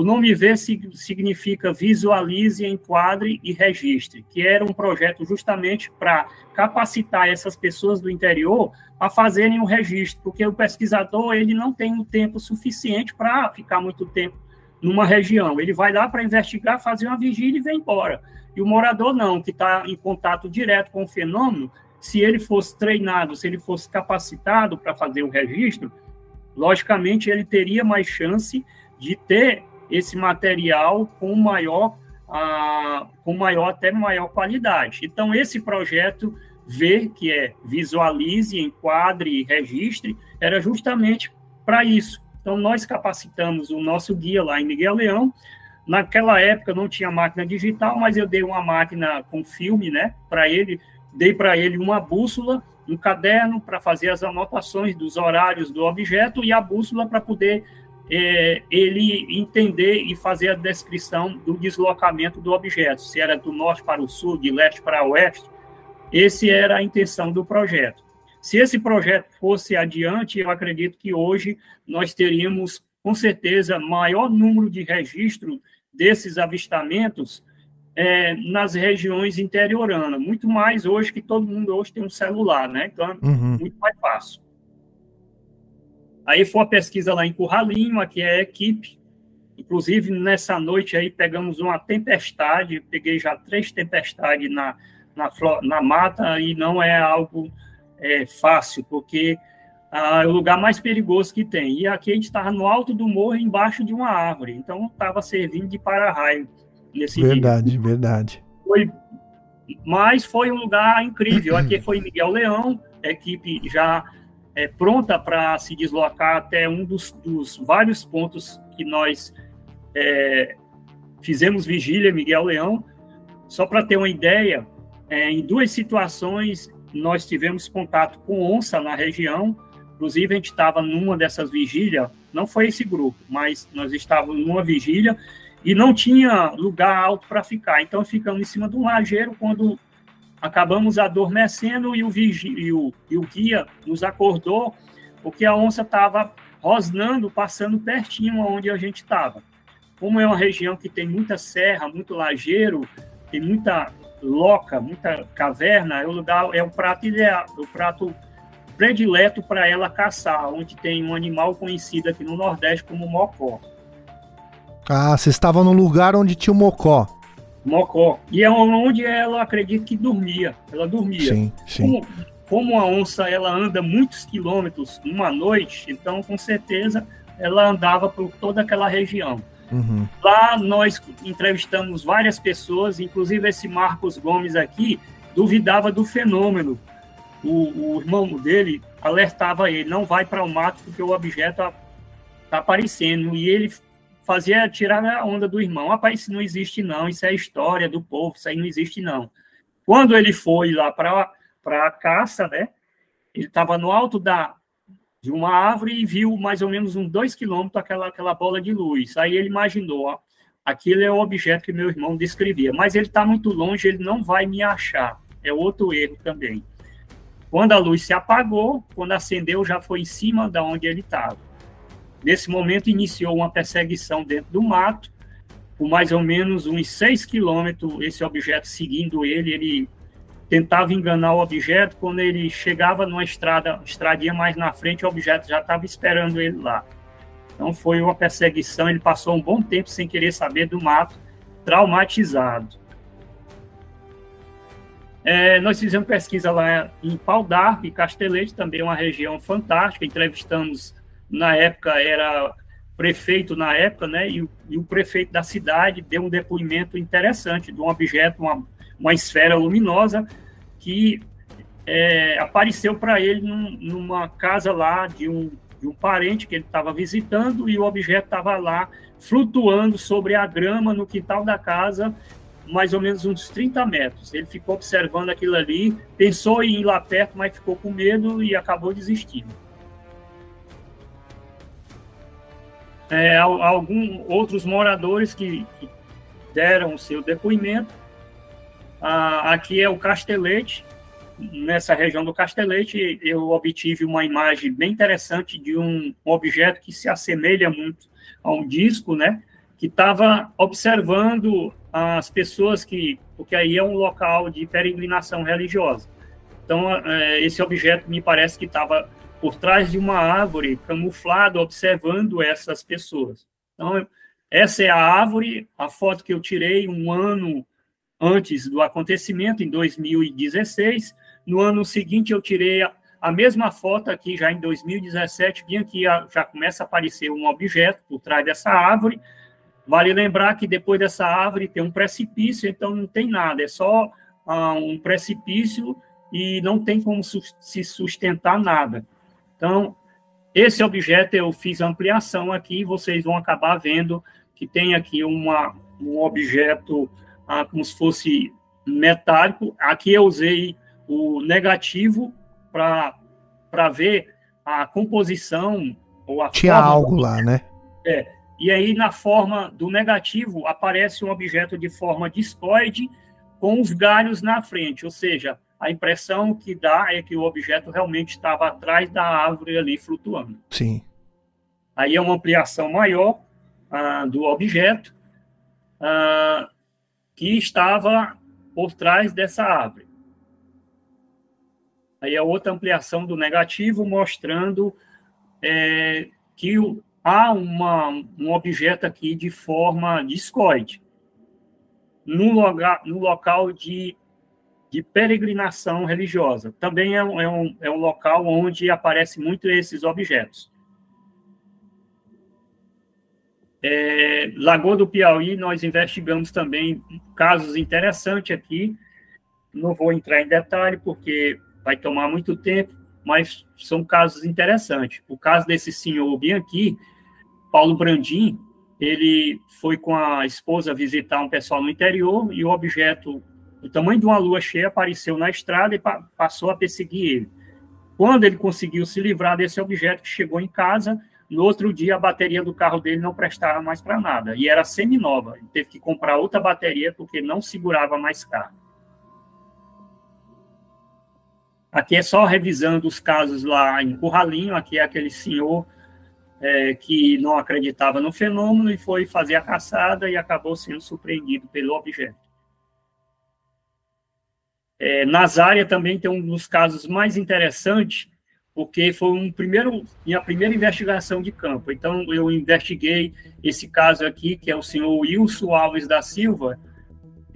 O nome V significa Visualize, Enquadre e Registre, que era um projeto justamente para capacitar essas pessoas do interior a fazerem o registro, porque o pesquisador ele não tem o tempo suficiente para ficar muito tempo numa região. Ele vai lá para investigar, fazer uma vigília e vem embora. E o morador não, que está em contato direto com o fenômeno, se ele fosse treinado, se ele fosse capacitado para fazer o registro, logicamente ele teria mais chance de ter esse material com maior, ah, com maior até maior qualidade. Então, esse projeto ver que é visualize, enquadre e registre, era justamente para isso. Então, nós capacitamos o nosso guia lá em Miguel Leão. Naquela época não tinha máquina digital, mas eu dei uma máquina com filme, né, para ele, dei para ele uma bússola, um caderno para fazer as anotações dos horários do objeto e a bússola para poder é, ele entender e fazer a descrição do deslocamento do objeto, se era do norte para o sul, de leste para oeste. Esse era a intenção do projeto. Se esse projeto fosse adiante, eu acredito que hoje nós teríamos, com certeza, maior número de registro desses avistamentos é, nas regiões interioranas, muito mais hoje que todo mundo hoje tem um celular, né? Então, é uhum. muito mais fácil. Aí foi a pesquisa lá em Curralinho, aqui é a equipe. Inclusive, nessa noite aí, pegamos uma tempestade, peguei já três tempestades na, na, na mata, e não é algo é, fácil, porque ah, é o lugar mais perigoso que tem. E aqui a gente estava no alto do morro, embaixo de uma árvore, então estava servindo de para-raio nesse Verdade, dia. verdade. Foi, mas foi um lugar incrível. Aqui foi Miguel Leão, equipe já é, pronta para se deslocar até um dos, dos, vários pontos que nós é, fizemos vigília, Miguel Leão. Só para ter uma ideia, é, em duas situações nós tivemos contato com onça na região. Inclusive, a gente estava numa dessas vigílias, não foi esse grupo, mas nós estávamos numa vigília e não tinha lugar alto para ficar. Então, ficamos em cima de um lajeiro quando acabamos adormecendo e o, vigi, e o, e o guia nos acordou porque a onça estava rosnando, passando pertinho onde a gente estava. Como é uma região que tem muita serra, muito lajeiro, tem muita loca, muita caverna, é o lugar, é o prato ideal, o prato predileto para ela caçar, onde tem um animal conhecido aqui no Nordeste como mocó. Ah, você estava no lugar onde tinha o mocó. Mocó. E é onde ela acredita que dormia. Ela dormia. Sim, sim. Como, como a onça ela anda muitos quilômetros numa noite, então com certeza ela andava por toda aquela região. Uhum. Lá nós entrevistamos várias pessoas, inclusive esse Marcos Gomes aqui duvidava do fenômeno. O, o irmão dele alertava ele, não vai para o mato porque o objeto está aparecendo. E ele fazia tirar a onda do irmão. Rapaz, isso não existe não, isso é história do povo, isso aí não existe não. Quando ele foi lá para a caça, né, ele estava no alto da, de uma árvore e viu mais ou menos uns dois quilômetros aquela, aquela bola de luz. Aí ele imaginou, ó, aquilo é o objeto que meu irmão descrevia, mas ele está muito longe, ele não vai me achar. É outro erro também. Quando a luz se apagou, quando acendeu, já foi em cima da onde ele estava. Nesse momento, iniciou uma perseguição dentro do mato, por mais ou menos uns seis quilômetros, esse objeto seguindo ele, ele tentava enganar o objeto, quando ele chegava numa estrada, estradinha mais na frente, o objeto já estava esperando ele lá. Então foi uma perseguição, ele passou um bom tempo sem querer saber do mato, traumatizado. É, nós fizemos pesquisa lá em Pau d'Arco e Castelete, também uma região fantástica, entrevistamos, na época era prefeito na época, né, e, e o prefeito da cidade deu um depoimento interessante de um objeto, uma uma esfera luminosa que é, apareceu para ele num, numa casa lá de um, de um parente que ele estava visitando e o objeto estava lá flutuando sobre a grama no quintal da casa, mais ou menos uns 30 metros. Ele ficou observando aquilo ali, pensou em ir lá perto, mas ficou com medo e acabou desistindo. É, alguns outros moradores que, que deram o seu depoimento ah, aqui é o Castelete. Nessa região do Castelete, eu obtive uma imagem bem interessante de um objeto que se assemelha muito a um disco, né? Que estava observando as pessoas que, porque aí é um local de peregrinação religiosa. Então, é, esse objeto me parece que estava por trás de uma árvore, camuflado, observando essas pessoas. Então, essa é a árvore, a foto que eu tirei um ano antes do acontecimento, em 2016. No ano seguinte, eu tirei a, a mesma foto aqui, já em 2017, bem aqui já começa a aparecer um objeto por trás dessa árvore. Vale lembrar que depois dessa árvore tem um precipício, então não tem nada, é só ah, um precipício e não tem como su se sustentar nada. Então, esse objeto eu fiz ampliação aqui, vocês vão acabar vendo que tem aqui uma, um objeto ah, como se fosse metálico. Aqui eu usei o negativo para ver a composição ou a Tinha algo lá, né? É. E aí, na forma do negativo, aparece um objeto de forma discoide com os galhos na frente, ou seja, a impressão que dá é que o objeto realmente estava atrás da árvore ali flutuando. Sim. Aí é uma ampliação maior ah, do objeto ah, que estava por trás dessa árvore. Aí é outra ampliação do negativo mostrando é, que há uma, um objeto aqui de forma discoide no, no local de, de peregrinação religiosa. Também é um, é, um, é um local onde aparecem muito esses objetos. É, Lagoa do Piauí, nós investigamos também casos interessantes aqui. Não vou entrar em detalhe, porque vai tomar muito tempo, mas são casos interessantes. O caso desse senhor Bianchi, Paulo Brandim, ele foi com a esposa visitar um pessoal no interior e o objeto do tamanho de uma lua cheia apareceu na estrada e pa passou a perseguir ele. Quando ele conseguiu se livrar desse objeto, chegou em casa, no outro dia a bateria do carro dele não prestava mais para nada e era semi-nova. Ele teve que comprar outra bateria porque não segurava mais carro. Aqui é só revisando os casos lá em Curralinho, aqui é aquele senhor é, que não acreditava no fenômeno e foi fazer a caçada e acabou sendo surpreendido pelo objeto. É, Nazária também tem um dos casos mais interessantes, porque foi um primeiro, minha primeira investigação de campo. Então, eu investiguei esse caso aqui, que é o senhor Wilson Alves da Silva.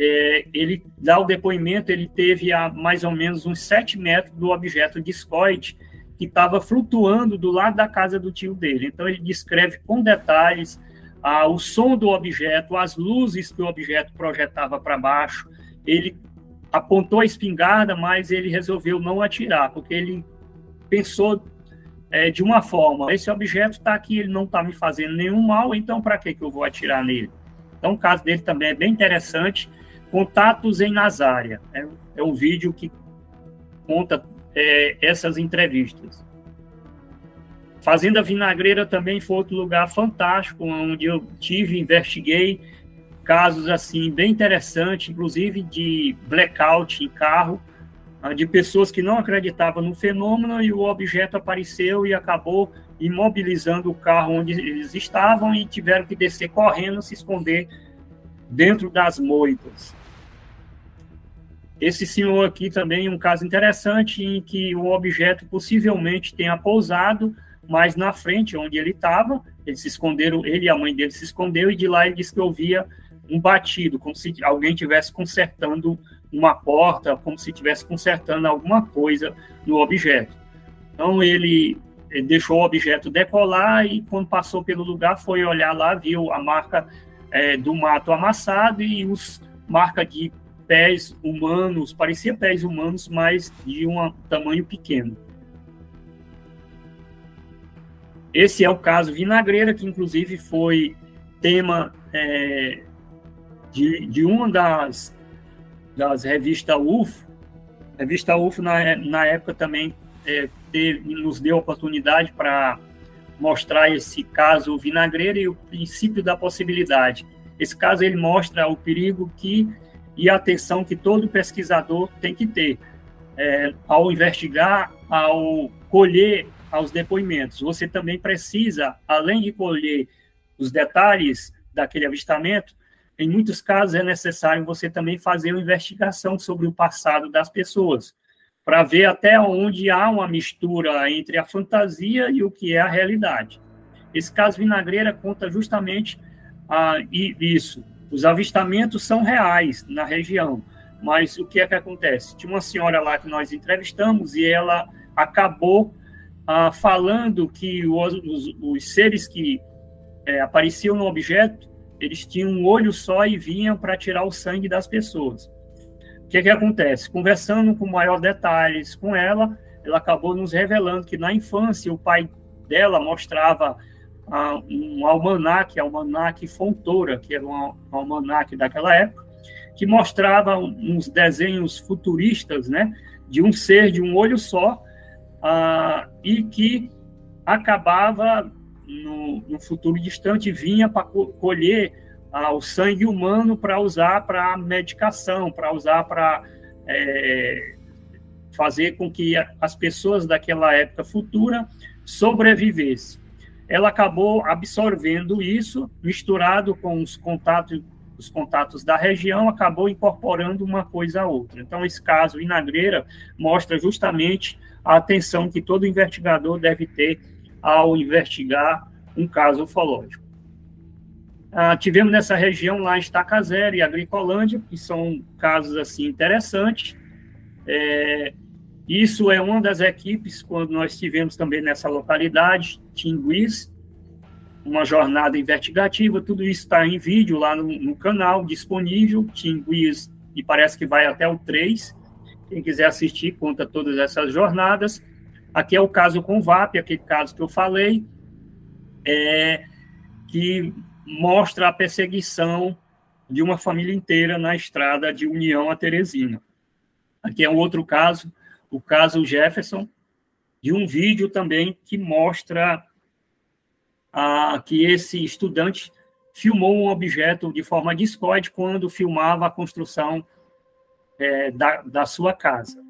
É, ele dá o depoimento, ele teve a mais ou menos uns 7 metros do objeto discoide, que estava flutuando do lado da casa do tio dele. Então, ele descreve com detalhes ah, o som do objeto, as luzes que o objeto projetava para baixo. Ele apontou a espingarda, mas ele resolveu não atirar, porque ele pensou é, de uma forma: esse objeto está aqui, ele não está me fazendo nenhum mal, então para que, eu vou atirar nele? Então, o caso dele também é bem interessante. Contatos em Nazária. É, é um vídeo que conta é, essas entrevistas. Fazenda Vinagreira também foi outro lugar fantástico, onde eu tive, investiguei casos assim bem interessantes, inclusive de blackout em carro, ah, de pessoas que não acreditavam no fenômeno e o objeto apareceu e acabou imobilizando o carro onde eles estavam e tiveram que descer correndo, se esconder dentro das moitas. Esse senhor aqui também um caso interessante em que o objeto possivelmente tenha pousado, mas na frente onde ele estava, eles se esconderam, ele e a mãe dele se escondeu e de lá ele disse que ouvia um batido, como se alguém estivesse consertando uma porta, como se estivesse consertando alguma coisa no objeto. Então ele, deixou o objeto decolar e quando passou pelo lugar foi olhar lá, viu a marca é, do mato amassado e os marca de pés humanos, parecia pés humanos, mas de um tamanho pequeno. Esse é o caso Vinagreira, que inclusive foi tema é, de, de uma das, das revistas UFO. A revista UFO, na, na época, também é, teve, nos deu oportunidade para mostrar esse caso Vinagreira e o princípio da possibilidade. Esse caso ele mostra o perigo que e a atenção que todo pesquisador tem que ter é, ao investigar, ao colher aos depoimentos. Você também precisa, além de colher os detalhes daquele avistamento, em muitos casos é necessário você também fazer uma investigação sobre o passado das pessoas, para ver até onde há uma mistura entre a fantasia e o que é a realidade. Esse caso Vinagreira conta justamente ah, isso, os avistamentos são reais na região, mas o que é que acontece? Tinha uma senhora lá que nós entrevistamos e ela acabou ah, falando que os, os, os seres que é, apareciam no objeto, eles tinham um olho só e vinham para tirar o sangue das pessoas. O que que acontece? Conversando com maior detalhes com ela, ela acabou nos revelando que na infância o pai dela mostrava um almanaque, almanaque Fontoura, que era um almanaque daquela época, que mostrava uns desenhos futuristas, né, de um ser de um olho só, uh, e que acabava no, no futuro distante, vinha para colher ah, o sangue humano para usar para medicação, para usar para é, fazer com que as pessoas daquela época futura sobrevivessem. Ela acabou absorvendo isso, misturado com os contatos, os contatos da região, acabou incorporando uma coisa a outra. Então, esse caso Vinagreira mostra justamente a atenção que todo investigador deve ter ao investigar um caso ufológico. Ah, tivemos nessa região lá Estaca Zero e Agricolândia, que são casos assim interessantes. É, isso é uma das equipes, quando nós tivemos também nessa localidade, Tinguiz, uma jornada investigativa, tudo isso está em vídeo lá no, no canal, disponível, Tinguiz, e parece que vai até o 3, quem quiser assistir, conta todas essas jornadas. Aqui é o caso com VAP, aquele caso que eu falei, é, que mostra a perseguição de uma família inteira na estrada de União a Teresina. Aqui é um outro caso, o caso Jefferson, de um vídeo também que mostra que esse estudante filmou um objeto de forma discorde quando filmava a construção é, da, da sua casa.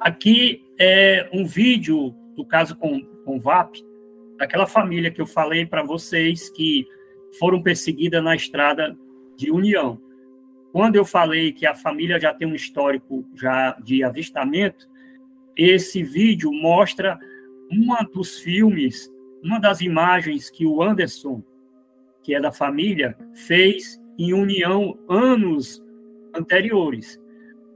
Aqui é um vídeo do caso com, com VAP, daquela família que eu falei para vocês que foram perseguidas na estrada de União. Quando eu falei que a família já tem um histórico já de avistamento, esse vídeo mostra uma dos filmes, uma das imagens que o Anderson, que é da família, fez em União anos anteriores.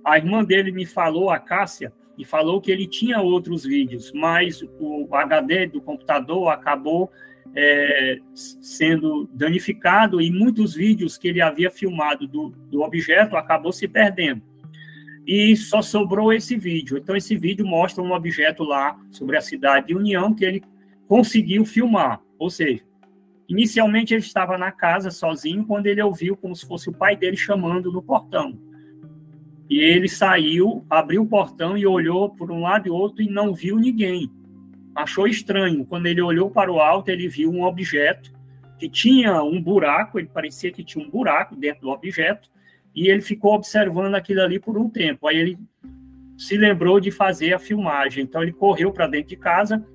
A irmã dele me falou, a Cássia, e falou que ele tinha outros vídeos, mas o HD do computador acabou é, sendo danificado e muitos vídeos que ele havia filmado do, do objeto acabou se perdendo. E só sobrou esse vídeo. Então, esse vídeo mostra um objeto lá sobre a cidade de União que ele conseguiu filmar. Ou seja, inicialmente ele estava na casa sozinho quando ele ouviu como se fosse o pai dele chamando no portão. E ele saiu, abriu o portão e olhou por um lado e outro e não viu ninguém. Achou estranho. Quando ele olhou para o alto, ele viu um objeto que tinha um buraco, ele parecia que tinha um buraco dentro do objeto, e ele ficou observando aquilo ali por um tempo. Aí ele se lembrou de fazer a filmagem. Então ele correu para dentro de casa,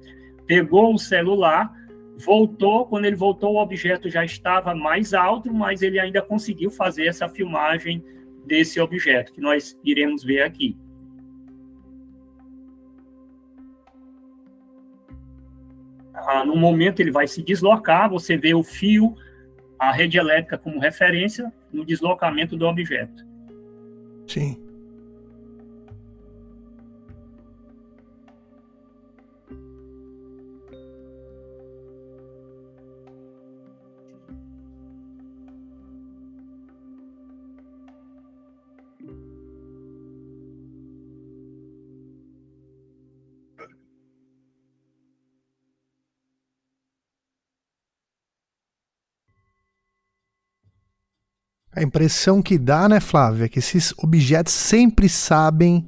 pegou o celular, voltou. Quando ele voltou, o objeto já estava mais alto, mas ele ainda conseguiu fazer essa filmagem desse objeto que nós iremos ver aqui. Ah, no momento ele vai se deslocar, você vê o fio, a rede elétrica como referência no deslocamento do objeto. Sim. A impressão que dá, né, Flávia, é que esses objetos sempre sabem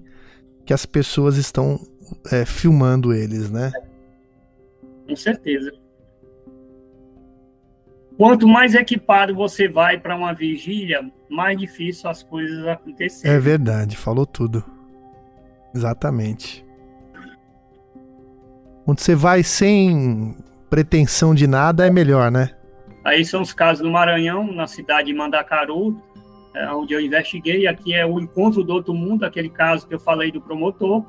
que as pessoas estão é, filmando eles, né? Com certeza. Quanto mais equipado você vai para uma vigília, mais difícil as coisas acontecerem. É verdade, falou tudo. Exatamente. Quando você vai sem pretensão de nada, é melhor, né? Aí são os casos do Maranhão, na cidade de Mandacaru, é, onde eu investiguei. Aqui é o Encontro do Outro Mundo, aquele caso que eu falei do promotor.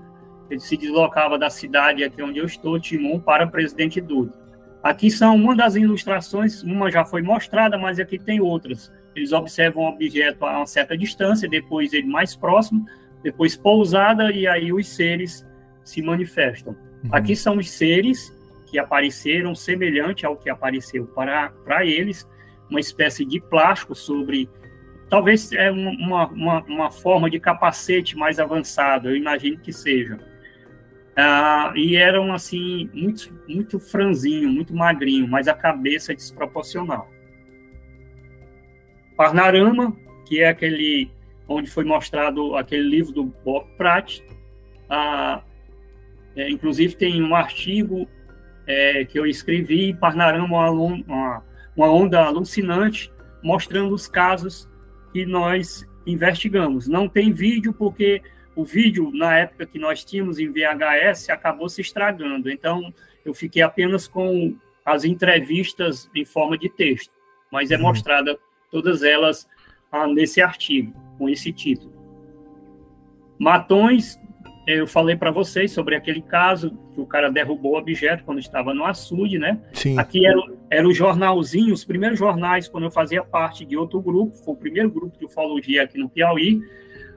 Ele se deslocava da cidade aqui onde eu estou, Timon, para Presidente Duda. Aqui são uma das ilustrações, uma já foi mostrada, mas aqui tem outras. Eles observam o objeto a uma certa distância, depois ele mais próximo, depois pousada, e aí os seres se manifestam. Uhum. Aqui são os seres que apareceram semelhante ao que apareceu para, para eles, uma espécie de plástico sobre, talvez é uma, uma, uma forma de capacete mais avançado, eu imagino que seja. Ah, e eram assim muito muito franzinho, muito magrinho, mas a cabeça desproporcional. Parnarama, que é aquele onde foi mostrado aquele livro do Bob Pratt, ah, é, inclusive tem um artigo é, que eu escrevi, Parnarama, uma, uma, uma onda alucinante, mostrando os casos que nós investigamos. Não tem vídeo porque o vídeo, na época que nós tínhamos em VHS, acabou se estragando. Então, eu fiquei apenas com as entrevistas em forma de texto, mas é uhum. mostrada todas elas ah, nesse artigo, com esse título. Matões, eu falei para vocês sobre aquele caso que o cara derrubou o objeto quando estava no açude, né? Sim. Aqui era, era o jornalzinho, os primeiros jornais, quando eu fazia parte de outro grupo, foi o primeiro grupo de ufologia aqui no Piauí,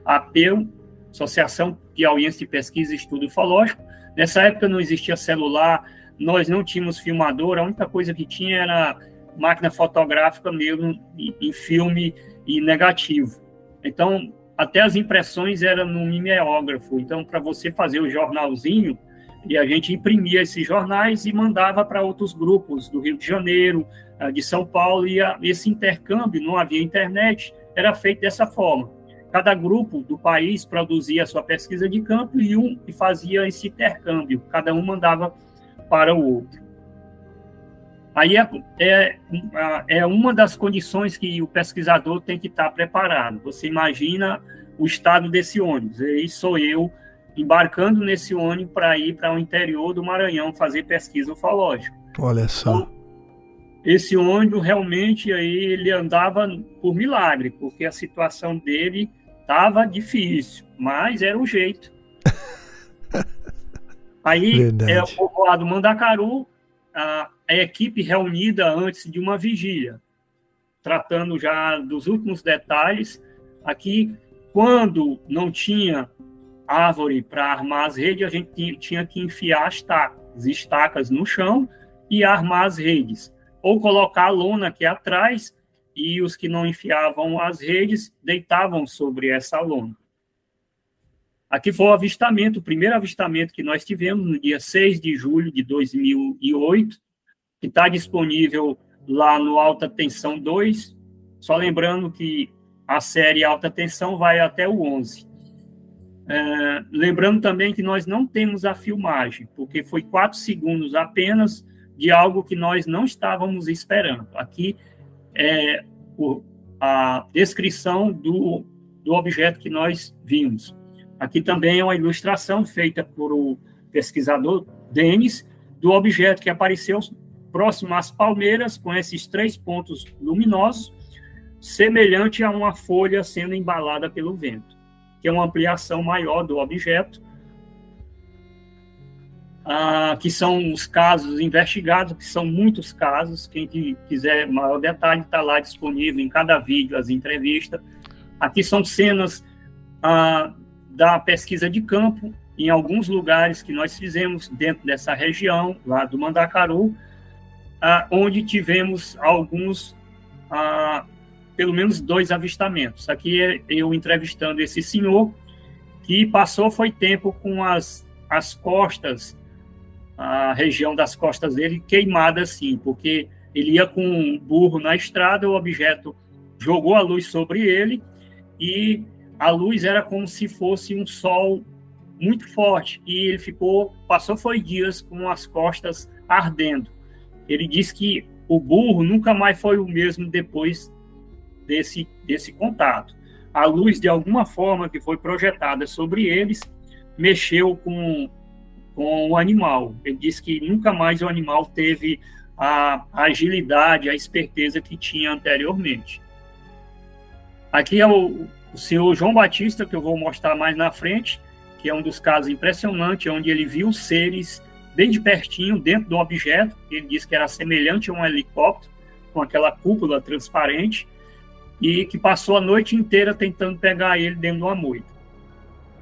a APEU, Associação Piauiense de Pesquisa e Estudo Ufológico. Nessa época não existia celular, nós não tínhamos filmador, a única coisa que tinha era máquina fotográfica mesmo, em filme e negativo. Então, até as impressões eram no mimeógrafo. Então, para você fazer o jornalzinho, e a gente imprimia esses jornais e mandava para outros grupos do Rio de Janeiro, ah, de São Paulo, e esse intercâmbio, não havia internet, era feito dessa forma. Cada grupo do país produzia a sua pesquisa de campo e um e fazia esse intercâmbio, cada um mandava para o outro. Aí é, é, é uma das condições que o pesquisador tem que estar preparado. Você imagina o estado desse ônibus. E sou eu embarcando nesse ônibus para ir para o interior do Maranhão fazer pesquisa ufológica. Olha só. Então, esse ônibus realmente aí ele andava por milagre, porque a situação dele estava difícil, mas era o jeito. Aí Verdade. é o povoado Mandacaru, a, a equipe reunida antes de uma vigília, tratando já dos últimos detalhes. Aqui, quando não tinha árvore para armar as redes, a gente tinha, que enfiar as estacas, estacas no chão e armar as redes. Ou colocar a lona aqui atrás e os que não enfiavam as redes deitavam sobre essa lona. Aqui foi o avistamento, o primeiro avistamento que nós tivemos no dia 6 de julho de 2008, que está disponível lá no Alta Tensão 2. Só lembrando que a série Alta Tensão vai até o 11. É, lembrando também que nós não temos a filmagem, porque foi quatro segundos apenas de algo que nós não estávamos esperando. Aqui é o, a descrição do, do objeto que nós vimos. Aqui também é uma ilustração feita por o pesquisador Denis do objeto que apareceu próximo às palmeiras, com esses três pontos luminosos, semelhante a uma folha sendo embalada pelo vento, que é uma ampliação maior do objeto, ah, que são os casos investigados, que são muitos casos. Quem quiser maior detalhe, está lá disponível em cada vídeo, as entrevistas. Aqui são cenas ah, da pesquisa de campo em alguns lugares que nós fizemos dentro dessa região, lá do Mandacaru, ah, onde tivemos alguns, ah, pelo menos dois avistamentos. Aqui é eu entrevistando esse senhor, que passou foi tempo com as, as costas, a região das costas dele queimada assim, porque ele ia com um burro na estrada, o objeto jogou a luz sobre ele e a luz era como se fosse um sol muito forte e ele ficou, passou foi dias com as costas ardendo. Ele disse que o burro nunca mais foi o mesmo depois desse desse contato. A luz de alguma forma que foi projetada sobre eles mexeu com com o animal. Ele disse que nunca mais o animal teve a agilidade, a esperteza que tinha anteriormente. Aqui é o, o senhor João Batista, que eu vou mostrar mais na frente, que é um dos casos impressionantes, onde ele viu seres bem de pertinho dentro do objeto. Ele disse que era semelhante a um helicóptero, com aquela cúpula transparente, e que passou a noite inteira tentando pegar ele dentro de uma moita.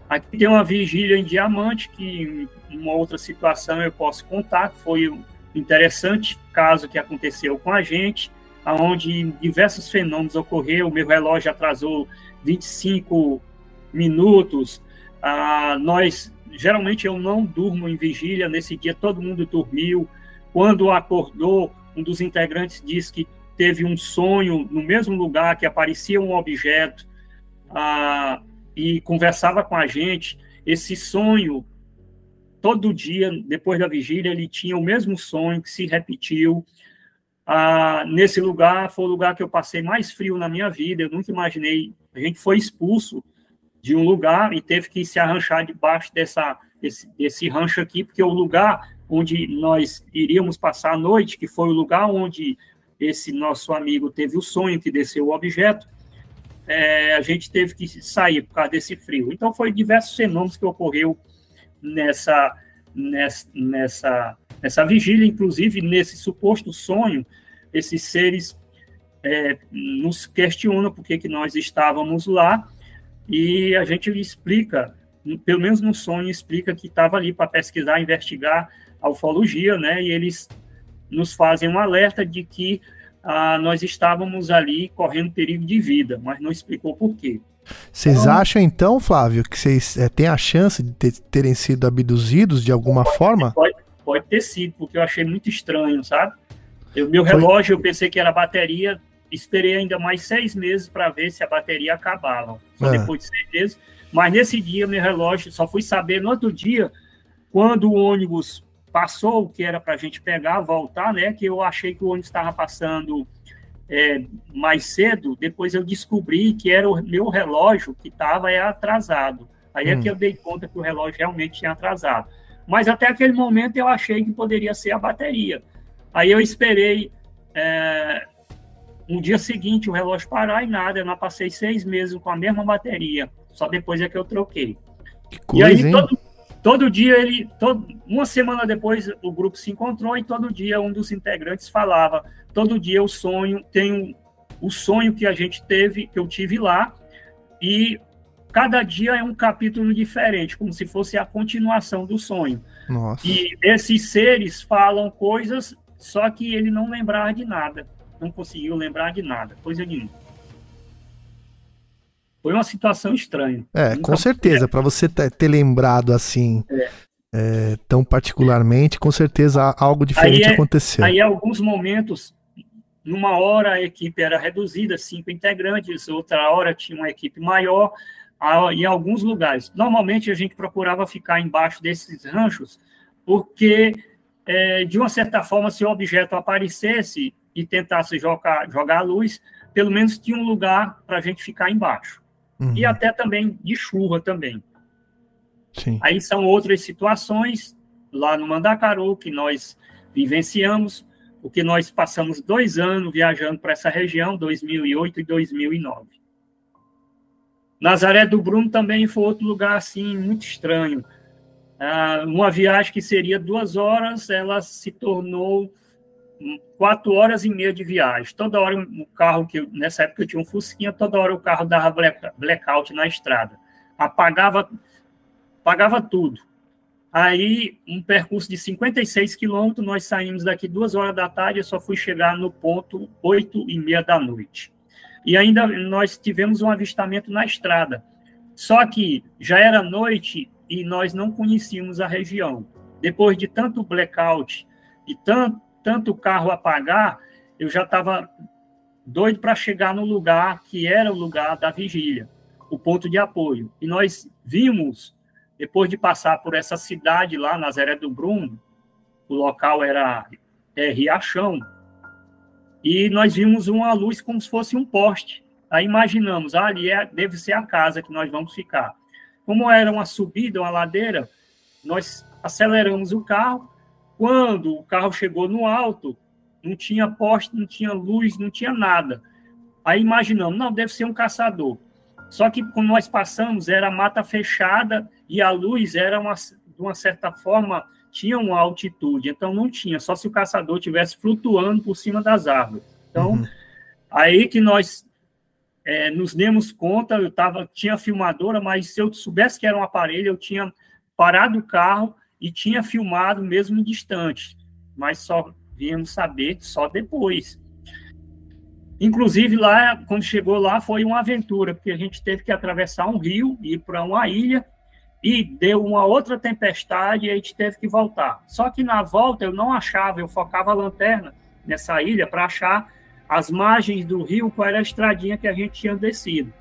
Aqui tem uma vigília em diamante, que em uma outra situação eu posso contar, foi um interessante caso que aconteceu com a gente, onde diversos fenômenos ocorreram, o meu relógio atrasou 25 minutos. Ah, nós geralmente eu não durmo em vigília. Nesse dia todo mundo dormiu. Quando acordou, um dos integrantes disse que teve um sonho no mesmo lugar que aparecia um objeto ah, e conversava com a gente. Esse sonho todo dia, depois da vigília, ele tinha o mesmo sonho que se repetiu. Ah, nesse lugar, foi o lugar que eu passei mais frio na minha vida. Eu nunca imaginei. A gente foi expulso de um lugar e teve que se arranchar debaixo dessa, desse, desse rancho aqui, porque o lugar onde nós iríamos passar a noite, que foi o lugar onde esse nosso amigo teve o sonho que desceu o objeto, é, a gente teve que sair por causa desse frio. Então, foi diversos fenômenos que ocorreu nessa, nessa, nessa, nessa vigília, inclusive nesse suposto sonho, esses seres é, nos questionam por que, que nós estávamos lá, e a gente explica, pelo menos no sonho, explica que estava ali para pesquisar, investigar a ufologia, né, e eles nos fazem um alerta de que ah, nós estávamos ali correndo perigo de vida, mas não explicou por quê. Vocês então, acham então, Flávio, que vocês é, têm a chance de ter, terem sido abduzidos de alguma pode, forma? Pode, pode ter sido, porque eu achei muito estranho, sabe? O meu relógio, eu pensei que era bateria, esperei ainda mais seis meses para ver se a bateria acabava. Só ah. depois de seis meses. Mas nesse dia, meu relógio, só fui saber no outro dia, quando o ônibus passou o que era para a gente pegar, voltar, né? Que eu achei que o ônibus estava passando é, mais cedo. Depois eu descobri que era o meu relógio que estava é, atrasado. Aí hum. é que eu dei conta que o relógio realmente tinha atrasado. Mas até aquele momento eu achei que poderia ser a bateria. Aí eu esperei é, um dia seguinte o relógio parar e nada. Eu não passei seis meses com a mesma bateria. Só depois é que eu troquei. Que coisa, e aí, todo, Todo dia ele, todo, uma semana depois o grupo se encontrou e todo dia um dos integrantes falava, todo dia o sonho tem o sonho que a gente teve, que eu tive lá e cada dia é um capítulo diferente, como se fosse a continuação do sonho. Nossa. E esses seres falam coisas, só que ele não lembrava de nada, não conseguiu lembrar de nada, coisa nenhuma. Foi uma situação estranha. É, Nunca com certeza. Para você ter lembrado assim, é. É, tão particularmente, com certeza algo diferente aí é, aconteceu. Aí, alguns momentos, numa hora a equipe era reduzida, cinco integrantes, outra hora tinha uma equipe maior, em alguns lugares. Normalmente a gente procurava ficar embaixo desses ranchos, porque, é, de uma certa forma, se o objeto aparecesse e tentasse jogar, jogar a luz, pelo menos tinha um lugar para a gente ficar embaixo uhum. e até também de chuva também. Sim. Aí são outras situações lá no Mandacaru que nós vivenciamos, porque nós passamos dois anos viajando para essa região, 2008 e 2009. Nazaré do Bruno também foi outro lugar assim muito estranho. Ah, uma viagem que seria duas horas, ela se tornou quatro horas e meia de viagem. Toda hora o carro que nessa época eu tinha um Fusquinha, toda hora o carro dava black, blackout na estrada. Apagava, apagava tudo. Aí, um percurso de 56 quilômetros, nós saímos daqui duas horas da tarde, eu só fui chegar no ponto oito e meia da noite. E ainda nós tivemos um avistamento na estrada. Só que já era noite e nós não conhecíamos a região. Depois de tanto blackout e tanto tanto carro apagar, eu já estava doido para chegar no lugar que era o lugar da vigília, o ponto de apoio. E nós vimos, depois de passar por essa cidade lá, Nazaré do Bruno, o local era é, Riachão, e nós vimos uma luz como se fosse um poste. Aí imaginamos, ah, ali é, deve ser a casa que nós vamos ficar. Como era uma subida, uma ladeira, nós aceleramos o carro quando o carro chegou no alto, não tinha poste, não tinha luz, não tinha nada. Aí imaginamos, não, deve ser um caçador. Só que quando nós passamos, era mata fechada e a luz era uma, de uma certa forma, tinha uma altitude, então não tinha, só se o caçador tivesse flutuando por cima das árvores. Então, uhum. aí que nós é, nos demos conta, eu tava, tinha filmadora, mas se eu soubesse que era um aparelho, eu tinha parado o carro e tinha filmado mesmo distante, mas só viemos saber só depois. Inclusive, lá, quando chegou lá, foi uma aventura, porque a gente teve que atravessar um rio, ir para uma ilha, e deu uma outra tempestade e a gente teve que voltar. Só que na volta eu não achava, eu focava a lanterna nessa ilha para achar as margens do rio, qual era a estradinha que a gente tinha descido.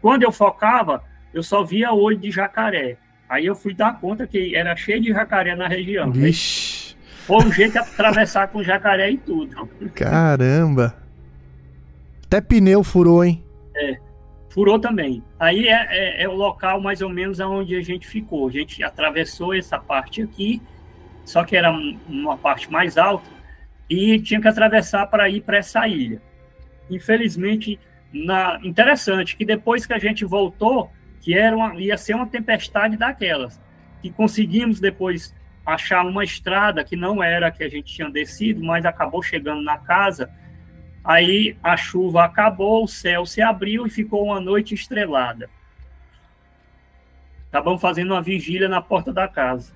Quando eu focava, eu só via olho de jacaré. Aí eu fui dar conta que era cheio de jacaré na região. Vixe. Foi um jeito de atravessar com jacaré e tudo. Caramba. Até pneu furou, hein? É, furou também. Aí é, é, é o local mais ou menos onde a gente ficou. A gente atravessou essa parte aqui, só que era uma parte mais alta, e tinha que atravessar para ir para essa ilha. Infelizmente, na, interessante que depois que a gente voltou, que era uma, ia ser uma tempestade daquelas, e conseguimos depois achar uma estrada que não era a que a gente tinha descido, mas acabou chegando na casa. Aí a chuva acabou, o céu se abriu e ficou uma noite estrelada. Acabamos fazendo uma vigília na porta da casa.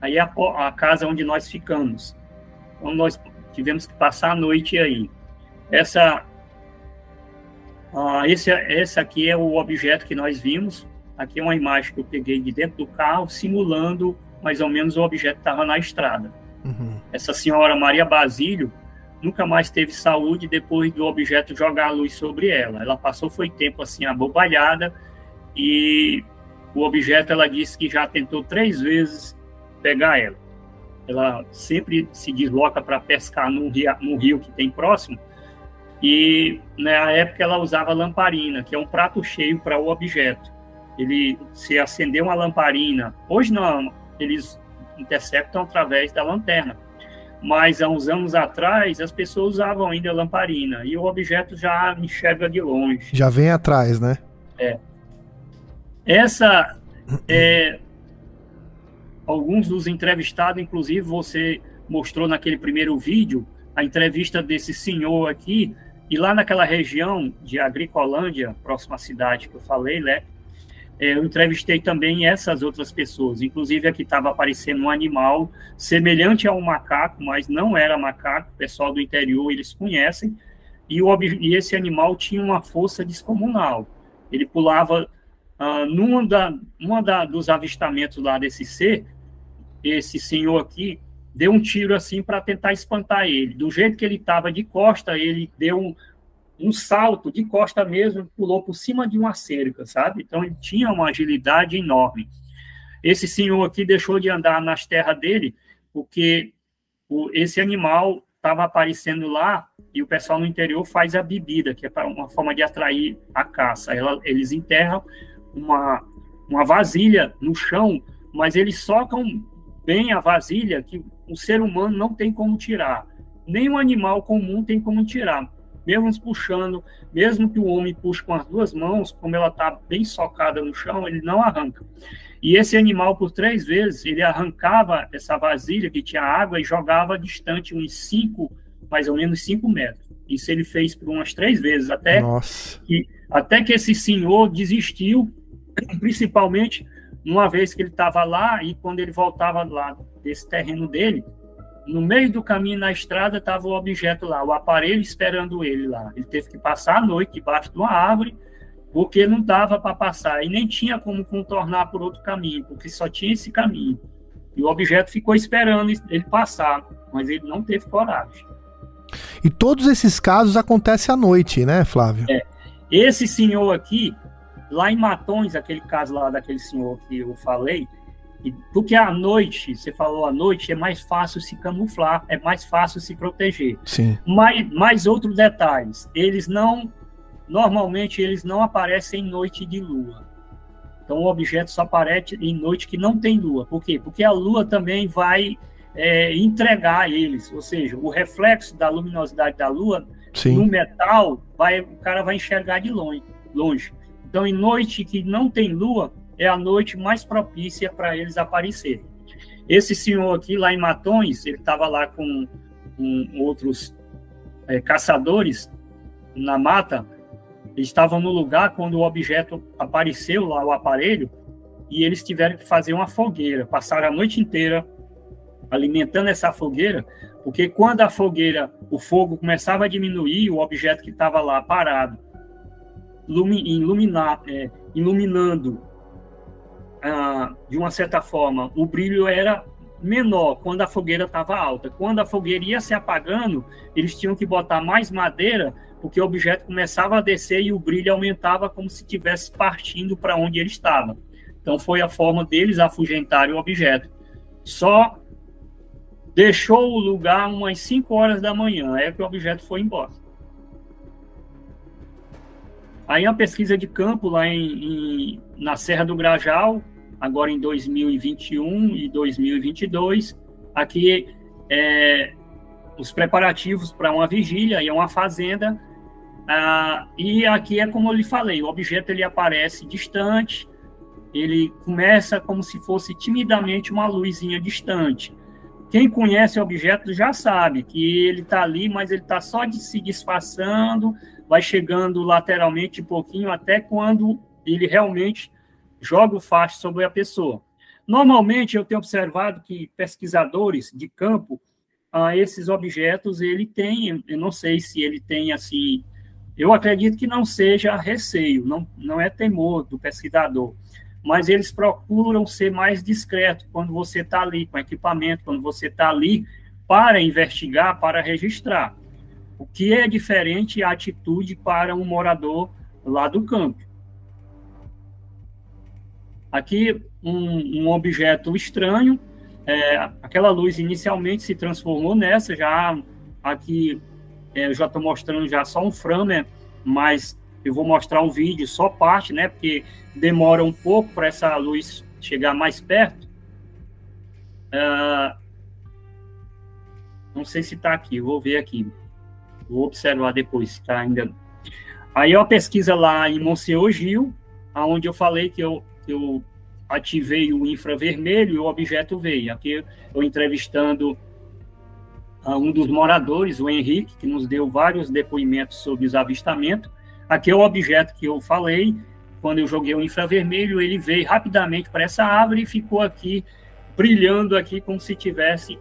Aí a, a casa onde nós ficamos. Então nós tivemos que passar a noite aí. Essa ah, esse, esse aqui é o objeto que nós vimos. Aqui é uma imagem que eu peguei de dentro do carro, simulando mais ou menos o objeto estava na estrada. Uhum. Essa senhora Maria Basílio nunca mais teve saúde depois do objeto jogar a luz sobre ela. Ela passou foi tempo assim abobalhada e o objeto ela disse que já tentou três vezes pegar ela. Ela sempre se desloca para pescar num rio, num rio que tem próximo e na época ela usava lamparina, que é um prato cheio para o objeto. Ele se acender uma lamparina, hoje não, eles interceptam através da lanterna. Mas há uns anos atrás as pessoas usavam ainda lamparina e o objeto já enxerga de longe. Já vem atrás, né? É. Essa é alguns dos entrevistados, inclusive você mostrou naquele primeiro vídeo a entrevista desse senhor aqui, e lá naquela região de Agricolândia, próxima à cidade que eu falei, né, é, eu entrevistei também essas outras pessoas. Inclusive, aqui estava aparecendo um animal semelhante a um macaco, mas não era macaco. O pessoal do interior, eles conhecem. E, o, e esse animal tinha uma força descomunal. Ele pulava uh, numa, da, numa da, dos avistamentos lá desse ser, esse senhor aqui, deu um tiro assim para tentar espantar ele. Do jeito que ele estava de costa, ele deu um, um salto de costa mesmo, pulou por cima de uma cerca, sabe? Então ele tinha uma agilidade enorme. Esse senhor aqui deixou de andar nas terras dele porque o, esse animal estava aparecendo lá e o pessoal no interior faz a bebida, que é uma forma de atrair a caça. Ela, eles enterram uma, uma vasilha no chão, mas eles socam bem a vasilha que o ser humano não tem como tirar. Nem um animal comum tem como tirar. Mesmo puxando, mesmo que o homem puxe com as duas mãos, como ela está bem socada no chão, ele não arranca. E esse animal, por três vezes, ele arrancava essa vasilha que tinha água e jogava distante uns cinco, mais ou menos cinco metros. Isso ele fez por umas três vezes, até, Nossa. que, até que esse senhor desistiu, principalmente uma vez que ele estava lá e quando ele voltava lá desse terreno dele, no meio do caminho na estrada estava o objeto lá, o aparelho esperando ele lá. Ele teve que passar a noite debaixo de uma árvore porque não dava para passar e nem tinha como contornar por outro caminho, porque só tinha esse caminho. E o objeto ficou esperando ele passar, mas ele não teve coragem. E todos esses casos acontecem à noite, né, Flávio? É. Esse senhor aqui, Lá em Matões, aquele caso lá daquele senhor que eu falei, porque à noite, você falou à noite, é mais fácil se camuflar, é mais fácil se proteger. Sim. Mais, mais outros detalhes, eles não, normalmente eles não aparecem em noite de lua. Então o objeto só aparece em noite que não tem lua. Por quê? Porque a lua também vai é, entregar eles, ou seja, o reflexo da luminosidade da lua Sim. no metal, vai, o cara vai enxergar de longe. longe. Então, em noite que não tem lua, é a noite mais propícia para eles aparecerem. Esse senhor aqui, lá em Matões, ele estava lá com, com outros é, caçadores na mata, eles estavam no lugar quando o objeto apareceu lá, o aparelho, e eles tiveram que fazer uma fogueira, passaram a noite inteira alimentando essa fogueira, porque quando a fogueira, o fogo começava a diminuir, o objeto que estava lá parado iluminar, é, iluminando ah, de uma certa forma, o brilho era menor quando a fogueira estava alta. Quando a fogueira ia se apagando, eles tinham que botar mais madeira, porque o objeto começava a descer e o brilho aumentava como se estivesse partindo para onde ele estava. Então foi a forma deles afugentarem o objeto. Só deixou o lugar umas 5 horas da manhã, é que o objeto foi embora. Aí a pesquisa de campo lá em, em, na Serra do Grajal, agora em 2021 e 2022, aqui é, os preparativos para uma vigília e uma fazenda. Ah, e aqui é como eu lhe falei, o objeto ele aparece distante, ele começa como se fosse timidamente uma luzinha distante. Quem conhece o objeto já sabe que ele está ali, mas ele está só de se disfarçando, vai chegando lateralmente um pouquinho até quando ele realmente joga o faixa sobre a pessoa. Normalmente eu tenho observado que pesquisadores de campo, ah, esses objetos ele tem, eu não sei se ele tem assim, eu acredito que não seja receio, não, não é temor do pesquisador, mas eles procuram ser mais discretos quando você está ali com equipamento, quando você está ali para investigar, para registrar. O que é diferente a atitude para um morador lá do campo. Aqui, um, um objeto estranho, é, aquela luz inicialmente se transformou nessa, já aqui é, eu já estou mostrando já só um frame, mas eu vou mostrar um vídeo só parte, né? Porque demora um pouco para essa luz chegar mais perto. Uh, não sei se está aqui, vou ver aqui. Vou observar depois se está ainda. Aí uma pesquisa lá em Monsenhor Gil, onde eu falei que eu, eu ativei o infravermelho e o objeto veio. Aqui eu entrevistando um dos moradores, o Henrique, que nos deu vários depoimentos sobre os avistamentos. Aqui é o objeto que eu falei, quando eu joguei o infravermelho, ele veio rapidamente para essa árvore e ficou aqui brilhando aqui como se tivesse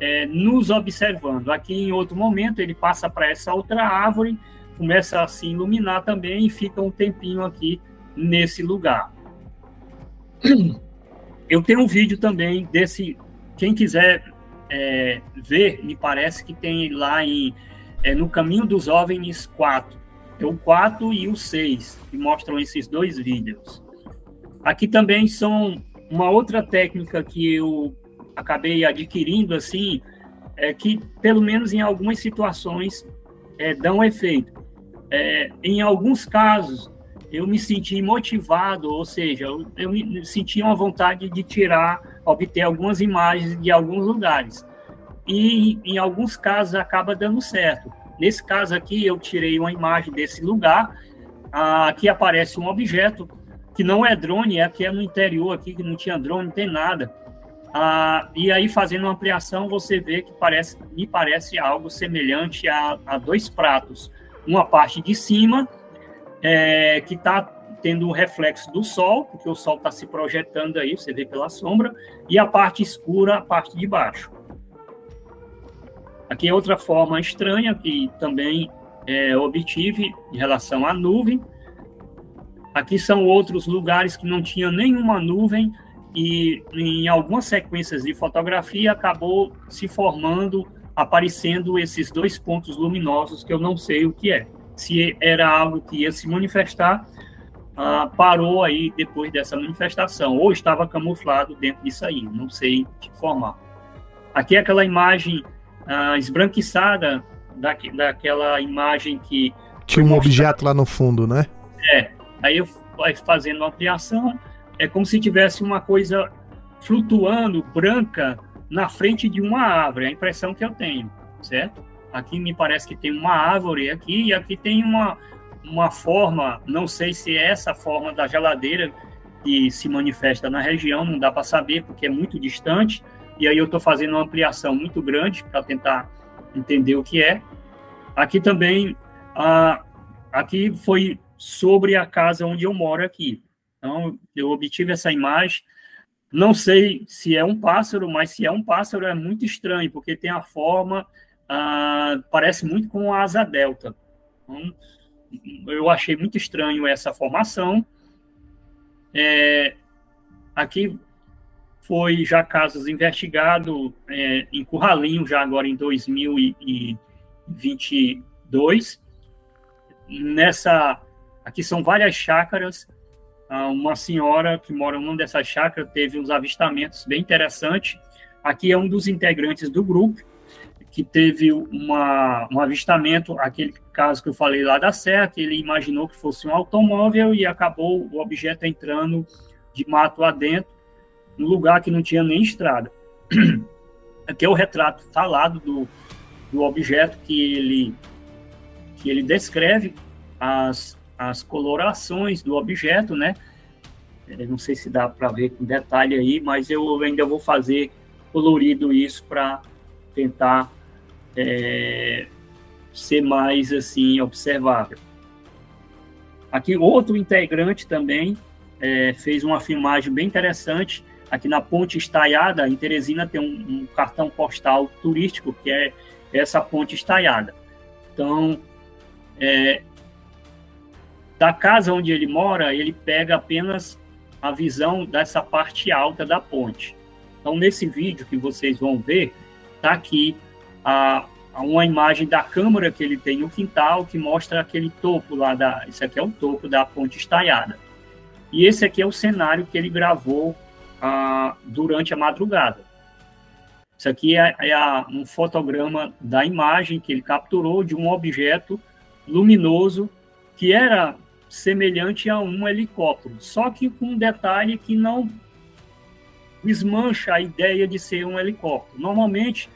é, nos observando. Aqui em outro momento ele passa para essa outra árvore, começa a se iluminar também e fica um tempinho aqui nesse lugar. Eu tenho um vídeo também desse, quem quiser é, ver, me parece que tem lá em é, no Caminho dos OVNIs 4, é o 4 e o 6, que mostram esses dois vídeos. Aqui também são uma outra técnica que eu acabei adquirindo assim, é que pelo menos em algumas situações é, dão efeito. É, em alguns casos eu me senti motivado, ou seja, eu, eu me senti uma vontade de tirar, obter algumas imagens de alguns lugares. E em alguns casos acaba dando certo. Nesse caso aqui, eu tirei uma imagem desse lugar. Aqui aparece um objeto que não é drone, é que é no interior aqui, que não tinha drone, não tem nada. Ah, e aí, fazendo uma ampliação, você vê que parece, me parece algo semelhante a, a dois pratos. Uma parte de cima, é, que está tendo o reflexo do sol, porque o sol está se projetando aí, você vê pela sombra, e a parte escura, a parte de baixo. Aqui é outra forma estranha que também é, obtive em relação à nuvem. Aqui são outros lugares que não tinha nenhuma nuvem, e em algumas sequências de fotografia acabou se formando, aparecendo esses dois pontos luminosos que eu não sei o que é. Se era algo que ia se manifestar, ah, parou aí depois dessa manifestação, ou estava camuflado dentro disso aí, não sei te informar. Aqui é aquela imagem ah, esbranquiçada da, daquela imagem que. Tinha um objeto lá no fundo, né? É. Aí eu fazendo uma ampliação, é como se tivesse uma coisa flutuando branca na frente de uma árvore, é a impressão que eu tenho, certo? Aqui me parece que tem uma árvore aqui e aqui tem uma, uma forma, não sei se é essa forma da geladeira que se manifesta na região, não dá para saber porque é muito distante. E aí eu estou fazendo uma ampliação muito grande para tentar entender o que é. Aqui também, aqui foi sobre a casa onde eu moro aqui. Então, eu obtive essa imagem. Não sei se é um pássaro, mas se é um pássaro é muito estranho, porque tem a forma, ah, parece muito com a asa delta. Então, eu achei muito estranho essa formação. É, aqui foi já casos investigados é, em Curralinho, já agora em 2022. Nessa, aqui são várias chácaras, uma senhora que mora numa dessas chácaras teve uns avistamentos bem interessantes. Aqui é um dos integrantes do grupo que teve uma, um avistamento, aquele caso que eu falei lá da Serra, que ele imaginou que fosse um automóvel e acabou o objeto entrando de mato adentro, num lugar que não tinha nem estrada. Aqui é o retrato falado do, do objeto que ele, que ele descreve as, as colorações do objeto, né? Eu não sei se dá para ver com detalhe aí, mas eu ainda vou fazer colorido isso para tentar é, ser mais assim observável. Aqui outro integrante também é, fez uma filmagem bem interessante aqui na Ponte Estaiada. Em Teresina tem um, um cartão postal turístico que é essa ponte estaiada. Então, é, da casa onde ele mora, ele pega apenas a visão dessa parte alta da ponte. Então, nesse vídeo que vocês vão ver, está aqui a, a, uma imagem da câmara que ele tem no quintal, que mostra aquele topo lá da. Esse aqui é o topo da ponte estaiada. E esse aqui é o cenário que ele gravou ah, durante a madrugada. Isso aqui é, é a, um fotograma da imagem que ele capturou de um objeto luminoso que era semelhante a um helicóptero, só que com um detalhe que não desmancha a ideia de ser um helicóptero. Normalmente,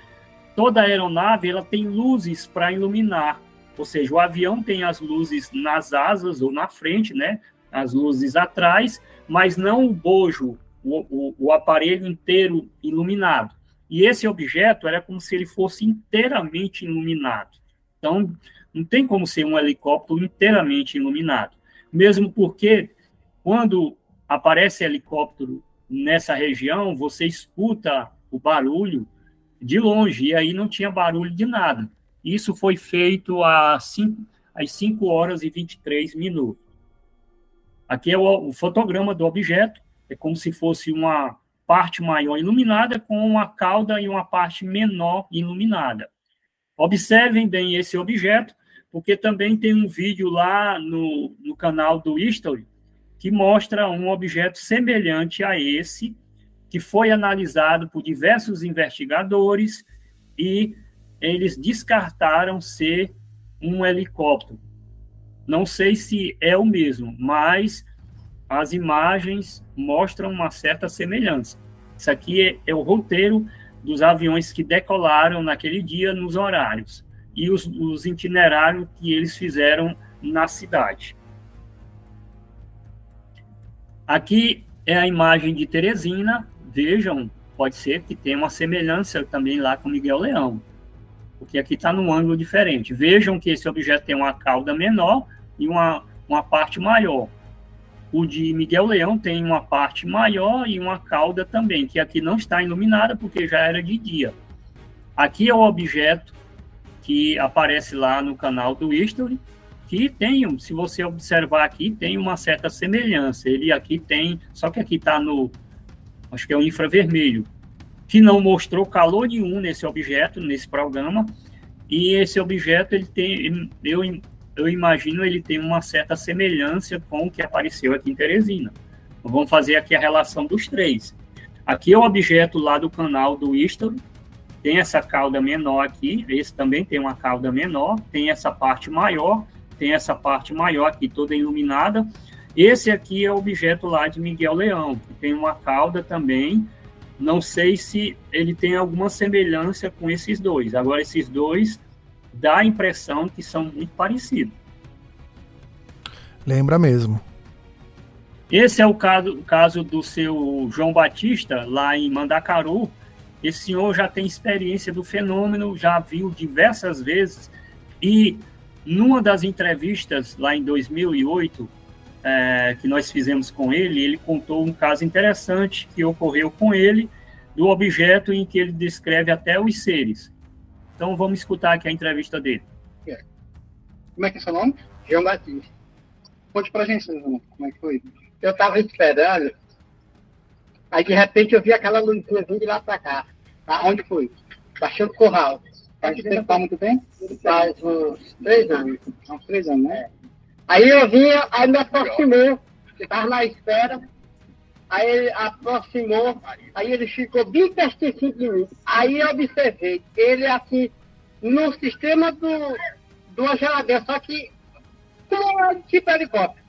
toda aeronave ela tem luzes para iluminar, ou seja, o avião tem as luzes nas asas ou na frente, né? As luzes atrás, mas não o bojo, o, o, o aparelho inteiro iluminado. E esse objeto era como se ele fosse inteiramente iluminado. Então, não tem como ser um helicóptero inteiramente iluminado. Mesmo porque, quando aparece helicóptero nessa região, você escuta o barulho de longe, e aí não tinha barulho de nada. Isso foi feito às 5, às 5 horas e 23 minutos. Aqui é o, o fotograma do objeto, é como se fosse uma parte maior iluminada com uma cauda e uma parte menor iluminada. Observem bem esse objeto, porque também tem um vídeo lá no, no canal do History que mostra um objeto semelhante a esse, que foi analisado por diversos investigadores e eles descartaram ser um helicóptero. Não sei se é o mesmo, mas as imagens mostram uma certa semelhança. Isso aqui é, é, o roteiro dos aviões que decolaram naquele dia nos horários e os, os itinerários que eles fizeram na cidade. Aqui é a imagem de Teresina, vejam, pode ser que tenha uma semelhança também lá com Miguel Leão, porque aqui está num ângulo diferente. Vejam que esse objeto tem uma cauda menor e uma, uma parte maior. O de Miguel Leão tem uma parte maior e uma cauda também, que aqui não está iluminada porque já era de dia. Aqui é o objeto que aparece lá no canal do History, que tem, se você observar aqui, tem uma certa semelhança. Ele aqui tem, só que aqui está no acho que é o infravermelho, que não mostrou calor nenhum nesse objeto, nesse programa, e esse objeto, ele tem, eu, eu imagino, ele tem uma certa semelhança com o que apareceu aqui em Teresina. Vamos fazer aqui a relação dos três. Aqui é o objeto lá do canal do History, tem essa cauda menor aqui, esse também tem uma cauda menor, tem essa parte maior, tem essa parte maior aqui toda iluminada, esse aqui é o objeto lá de Miguel Leão, que tem uma cauda também. Não sei se ele tem alguma semelhança com esses dois. Agora, esses dois dá a impressão que são muito parecidos. Lembra mesmo. Esse é o caso, caso do seu João Batista, lá em Mandacaru. Esse senhor já tem experiência do fenômeno, já viu diversas vezes. E numa das entrevistas, lá em 2008, é, que nós fizemos com ele, ele contou um caso interessante que ocorreu com ele, do objeto em que ele descreve até os seres. Então vamos escutar aqui a entrevista dele. É. Como é que é seu nome? Batista. Conte pra gente, como é que foi? Eu estava esperando, aí de repente eu vi aquela luzinha vindo lá para cá. Tá? Onde foi? Baixando o corral. Faz tempo muito bem? Faz uns três anos. Uns três anos, né? Aí eu vinha, aí me aproximou, Eu tava na espera, aí ele aproximou, aí ele ficou bem pertinho de mim. Aí eu observei, ele assim, no sistema do, do geladeira, só que como tipo helicóptero,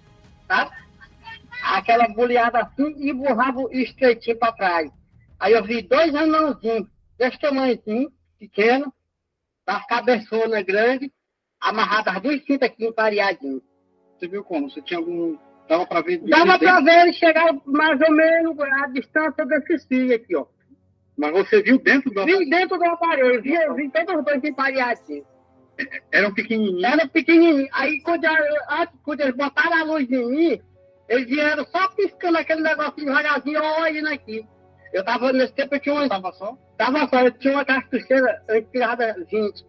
tá? Aquela boleada assim e rabo estreitinho para trás. Aí eu vi dois anãozinhos, desse tamanhozinho, pequeno, das cabeçonas grandes, amarradas as duas cintas aqui empareadinhas. Você viu como? Você tinha algum. Dava para ver? Dava para ver ele chegar mais ou menos a distância desse fio aqui, ó. Mas você viu dentro do Vi dentro do aparelho, vi, vi todos os dois empareadinhos. Eram pequenininhos? Era pequenininho. Aí quando, eu- antes, quando eles botaram a luz em mim, eles vieram só piscando aquele negocinho devagarzinho, olhando aqui. Eu tava, nesse tempo eu tinha uma... Tava só? Tava só, eu tinha uma cartucheira antirada 20.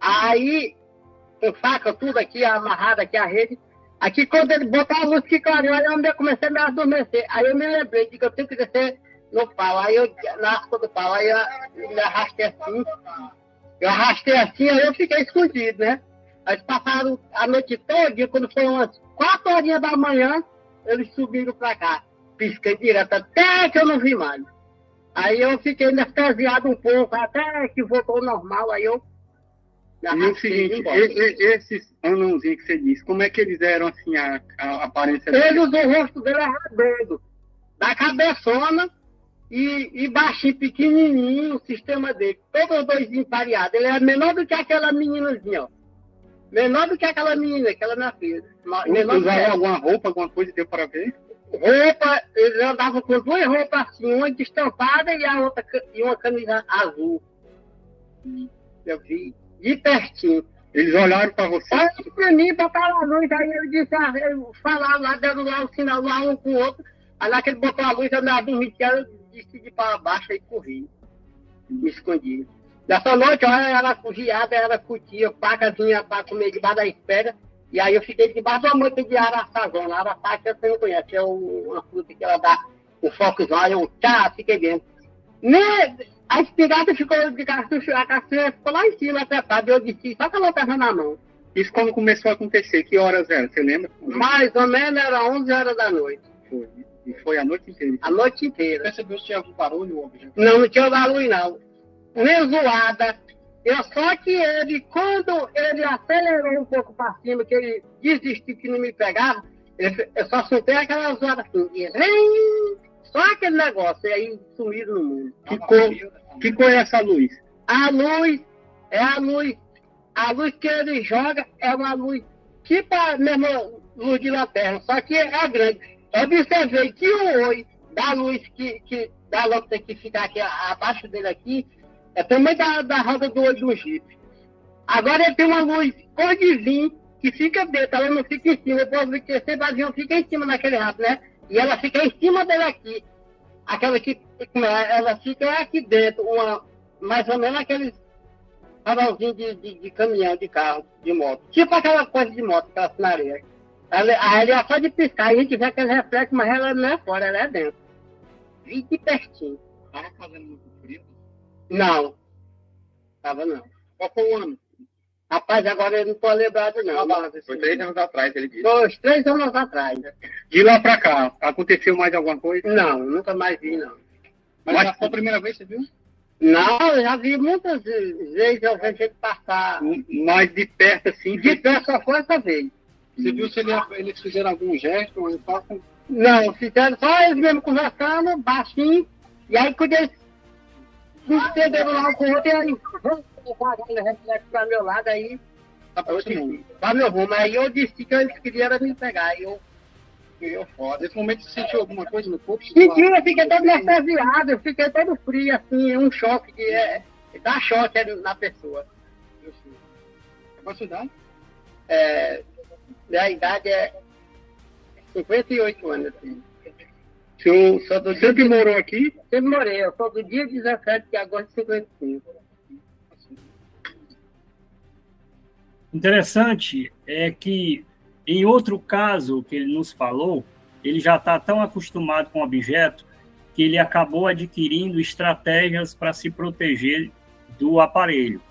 Aí, com faca, tudo aqui, amarrado aqui a rede. Aqui quando ele botou a luz que clareou, aí eu me- comecei a me adormecer. Aí eu me lembrei que eu tenho que descer no pau. Aí eu, na aspa do pau, aí eu me arrastei assim. Eu arrastei assim, aí eu fiquei escondido, né? Aí passaram a noite toda, quando foi umas quatro horinhas da manhã, eles subiram pra cá. Pisquei direto, até que eu não vi mais. Aí eu fiquei anestesiado um pouco, até que voltou normal, aí eu... E o seguinte, e- e- esses anãozinhos que você disse, como é que eles eram assim, a, a aparência Ele, o rosto dele é redondo, da cabeçona e, e baixinho, pequenininho, o sistema dele. Todos os dois empareados. Ele é menor do que aquela meninazinha, ó. Menor do que aquela menina, aquela que Usava ela. alguma roupa, alguma coisa, deu para ver? Roupa, ele andava com duas roupas assim, uma destampada e a outra e uma camisa azul. Eu vi de pertinho. Eles olharam para você? Olharam pra mim, botaram a luz, aí eu disse, ah, eu falaram lá, deram lá o sinal lá um com o outro. Aí lá que ele botou a luz, eu andava dormindo, eu decidi para baixo e corri. Me escondi. Nessa noite, olha, ela cogiada, ela curtia, facazinha para comer debaixo da espera. E aí eu fiquei debaixo da moita de araçazona. Araçá que você não conhece, é o- uma fruta que ela dá um focozão, aí eu tchá, fiquei dentro. Nem, a espingarda ficou de cartucho, a castanha ficou lá em cima, apertada, eu disse, só com a lanterna na mão. Isso quando começou a acontecer, que horas eram? Você lembra? Mais ou menos era 11 horas da noite. Foi. E foi a noite inteira. A noite inteira. Percebeu se tinha algum barulho ou objeto? Não, não tinha barulho, não. Nem zoada. Eu só que ele, quando ele acelerou um pouco para cima, que ele desistiu que não me pegava, eu só soltei aquela zoada assim. E! Só aquele negócio, e aí sumiram no mundo. Que cor, que cor é essa luz? A luz é a luz. A luz que ele joga é uma luz tipo a mesma luz de lanterna, só que é grande. Eu observei que o oi da luz que, que da lâmpada que fica aqui abaixo dele aqui é também da, da roda do olho do Jeep. Agora ele tem uma luz cor de vinho que fica dentro, ela não fica em cima. Depois que sempre o avião fica em cima daquele rato, né? E ela fica em cima dele aqui. Aquela que é, ela fica aqui dentro, uma, mais ou menos aqueles farolzinhos de, de, de caminhão, de carro, de moto. Tipo aquela coisa de moto, aquela sinareia. Ela, aí ela é só de piscar, a gente vê aquele reflexo, mas ela não é fora, ela é dentro. Vi de pertinho. Tava fazendo muito frio? Não. Tava não. Qual foi o ano? Rapaz, agora eu não tô lembrado não. Foi três anos atrás, ele disse. Foi uns três anos atrás. De lá pra cá, aconteceu mais alguma coisa? Não, nunca mais vi, não. Mas já foi a primeira vez, você viu? Não, eu já vi muitas vezes eu vejo ele passar. Mais de perto, assim. De perto só foi essa vez. Você viu se ele, eles fizeram algum gesto, ou só com... Não, fizeram só eles mesmo conversando, baixinho, e aí quando eles se entenderam lá com o outro, reflexo pra meu lado, aí, eu disse, pra meu rumo, aí eu disse que eles queriam me pegar, aí eu, eu foda. Nesse momento você sentiu alguma coisa no corpo? Senti, eu fiquei todo anestesiado, eu fiquei todo frio, assim, um choque, que é, dá choque na pessoa. Sua idade? É, minha idade é 58 anos, assim. O senhor sempre morou aqui? Sempre morei, eu sou do dia 17 de agosto de 55. Interessante é que, em outro caso que ele nos falou, ele já está tão acostumado com o objeto que ele acabou adquirindo estratégias para se proteger do aparelho.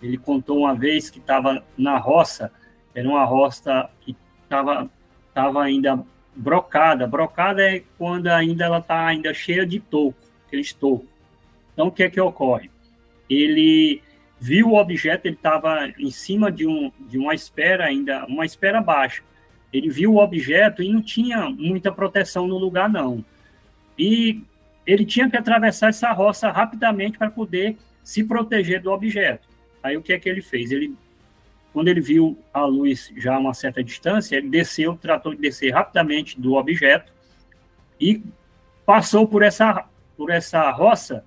Ele contou uma vez que estava na roça, era uma roça que estava tava ainda brocada. Brocada é quando ainda ela está ainda cheia de toco, aquele toco. Então, o que é que ocorre? Ele viu o objeto, ele estava em cima de, um, de uma espera ainda, uma espera baixa. Ele viu o objeto e não tinha muita proteção no lugar, não. E ele tinha que atravessar essa roça rapidamente para poder se proteger do objeto. Aí o que é que ele fez? Ele, quando ele viu a luz já a uma certa distância, ele desceu, tratou de descer rapidamente do objeto e passou por essa, por essa roça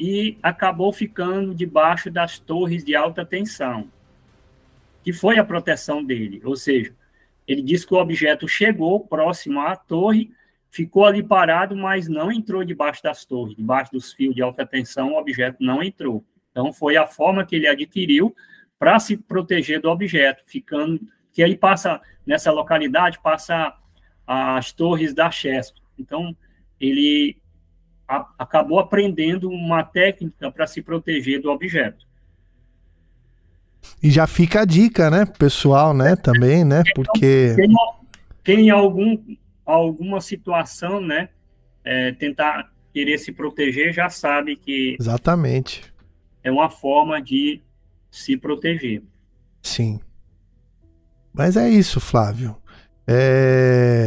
e acabou ficando debaixo das torres de alta tensão, que foi a proteção dele. Ou seja, ele disse que o objeto chegou próximo à torre, ficou ali parado, mas não entrou debaixo das torres, debaixo dos fios de alta tensão, o objeto não entrou. Então, foi a forma que ele adquiriu para se proteger do objeto, ficando. Que aí passa, nessa localidade, passa as torres da Chesp. Então, ele a, acabou aprendendo uma técnica para se proteger do objeto. E já fica a dica, né, pessoal, né, também, né, porque... Quem, quem em algum, alguma situação, né, é, tentar querer se proteger, já sabe que... Exatamente. É uma forma de se proteger. Sim. Mas é isso, Flávio. É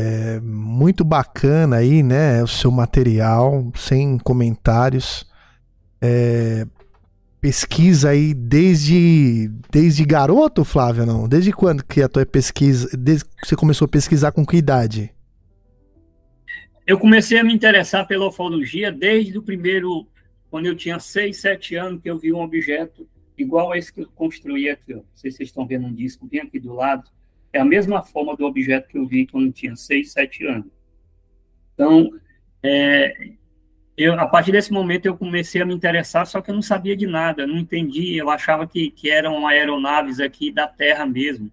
muito bacana aí, né? O seu material, sem comentários. É, pesquisa aí desde desde garoto, Flávio, não? Desde quando que a tua pesquisa, desde que você começou a pesquisar com que idade? Eu comecei a me interessar pela ufologia desde o primeiro, quando eu tinha 6, 7 anos, que eu vi um objeto igual a esse que eu construí aqui. Ó. Não sei se vocês estão vendo um disco bem aqui do lado. É a mesma forma do objeto que eu vi quando eu tinha 6, 7 anos. Então, é, eu, a partir desse momento eu comecei a me interessar, só que eu não sabia de nada, não entendi, eu achava que, que eram aeronaves aqui da Terra mesmo.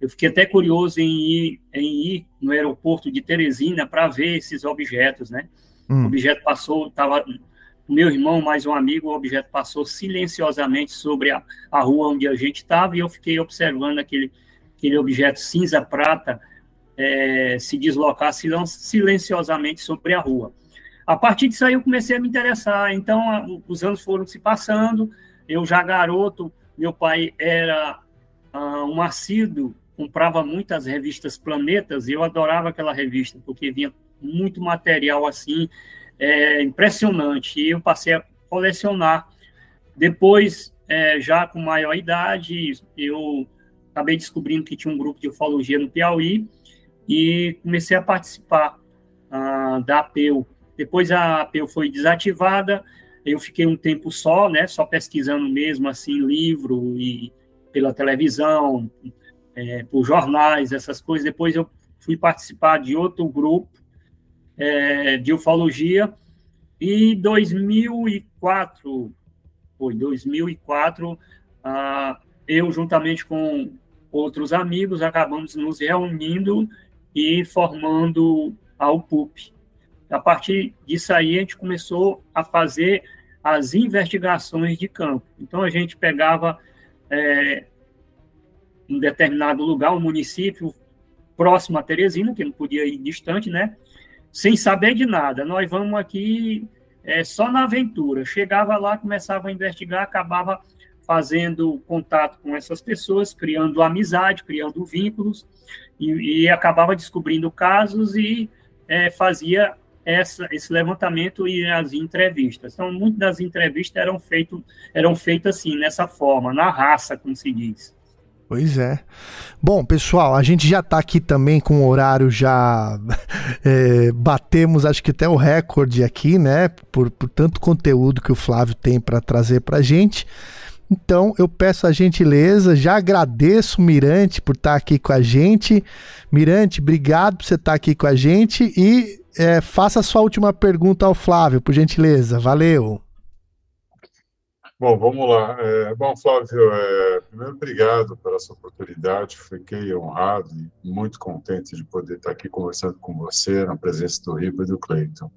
Eu fiquei até curioso em ir, em ir no aeroporto de Teresina para ver esses objetos, né? Hum. O objeto passou, estava meu irmão, mais um amigo, o objeto passou silenciosamente sobre a, a rua onde a gente estava e eu fiquei observando aquele aquele objeto cinza-prata é, se deslocar silenciosamente sobre a rua. A partir disso aí eu comecei a me interessar, então a, os anos foram se passando, eu já garoto, meu pai era uh, um assíduo, comprava muitas revistas Planetas, e eu adorava aquela revista, porque vinha muito material assim, é, impressionante, e eu passei a colecionar. Depois, é, já com maior idade, eu acabei descobrindo que tinha um grupo de ufologia no Piauí e comecei a participar uh, da APEU. Depois a APEU foi desativada, eu fiquei um tempo só, né, só pesquisando mesmo, assim, livro e pela televisão, é, por jornais, essas coisas. Depois eu fui participar de outro grupo é, de ufologia e 2004, foi 2004, ah, eu juntamente com outros amigos, acabamos nos reunindo e formando a UPUP. A partir disso aí, a gente começou a fazer as investigações de campo. Então, a gente pegava é, um determinado lugar, um município próximo a Teresina, que não podia ir distante, né? Sem saber de nada. Nós vamos aqui é, só na aventura. Chegava lá, começava a investigar, acabava fazendo contato com essas pessoas, criando amizade, criando vínculos, e, e acabava descobrindo casos e é, fazia essa, esse levantamento e as entrevistas. Então, muitas das entrevistas eram, feito, eram feitas assim, nessa forma, na raça, como se diz. Pois é. Bom, pessoal, a gente já está aqui também com o horário, já é, batemos acho que até o recorde aqui, né? Por, por tanto conteúdo que o Flávio tem para trazer para a gente. Então eu peço a gentileza, já agradeço Mirante por estar aqui com a gente. Mirante, obrigado por você estar aqui com a gente e é, faça a sua última pergunta ao Flávio, por gentileza. Valeu. Bom, vamos lá. É, bom, Flávio, é, primeiro, obrigado pela sua oportunidade. Fiquei honrado e muito contente de poder estar aqui conversando com você, na presença do Rico e do Cleiton.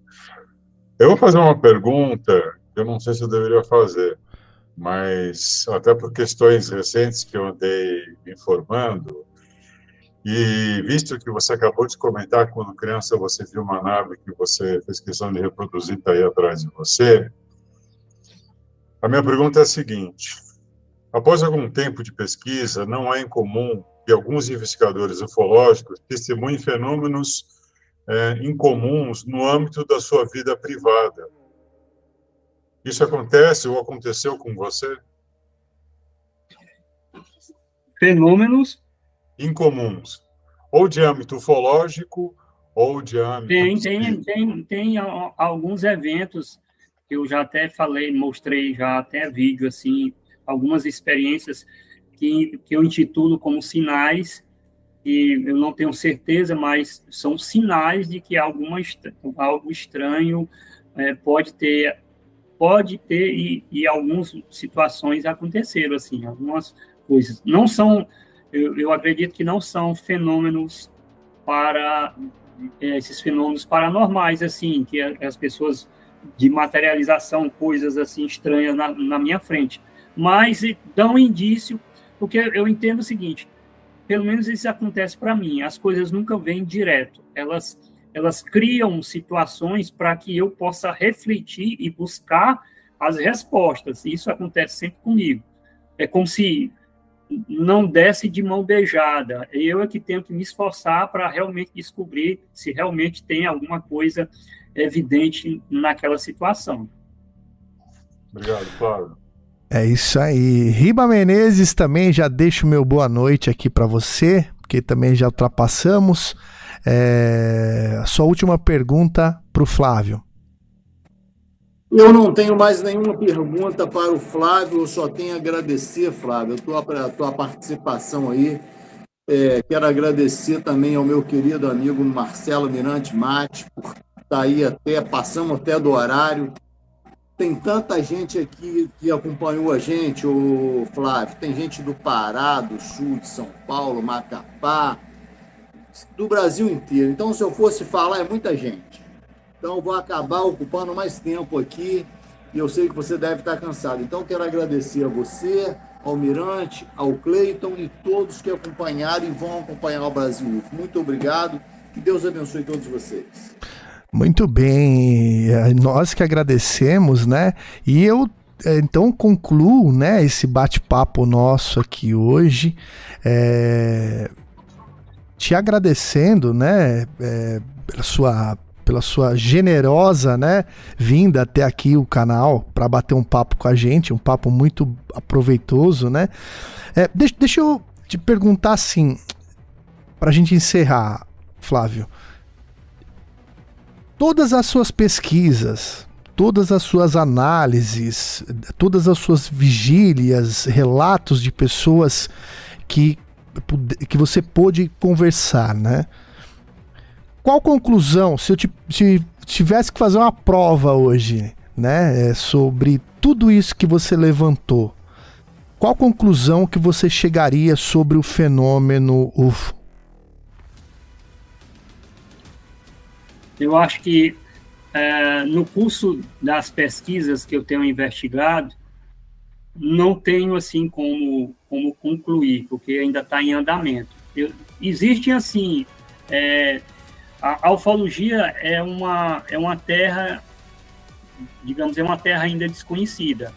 Eu vou fazer uma pergunta que eu não sei se eu deveria fazer mas até por questões recentes que eu andei informando, E visto que você acabou de comentar quando criança você viu uma nave que você fez questão de reproduzir, está aí atrás de você, a minha pergunta é a seguinte: após algum tempo de pesquisa, não é incomum que alguns investigadores ufológicos testemunhem fenômenos é, incomuns no âmbito da sua vida privada. Isso acontece ou aconteceu com você? Fenômenos incomuns, ou de âmbito ufológico, ou de âmbito. Tem, tem, tem, tem alguns eventos que eu já até falei, mostrei já até vídeo, assim, algumas experiências que, que eu intitulo como sinais, e eu não tenho certeza, mas são sinais de que alguma, algo estranho é, pode ter, pode ter, e, e algumas situações aconteceram, assim, algumas coisas. Não são eu, eu acredito que não são fenômenos para é, esses fenômenos paranormais, assim, que as pessoas de materialização, coisas assim estranhas na, na minha frente, mas dão indício, porque eu entendo o seguinte, pelo menos isso acontece para mim, as coisas nunca vêm direto, elas elas criam situações para que eu possa refletir e buscar as respostas. Isso acontece sempre comigo. É como se não desce de mão beijada. Eu é que tenho que me esforçar para realmente descobrir se realmente tem alguma coisa evidente naquela situação. Obrigado, Flávio. É isso aí. Riba Menezes também já deixo meu boa noite aqui para você, porque também já ultrapassamos. É... Sua última pergunta para o Flávio. Eu não tenho mais nenhuma pergunta para o Flávio, eu só tenho a agradecer, Flávio, a tua, a tua participação aí. É, quero agradecer também ao meu querido amigo Marcelo Mirante Mate, por estar tá aí até, passamos até do horário. Tem tanta gente aqui que acompanhou a gente, o Flávio. Tem gente do Pará, do Sul, de São Paulo, Macapá, do Brasil inteiro. Então, se eu fosse falar, é muita gente. Então, vou acabar ocupando mais tempo aqui e eu sei que você deve estar cansado. Então, quero agradecer a você, ao Mirante, ao Cleiton e todos que acompanharam e vão acompanhar o Brasil. Muito obrigado. Que Deus abençoe todos vocês. Muito bem, é, nós que agradecemos, né? E eu é, então concluo, né, esse bate-papo nosso aqui hoje, é, te agradecendo, né, é, pela sua pela sua generosa, né, vinda até aqui o canal para bater um papo com a gente, um papo muito aproveitoso, né? É, deixa, deixa eu te perguntar assim, para a gente encerrar, Flávio. Todas as suas pesquisas, todas as suas análises, todas as suas vigílias, relatos de pessoas que, que você pôde conversar, né? Qual conclusão, se eu te, tivesse que fazer uma prova hoje, né, é, sobre tudo isso que você levantou, qual conclusão que você chegaria sobre o fenômeno UFO? Eu acho que é, no curso das pesquisas que eu tenho investigado, não tenho assim como, como concluir, porque ainda está em andamento. Eu, existem assim é, a, a ufologia é uma, é uma terra, digamos, é uma terra ainda desconhecida.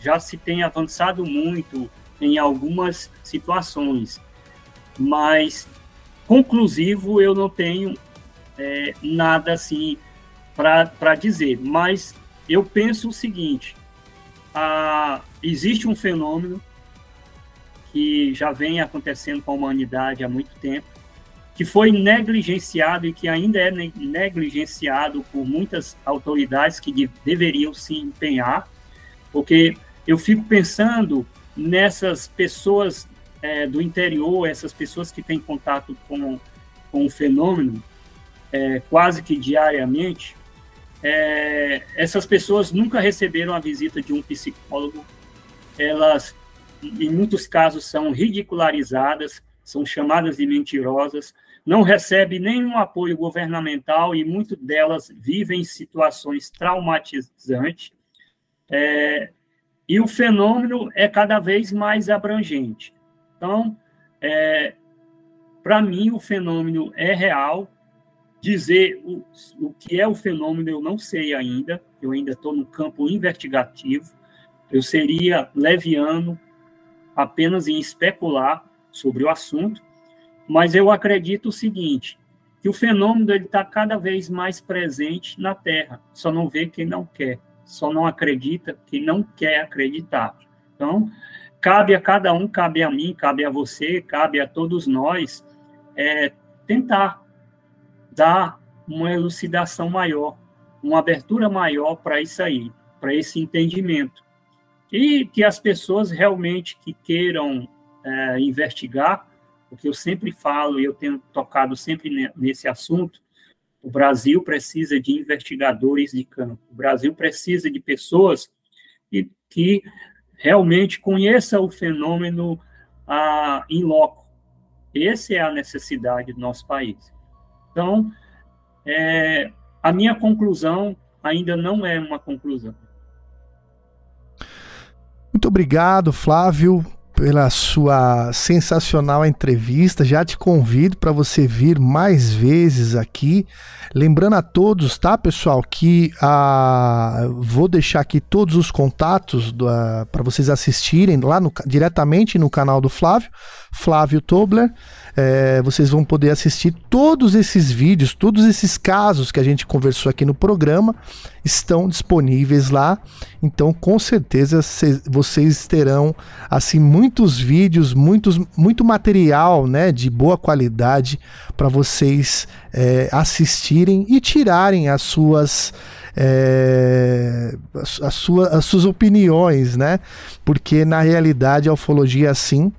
Já se tem avançado muito em algumas situações, mas conclusivo eu não tenho é, nada assim para dizer. Mas eu penso o seguinte: a, existe um fenômeno que já vem acontecendo com a humanidade há muito tempo, que foi negligenciado e que ainda é negligenciado por muitas autoridades que de, deveriam se empenhar, porque eu fico pensando nessas pessoas é, do interior, essas pessoas que têm contato com, com o fenômeno é, quase que diariamente, é, essas pessoas nunca receberam a visita de um psicólogo, elas, em muitos casos, são ridicularizadas, são chamadas de mentirosas, não recebe nenhum apoio governamental e muitas delas vivem situações traumatizantes. É, e o fenômeno é cada vez mais abrangente. Então, é, Para mim, o fenômeno é real. Dizer o, o que é o fenômeno eu não sei ainda, eu ainda estou no campo investigativo. Eu seria leviano apenas em especular sobre o assunto, mas eu acredito o seguinte, que o fenômeno está cada vez mais presente na Terra, só não vê quem não quer, só não acredita quem não quer acreditar. Então, cabe a cada um, cabe a mim, cabe a você, cabe a todos nós é, tentar dar uma elucidação maior, uma abertura maior para isso aí, para esse entendimento. E que as pessoas realmente que queiram é, investigar, porque eu sempre falo e eu tenho tocado sempre nesse assunto, o Brasil precisa de investigadores de campo, o Brasil precisa de pessoas que, que realmente conheçam o fenômeno em loco. Essa é a necessidade do nosso país. Então, é, a minha conclusão ainda não é uma conclusão. Muito obrigado, Flávio, pela sua sensacional entrevista. Já te convido para você vir mais vezes aqui. Lembrando a todos, tá, pessoal, que ah, vou deixar aqui todos os contatos para vocês assistirem lá no, diretamente no canal do Flávio, Flávio Tobler é, vocês vão poder assistir todos esses vídeos, todos esses casos que a gente conversou aqui no programa estão disponíveis lá. Então, com certeza, vocês terão assim muitos vídeos, muitos, muito material, né, de boa qualidade para vocês é, assistirem e tirarem as suas é, a, sua, as suas opiniões, né? Porque na realidade a ufologia é assim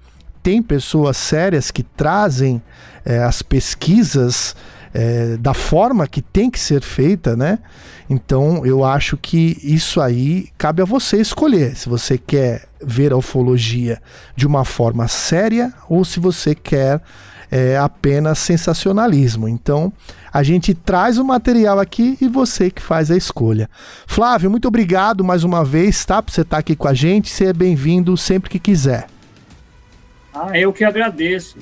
tem pessoas sérias que trazem é, as pesquisas é, da forma que tem que ser feita, né? Então eu acho que isso aí cabe a você escolher se você quer ver a ufologia de uma forma séria ou se você quer é, apenas sensacionalismo. Então a gente traz o material aqui e você que faz a escolha. Flávio, muito obrigado mais uma vez, tá? Por você estar aqui com a gente. Seja bem-vindo sempre que quiser. Ah, eu que agradeço.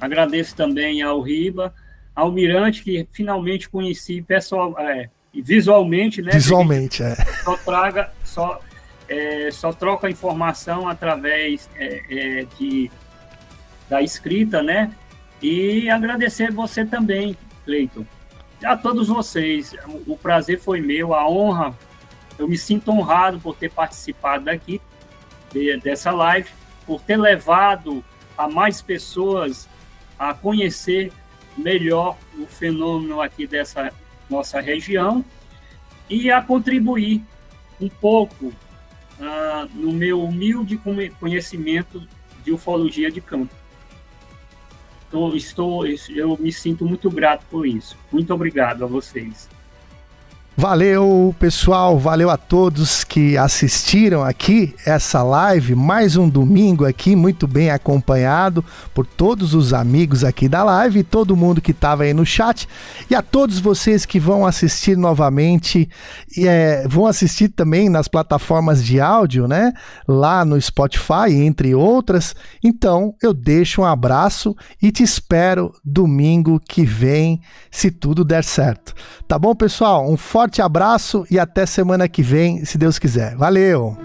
Agradeço também ao Riba, ao Mirante, que finalmente conheci pessoal, é, visualmente, né? Visualmente, é. Só traga, só, é, só troca informação através é, é, de, da escrita, né? E agradecer você também, Cleiton. A todos vocês, o prazer foi meu, a honra. Eu me sinto honrado por ter participado daqui, dessa live por ter levado a mais pessoas a conhecer melhor o fenômeno aqui dessa nossa região e a contribuir um pouco uh, no meu humilde conhecimento de ufologia de campo. Então, estou, eu me sinto muito grato por isso. Muito obrigado a vocês. Valeu, pessoal, valeu a todos que assistiram aqui essa live, mais um domingo aqui, muito bem acompanhado por todos os amigos aqui da live, todo mundo que estava aí no chat, e a todos vocês que vão assistir novamente, e é, vão assistir também nas plataformas de áudio, né? Lá no Spotify, entre outras. Então, eu deixo um abraço e te espero domingo que vem, se tudo der certo. Tá bom, pessoal? Um forte forte abraço e até semana que vem, se Deus quiser. Valeu!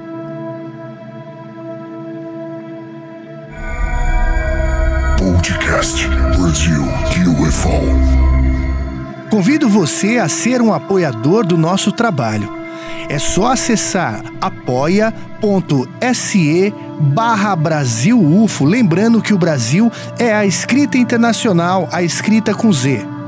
Podcast Brasil UFO. Convido você a ser um apoiador do nosso trabalho. É só acessar apoia.se barra Brasil UFO. Lembrando que o Brasil é a escrita internacional, a escrita com Z.